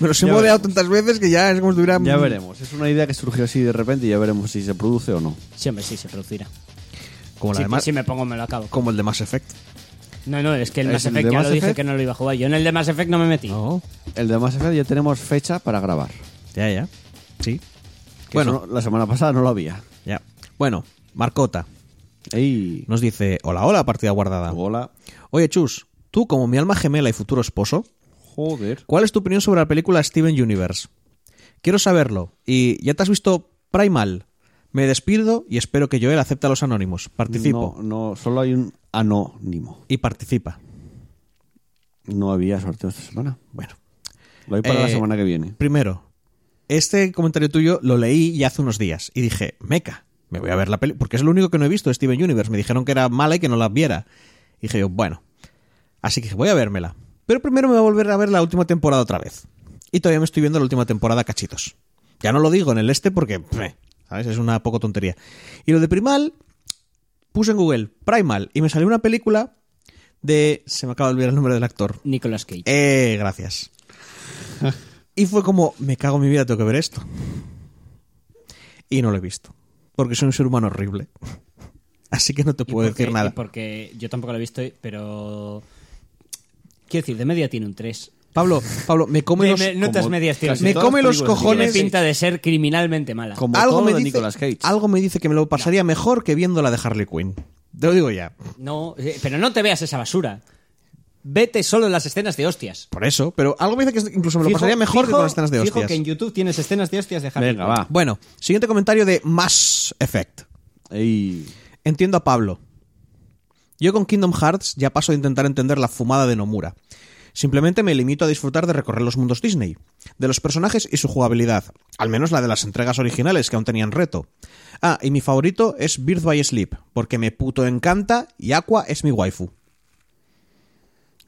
Me los he Ya modeado veremos. tantas veces que ya es como si tuviera... Ya veremos. Es una idea que surgió así de repente y ya veremos si se produce o no. Siempre sí se producirá. Como, la Si, de Ma- si me pongo, me lo acabo. como el de Mass Effect. No, no, es que el ¿Es Mass el Effect ya Mass lo dije Effect? que no lo iba a jugar. Yo en el de Mass Effect no me metí. No, El de Mass Effect ya tenemos fecha para grabar. ya, ya. Sí. Que Bueno, eso la semana pasada no lo había. ya. Bueno, Marcota Ey, nos dice: Hola, hola, partida guardada. hola. Oye, Chus, tú, como mi alma gemela y futuro esposo, Joder. ¿cuál es tu opinión sobre la película Steven Universe? Quiero saberlo. Y ya te has visto Primal. Me despido y espero que Joel acepte a los anónimos. Participo. No, no, solo hay un anónimo. Y participa. No había sorteo esta semana. Bueno. Lo hay para la Eh, semana que viene. Primero, este comentario tuyo lo leí ya hace unos días y dije, meca, me voy a ver la peli, porque es lo único que no he visto de Steven Universe. Me dijeron que era mala y que no la viera. Y dije yo, bueno, así que voy a vérmela. Pero primero me voy a volver a ver la última temporada otra vez. Y todavía me estoy viendo la última temporada cachitos. Ya no lo digo en el este porque, ¿sabes? Es una poco tontería. Y lo de Primal, puse en Google Primal y me salió una película de... Se me acaba de olvidar el nombre del actor. Nicolas Cage. Eh, gracias. y fue como, me cago en mi vida, tengo que ver esto. Y no lo he visto. Porque soy un ser humano horrible. Así que no te puedo decir nada. y porque yo tampoco lo he visto, pero. Quiero decir, de media tiene un 3. Pablo, Pablo, me come los... me- notas como medias me come los cojones. Tiene pinta de ser criminalmente mala. Como algo todo me de dice, Nicolas Cage. algo me dice que me lo pasaría mejor que viendo la de Harley Quinn. Te lo digo ya. No, eh, pero no te veas esa basura. Vete solo en las escenas de hostias. Por eso, pero algo me dice que incluso me lo Fijo- pasaría mejor que fijo- con las escenas de fijo hostias. que en YouTube tienes escenas de hostias de Harley Venga, Quinn. va. Bueno, siguiente comentario de Mass Effect. Ey. Entiendo a Pablo. Yo con Kingdom Hearts ya paso de intentar entender la fumada de Nomura. Simplemente me limito a disfrutar de recorrer los mundos Disney, de los personajes y su jugabilidad, al menos la de las entregas originales que aún tenían reto. Ah, y mi favorito es Birth by Sleep, porque me puto encanta y Aqua es mi waifu.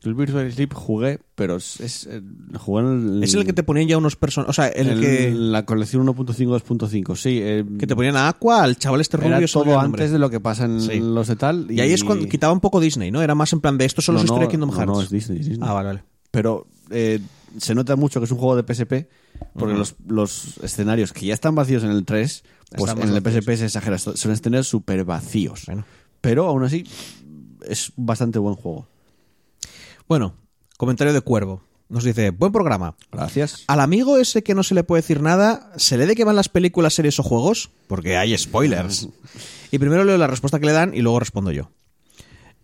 El Virtual Sleep jugué, pero es, es, eh, jugué en el, Es el que te ponían ya unos personajes, o sea, el, en que, la colección 1.5 2.5. Sí, eh, que te ponían a Aqua, al chaval este rubio, era todo el antes de lo que pasa en Sí. los de tal. Y ahí es cuando quitaba un poco Disney, ¿no? Era más en plan de esto solo No, es historia no, de Kingdom Hearts. no, es Disney, es Disney. Ah, vale, vale. Pero eh, se nota mucho que es un juego de PSP Porque los, los escenarios que ya están vacíos en el 3, pues en el. PSP se exagera. Son escenarios súper vacíos. Bueno. Pero aún así, es bastante buen juego. Bueno, comentario de Cuervo. Nos dice, buen programa. Gracias. Al amigo ese que no se le puede decir nada, ¿se lee de qué van las películas, series o juegos? Porque hay spoilers. y primero leo la respuesta que le dan y luego respondo yo.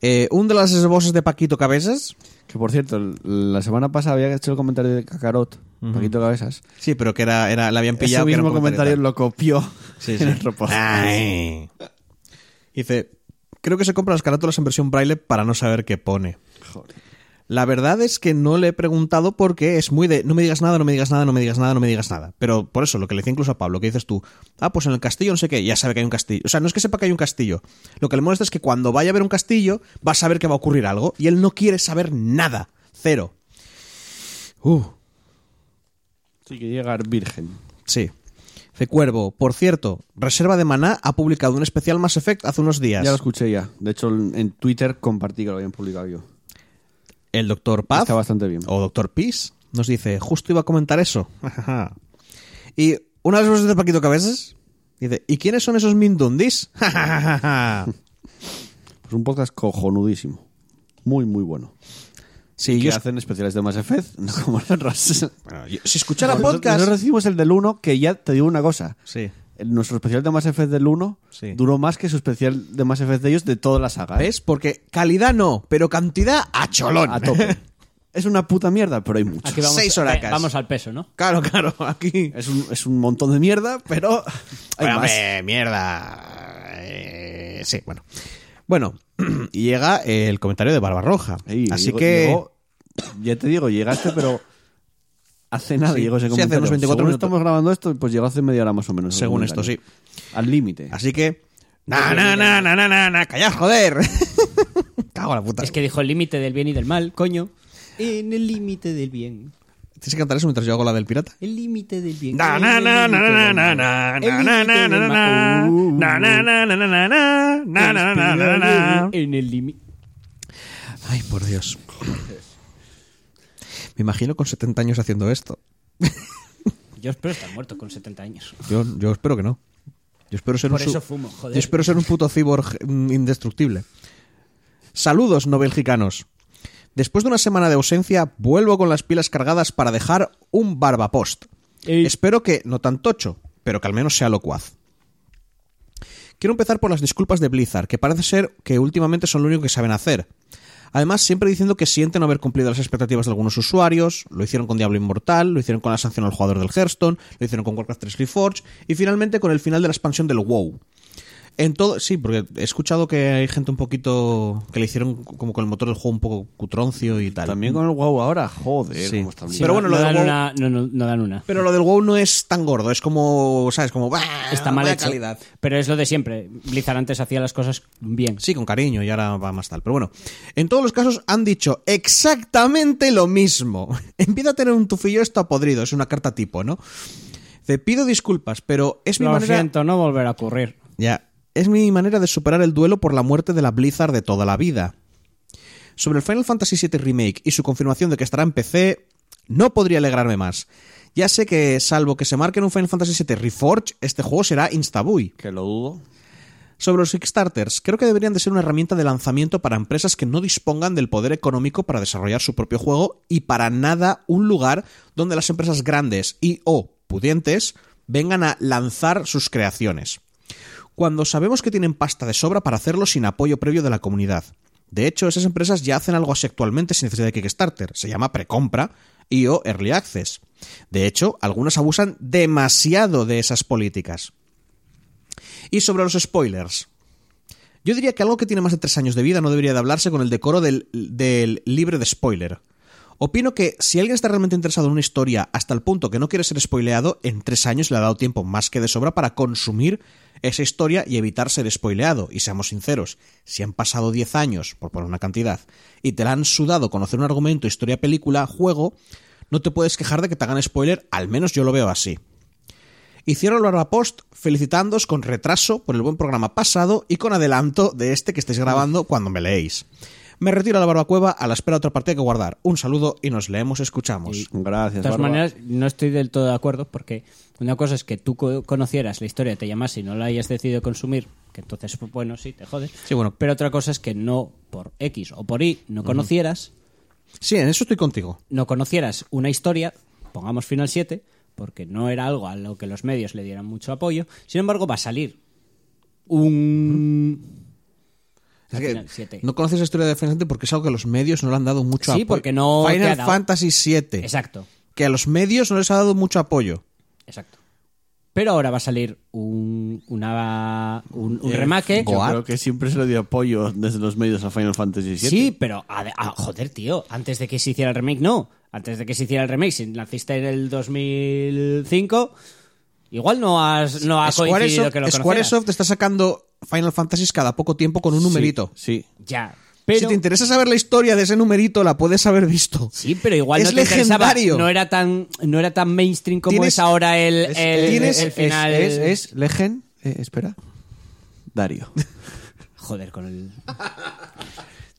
Eh, un de las voces de Paquito Cabezas. Que por cierto, el- la semana pasada había hecho el comentario de Kakarot, Paquito Cabezas. Sí, pero que era, era le habían Ese pillado. que era mismo comentario lo copió Sí, en sí. el reportaje. Ay. Dice, creo que se compra las carátulas en versión braille para no saber qué pone. La verdad es que no le he preguntado porque es muy de no me digas nada, no me digas nada, no me digas nada, no me digas nada. Pero por eso, lo que le decía incluso a Pablo, que dices tú, ah, pues en el castillo no sé qué, ya sabe que hay un castillo. O sea, no es que sepa que hay un castillo. Lo que le molesta es que cuando vaya a ver un castillo, va a saber que va a ocurrir algo y él no quiere saber nada. Cero. Uh, Sí, que llega virgen. sí. De Cuervo, por cierto, Reserva de Maná ha publicado un especial Mass Effect hace unos días. Ya lo escuché ya. De hecho, en Twitter compartí que lo habían publicado yo. El Doctor Paz Está bastante bien. o Doctor Peace nos dice, justo iba a comentar eso. y una de las voces de Paquito Cabezas dice, ¿y quiénes son esos Mindundis? Pues un podcast cojonudísimo. Muy, muy bueno. sí, que yo hacen especiales de Mass Effect, no como nosotros. Bueno, yo- si escuchara podcast... Nosotros recibimos el del 1, que ya te digo una cosa. Sí. Nuestro especial de Mass Effect del 1 Sí. duró más que su especial de Mass Effect de ellos de toda la saga. ¿eh? ¿Ves? Porque calidad no, pero cantidad a cholón. A tope. es una puta mierda, pero hay mucho. Aquí vamos, Seis eh, horacas. vamos al peso, ¿no? Claro, claro, aquí... Es un, es un montón de mierda, pero hay Bueno, más. mierda. Eh, sí, bueno. Bueno, y llega el comentario de Barbarroja. Así que... llegó- ya te digo, llegaste, pero hace nada Sí, llegó ese sí, hace comentario. unos 24 Según minutos. estamos grabando esto, pues llegó hace media hora más o menos. Según esto, comentario. Al límite. Así que... Na, na, na, na, na, na, na, callad, joder. Cago en la puta. Es que dijo el límite del bien y del mal, coño. En el límite del bien. Tienes que cantar eso mientras yo hago la del pirata. El límite del bien. Na, en na, el na, límite na, del na, mal. na, El na, na, límite na, del na, mal. na, na, na, na, na, na, na, na, na, na, na, na. En el límite. Ay, por Dios. Me imagino con 70 años haciendo esto. Yo espero estar muerto con 70 años. Yo, yo espero que no. Yo espero ser Por un eso fumo, joder. Yo espero ser un puto cyborg mm, indestructible. Saludos, no belgicanos. Después de una semana de ausencia, vuelvo con las pilas cargadas para dejar un barbapost. Ey. Espero que no tan tocho, pero que al menos sea locuaz. Quiero empezar por las disculpas de Blizzard, que parece ser que últimamente son lo único que saben hacer. Además, siempre diciendo que sienten no haber cumplido las expectativas de algunos usuarios, lo hicieron con Diablo Inmortal, lo hicieron con la sanción al jugador del Hearthstone, lo hicieron con Warcraft 3 Reforged y finalmente con el final de la expansión del WoW. En todo, sí, porque he escuchado que hay gente un poquito que le hicieron como con el motor del juego un poco cutroncio y tal. También con el WoW ahora, joder, Sí. cómo está Pero bueno, no, lo dan del WoW- una, no, no, no dan una. Pero lo del WoW no es tan gordo, es como, ¿sabes? Como, ¡bah! Está mal hecho. calidad. Pero es lo de siempre. Blizzard antes hacía las cosas bien. Sí, con cariño y ahora va más tal. Pero bueno, en todos los casos han dicho exactamente lo mismo. Empieza a tener un tufillo esto podrido, es una carta tipo, ¿no? Te pido disculpas, pero es mi Lo manera. siento, no volverá a ocurrir. Ya, es mi manera de superar el duelo por la muerte de la Blizzard de toda la vida. Sobre el Final Fantasy VII Remake y su confirmación de que estará en PC, no podría alegrarme más. Ya sé que, salvo que se marque en un Final Fantasy VII Reforged, este juego será instabuy. Que lo dudo. Sobre los Kickstarters, creo que deberían de ser una herramienta de lanzamiento para empresas que no dispongan del poder económico para desarrollar su propio juego y para nada un lugar donde las empresas grandes y o pudientes vengan a lanzar sus creaciones. Cuando sabemos que tienen pasta de sobra para hacerlo sin apoyo previo de la comunidad. De hecho, esas empresas ya hacen algo así actualmente sin necesidad de Kickstarter. Se llama precompra y o early access. De hecho, algunas abusan demasiado de esas políticas. Y sobre los spoilers. Yo diría que algo que tiene más de tres años de vida no debería de hablarse con el decoro del, del libre de spoiler. Opino que si alguien está realmente interesado en una historia hasta el punto que no quiere ser spoileado, en tres años le ha dado tiempo más que de sobra para consumir esa historia y evitar ser spoileado. Y seamos sinceros, si han pasado 10 años, por poner una cantidad, y te la han sudado conocer un argumento, historia, película, juego, no te puedes quejar de que te hagan spoiler, al menos yo lo veo así. Y cierro la post felicitándoos con retraso por el buen programa pasado y con adelanto de este que estáis grabando cuando me leéis. Me retiro a la barbacueva a la espera de otra partida que guardar. Un saludo y nos leemos, escuchamos. Gracias, De todas Barba. maneras, no estoy del todo de acuerdo porque una cosa es que tú co- conocieras la historia, te llamase y no la hayas decidido consumir, que entonces, pues, bueno, sí, te jodes. Sí, bueno. Pero otra cosa es que no, por X o por Y, no conocieras, Sí, en eso estoy contigo. no conocieras una historia, pongamos Final 7, porque no era algo a lo que los medios le dieran mucho apoyo. Sin embargo, va a salir un... Es que Final 7. no conoces la historia de Final Fantasy porque es algo que los medios no le han dado mucho Sí, apoyo. porque no te ha Final dado. Fantasy VII. Exacto. Que a los medios no les ha dado mucho apoyo. Exacto. Pero ahora va a salir un, una, un, un Eh, remake. Yo creo que siempre se le dio apoyo desde los medios a Final Fantasy VII. Sí, pero a- a- joder, tío, antes de que se hiciera el remake, no. Antes de que se hiciera el remake, si naciste en el 2005, igual no has no ha coincidido Squaresoft, que lo conocieras. Squaresoft está sacando Final Fantasy cada poco tiempo con un numerito. Sí. Ya, pero Si te interesa saber la historia de ese numerito, la puedes haber visto. sí, pero igual Es no te interesaba. legendario. No era tan no era tan mainstream como Tienes- es ahora el, el, tienes- el final. es, es, es Legend. eh, espera. Dario. Joder, con el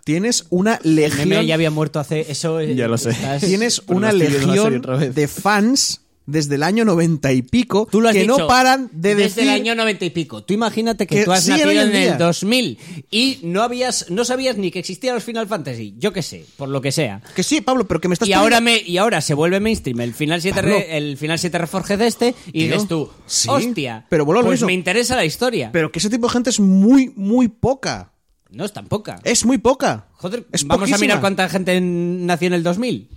Tienes una el legión. meme ya había muerto hace eso. Ya lo sé. estás- Tienes Pero una legión de fans desde el año noventa y pico Tú lo has que dicho, no paran de desde decir el año noventa y pico. Tú imagínate que, Que tú has nacido en en el 2000 y no habías no sabías ni que existían los Final Fantasy, yo qué sé, por lo que sea. que sí, Pablo, pero que me estás Y ahora me y ahora se vuelve mainstream el Final 7 Pablo. re- el Final 7 Reforged de este y dices tú, sí, hostia, pero lo pues me interesa la historia. Pero que ese tipo de gente es muy, muy poca. no es tan poca. Es muy poca. Joder, es vamos a mirar cuánta gente en- nació en el 2000.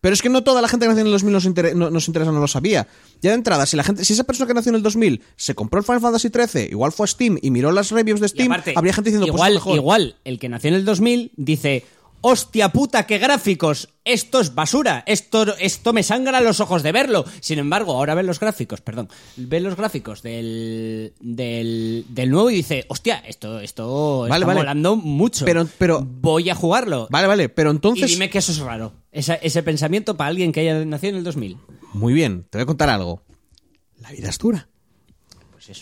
Pero es que no toda la gente que nació en el 2000 nos, inter- no- nos interesa, no lo sabía. Ya de entrada, si la gente, si esa persona que nació en el 2000 se compró el Final Fantasy XIII, igual fue a Steam y miró las reviews de Steam, aparte, habría gente diciendo, igual, pues es mejor. igual el que nació en el 2000 dice, hostia puta, qué gráficos, esto es basura, esto, esto me sangra los ojos de verlo. Sin embargo, ahora ve los gráficos, perdón, ve los gráficos del, del, del nuevo y dice, hostia, esto, esto Vale, está vale. molando mucho. Pero- pero- voy a jugarlo. Vale, vale, pero Y entonces... dime que eso es raro. Esa- ese pensamiento para alguien que haya nacido en el 2000. Muy bien, te voy a contar algo. La vida es dura.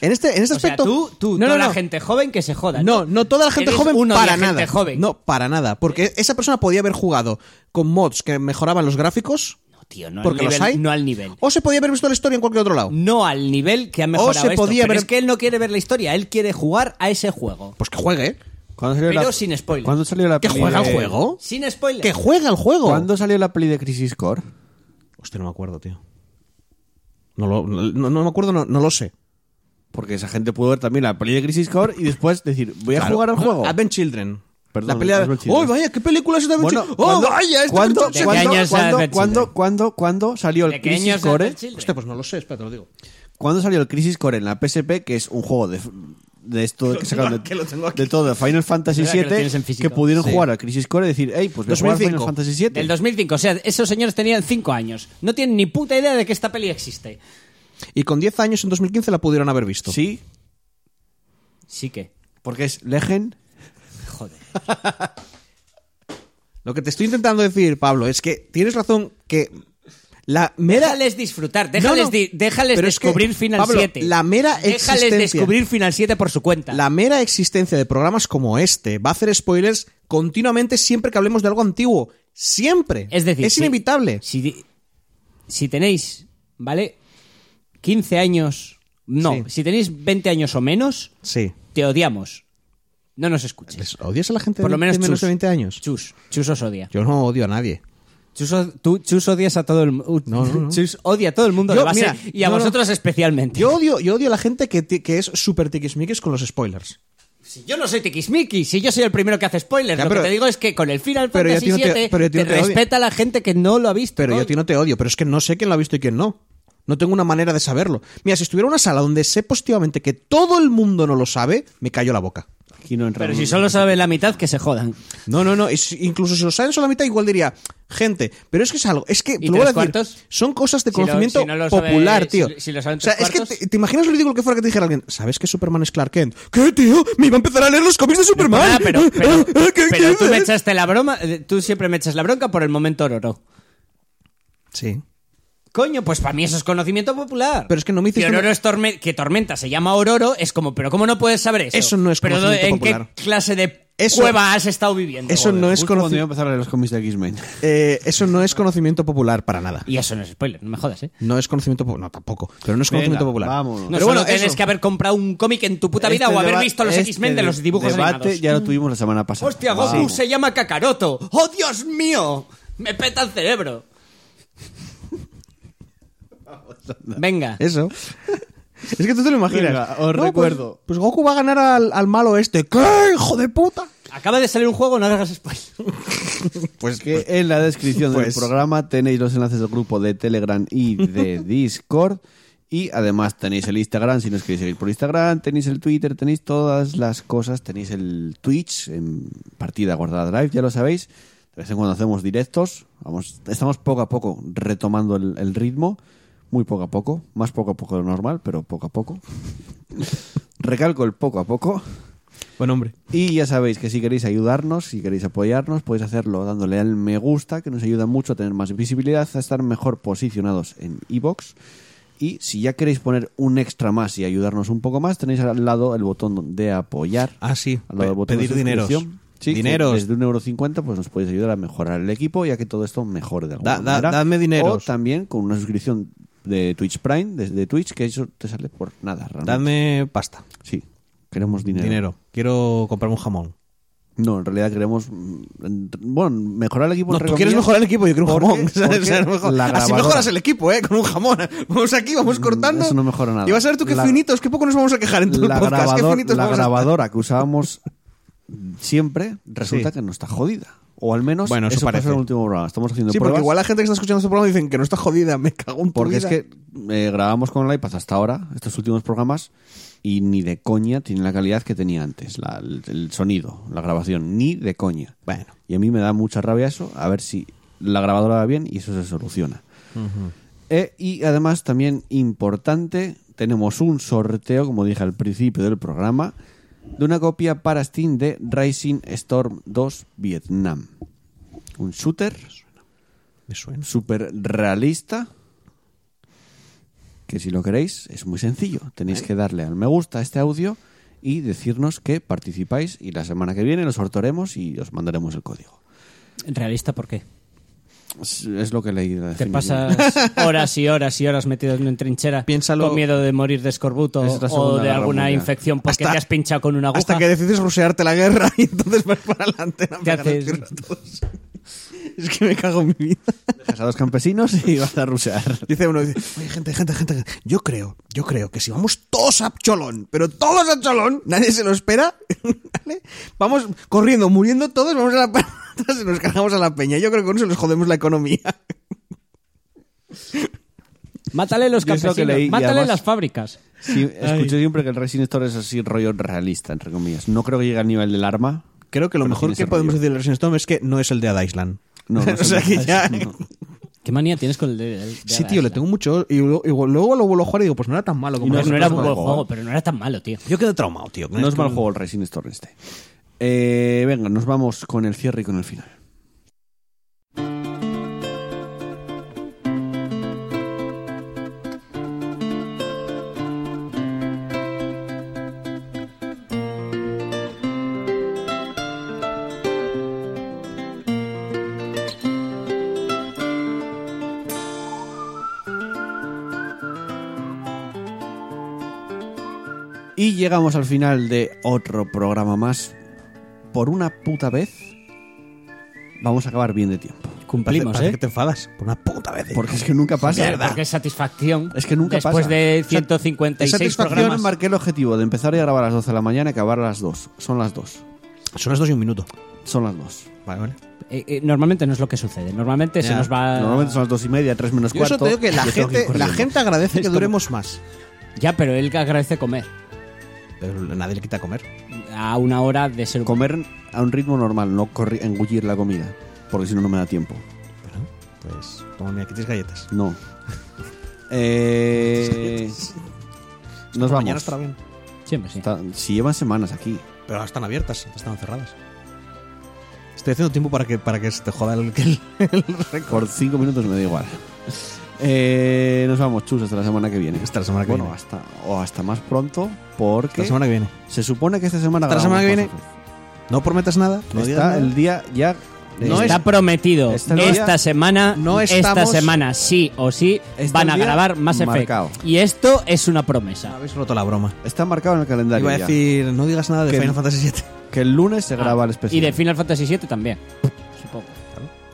En este, en este O sea, aspecto... tú, tú no, toda no, la no. gente joven que se joda. No, no toda la gente Eres joven uno de para gente nada. joven. No, para nada. Porque esa persona podía haber jugado con mods que mejoraban los gráficos. No, tío, no al porque nivel- los hay. no al nivel. O se podía haber visto la historia en cualquier otro lado. No al nivel que ha mejorado se esto, podía pero ver- es que él no quiere ver la historia, él quiere jugar a ese juego. Pues que juegue. ¿eh? ¿Cuándo salió Pero la- sin spoilers. ¿Cuándo salió la Que peli juega de- el juego. Sin spoiler. Que juega el juego. ¿Cuándo salió la peli de Crisis Core? Hostia, no me acuerdo, tío. No, lo, no, no me acuerdo, no, no lo sé. Porque esa gente pudo ver también la peli de Crisis Core y después decir, voy a Claro. jugar al juego. Advent Children. Perdón, la pelea de... Advent Children. ¡Oh, vaya! ¿Qué película es esta Advent Bueno, Children? ¡Oh, ¿cuándo- vaya! Este ¿cuándo, Advent ¿De qué cuándo, es cuándo, Advent cuándo, Children? cuándo, cuándo salió el ¿De qué Crisis Core? Advent Children? Hostia, pues no lo sé, espera, te lo digo. ¿Cuándo salió el Crisis Core en la PSP? Que es un juego de, de esto que sacaron de, de todo, de Final Fantasy verdad que lo tienes en VII, físico. que pudieron Sí. jugar al Crisis Core y decir, hey, pues voy a jugar al 2005. Final Fantasy VII. Del 2005, o sea, esos señores tenían 5 años. No tienen ni puta idea de que esta peli existe. Y con 10 años, en 2015, la pudieron haber visto. Sí, Sí que. porque es Legend. Joder. Lo que te estoy intentando decir, Pablo, es que tienes razón que la mera... Déjales disfrutar, déjales, no. di- déjales Pero es que, descubrir Final Pablo, 7. la mera Déjales existencia- descubrir Final 7 por su cuenta. La mera existencia de programas como este va a hacer spoilers continuamente siempre que hablemos de algo antiguo. Siempre. Es decir, es si- inevitable. Si, di- si tenéis, ¿vale? 15 años. No, Sí. si tenéis 20 años o menos, Sí. te odiamos. No nos escuches. ¿Les ¿Odias a la gente Por de, lo menos de menos Chus. de 20 años? Chus. Chus os odia. Yo no odio a nadie. Chus, o- tú, Chus odias a todo el mundo. No, no, no. Chus odia a todo el mundo Yo, de base mira, y a no, no. vosotros especialmente. Yo odio, yo odio a la gente que, ti- que es súper tiquismiquis con los spoilers. Si yo no soy tiquismiqui, si yo soy el primero que hace spoilers, Ya, lo pero- que te digo es que con el Final pero yo a Fantasy ti no te- 7 pero yo a ti te no te odio. respeta a la gente que no lo ha visto. Pero yo coño. a ti no te odio, pero es que no sé quién lo ha visto y quién no. No tengo una manera de saberlo. Mira, si estuviera en una sala donde sé positivamente que todo el mundo no lo sabe, me callo la boca. No Pero si solo sabe la mitad, que se jodan. No, no, no. incluso si lo saben solo la mitad, igual diría, gente, pero es que es algo, es que, te lo voy a decir, son cosas de Si lo- conocimiento si no sabe- popular, si- tío. si lo saben o sea, es que te, te imaginas lo ridículo que fuera que te dijera alguien, ¿sabes que Superman es Clark Kent? ¿Qué, tío? Me iba a empezar a leer los cómics de Superman. Ah, pero, pero, ¿Qué pero tú me echaste la broma, eh, tú siempre me echas la bronca por el momento Ororo. Sí. Coño, pues para mí eso es conocimiento popular. Pero es que no me hiciste Que, Ororo una- es torme- que Tormenta se llama Ororo, es como, pero ¿cómo no puedes saber eso? Eso no es pero conocimiento ¿en popular. qué clase de Eso- cueva has estado viviendo. Eso no es Justo cuando conoci- iba a empezar a leer los cómics de X-Men. eh, eso no es conocimiento popular para nada. Y eso no es spoiler, no me jodas, ¿eh? No es conocimiento popular. No, tampoco. Pero no es conocimiento Venga, popular. vámonos. No Pero solo bueno, tienes eso. que haber comprado un cómic en tu puta vida Este o haber deba- visto los este X-Men de los dibujos debate animados. ya lo tuvimos la semana pasada. Hostia, Goku Vamos. se llama Kakaroto. ¡Oh, Dios mío! Me peta el cerebro. Venga. Eso. Es que tú te lo imaginas. Venga, os No, recuerdo. Pues, pues Goku va a ganar al, al malo este. ¿Qué, hijo de puta? Acaba de salir un juego, no hagas spoiler. Pues que en la descripción del Pues- programa tenéis los enlaces del grupo de Telegram y de Discord. Y además tenéis el Instagram, si nos queréis seguir por Instagram, tenéis el Twitter, tenéis todas las cosas, tenéis el Twitch en partida guardada drive, ya lo sabéis. De vez en cuando hacemos directos, vamos, estamos poco a poco retomando el, el ritmo, muy poco a poco, más poco a poco de lo normal, pero poco a poco. Recalco el poco a poco. Buen hombre. Y ya sabéis que si queréis ayudarnos, si queréis apoyarnos, podéis hacerlo dándole al me gusta, que nos ayuda mucho a tener más visibilidad, a estar mejor posicionados en iBox. Y si ya queréis poner un extra más y ayudarnos un poco más, tenéis al lado el botón de apoyar. Ah, sí. Al lado del Pe- botón de pedir suscripción. Sí, Dineros. Desde un euro cincuenta, pues nos podéis ayudar a mejorar el equipo y a que todo esto mejore de alguna Da- da- manera. dadme dineros. O también con una suscripción de Twitch Prime, desde Twitch, que eso te sale por nada, realmente. Dame pasta. Sí, queremos dinero. Dinero. Quiero comprarme un jamón. No, en realidad queremos. mm, Bueno, mejorar el equipo. No, tú quieres mejorar el equipo, yo quiero un jamón. mejor- Así mejoras el equipo, ¿eh? Con un jamón. Vamos aquí, vamos cortando. eso no mejora nada. Y vas a ver tú qué La- finitos, qué poco nos vamos a quejar en todo La, el podcast. qué finitos la vamos a- grabadora que usábamos siempre resulta Sí. que no está jodida. O al menos Bueno, eso parece. en el último programa. Estamos haciendo Sí, porque pruebas. igual la gente que está escuchando este programa dicen que no está jodida, me cago en tu Porque es que eh, grabamos con el iPad hasta ahora, estos últimos programas, y ni de coña tiene la calidad que tenía antes, la- el, el sonido, la grabación, ni de coña. Bueno. Y a mí me da mucha rabia eso, a ver si la grabadora va bien y eso se soluciona. Eh, y además, también importante, tenemos un sorteo, como dije al principio del programa, de una copia para Steam de Rising Storm 2 Vietnam. Un shooter Me suena. súper realista. Que si lo queréis, es muy sencillo. Tenéis que darle al me gusta a este audio y decirnos que participáis. Y la semana que viene lo sortearemos y os mandaremos el código. ¿Realista por qué? Es, lo que leí. de Te pasas horas y horas y horas metido en trinchera Piénsalo- con miedo de morir de escorbuto o de alguna Mundial. infección porque Hasta- te has pinchado con una aguja. Hasta que decides rusearte la guerra y entonces vas para adelante. a ¿Qué pegar haces? Es que me cago en mi vida. Dejas a los campesinos y vas a rusear. Dice uno, dice, oye, gente, gente, gente, gente, yo creo, yo creo que si vamos todos a Cholón, pero todos a Cholón, nadie se lo espera, ¿vale? Vamos corriendo, muriendo todos, vamos a la pe- y nos cargamos a la peña. Yo creo que con eso les jodemos la economía. Mátale los que campesinos, leí mátale además- las fábricas. Sí, escucho siempre que el Resident Store es así rollo realista, entre comillas. No creo que llegue al nivel del arma. Creo que lo mejor que podemos rollo. decir de Resident Storm es que no es el de Ad Island. No, no o sea que ya... no. ¿Qué manía tienes con el de, de- Sí, tío, le tengo mucho... Y luego, y luego lo vuelvo a jugar y digo, pues no era tan malo como no, no era buen juego, pero no era tan malo, tío. Yo quedo traumado, tío. con No es esto. mal juego el Resident Store este. Eh, venga, nos vamos con el cierre y con el final. Llegamos al final de otro programa más. Por una puta vez, vamos a acabar bien de tiempo. Cumplimos, Parece ¿eh? que te enfadas por una puta vez. Porque es que nunca pasa. Porque, porque es satisfacción. Es que nunca Después pasa. de O sea, 156 satisfacción programas. marqué el objetivo de empezar a grabar a las 12 de la mañana y acabar a las 2. Son las 2. Son las dos y un minuto. Son las 2. Vale, vale. Eh, eh, normalmente no es lo que sucede. Normalmente se Ya. nos va. Normalmente son las 2 y media, 3 menos Yo eso cuarto. te digo que la gente, la corriendo. gente agradece Es que como- duremos más. Ya, pero él que agradece comer. Pero nadie le quita comer. A una hora de ser. Comer a un ritmo normal, no corri- engullir la comida. Porque si no, no me da tiempo. Bueno, pues toma, mira, aquí tienes galletas. No. Eh, nos Mañana vamos. estará bien. Siempre sí. Está- si llevan semanas aquí. Pero ahora están abiertas, estaban cerradas. Estoy haciendo tiempo para que, para que se te joda el, el, el récord. Por 5 minutos me da igual. Eh, nos vamos, chus, hasta la semana que viene. Hasta la semana que bueno, viene. hasta, o hasta más pronto, porque La semana que viene. se supone que esta semana Hasta la semana que viene. No prometas nada. No Está nada. el día ya. No está es- prometido el día- esta semana, No esta semana sí o sí van el a grabar Effect. marcado. Y esto es una promesa. Habéis roto la broma. Está marcado en el calendario. Iba a ya. decir, no digas nada de Que- Final Fantasy VII. que el lunes se graba el Ah, especial. Y de Final Fantasy VII también.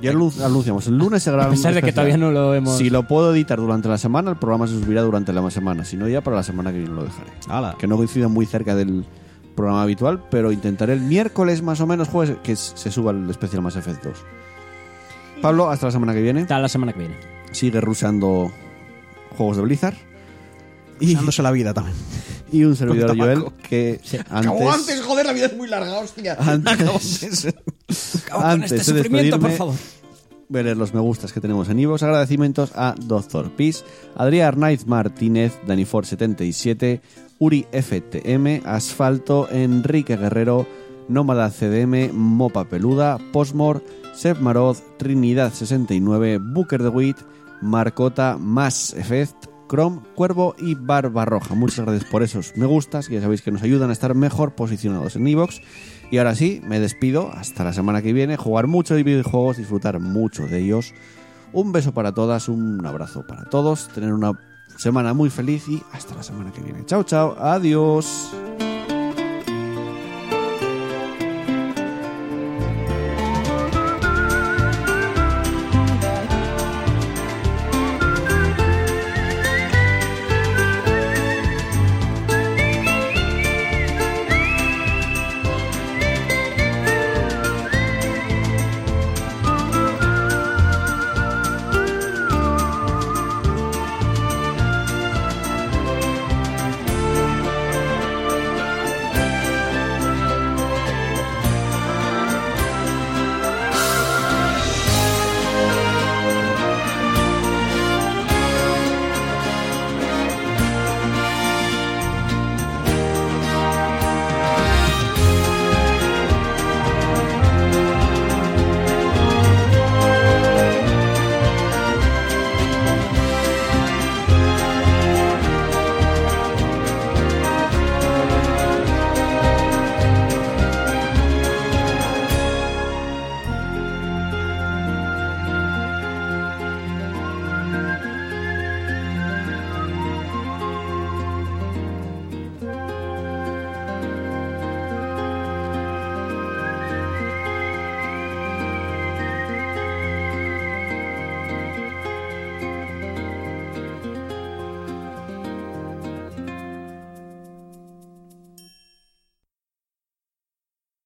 Ya lo anunciamos. El lunes se graba A pesar de que todavía no lo hemos. Si lo puedo editar durante la semana, el programa se subirá durante la semana. Si no, ya para la semana que viene lo dejaré. Hala. Que no coincida muy cerca del programa habitual, pero intentaré el miércoles más o menos, jueves, que se suba el especial Mass Effect 2. Pablo, hasta la semana que viene. Hasta la semana que viene. Sigue rusando juegos de Blizzard. Y, Dándose la vida también. y un servidor Con Joel que Acabó antes, antes, joder, la vida es muy larga, hostia. Antes- Acabó antes. antes este de sufrimiento, por favor. leer los me gustas que tenemos en Ivox. Agradecimientos a Doctor Peace, Adrián Arnaiz Martínez, Danifor77, Uri FTM, Asfalto, Enrique Guerrero, Nómada CDM, Mopa Peluda, Posmor, Seb Maroz, Trinidad69, Booker de Wit, Marcota, Mass Effect, Chrome, Cuervo y Barbarroja. Muchas gracias por esos me gustas, que ya sabéis que nos ayudan a estar mejor posicionados en Evox. Y ahora sí, me despido. Hasta la semana que viene. Jugar mucho de videojuegos, disfrutar mucho de ellos. Un beso para todas, un abrazo para todos. Tener una semana muy feliz y hasta la semana que viene. Chao, chao. Adiós.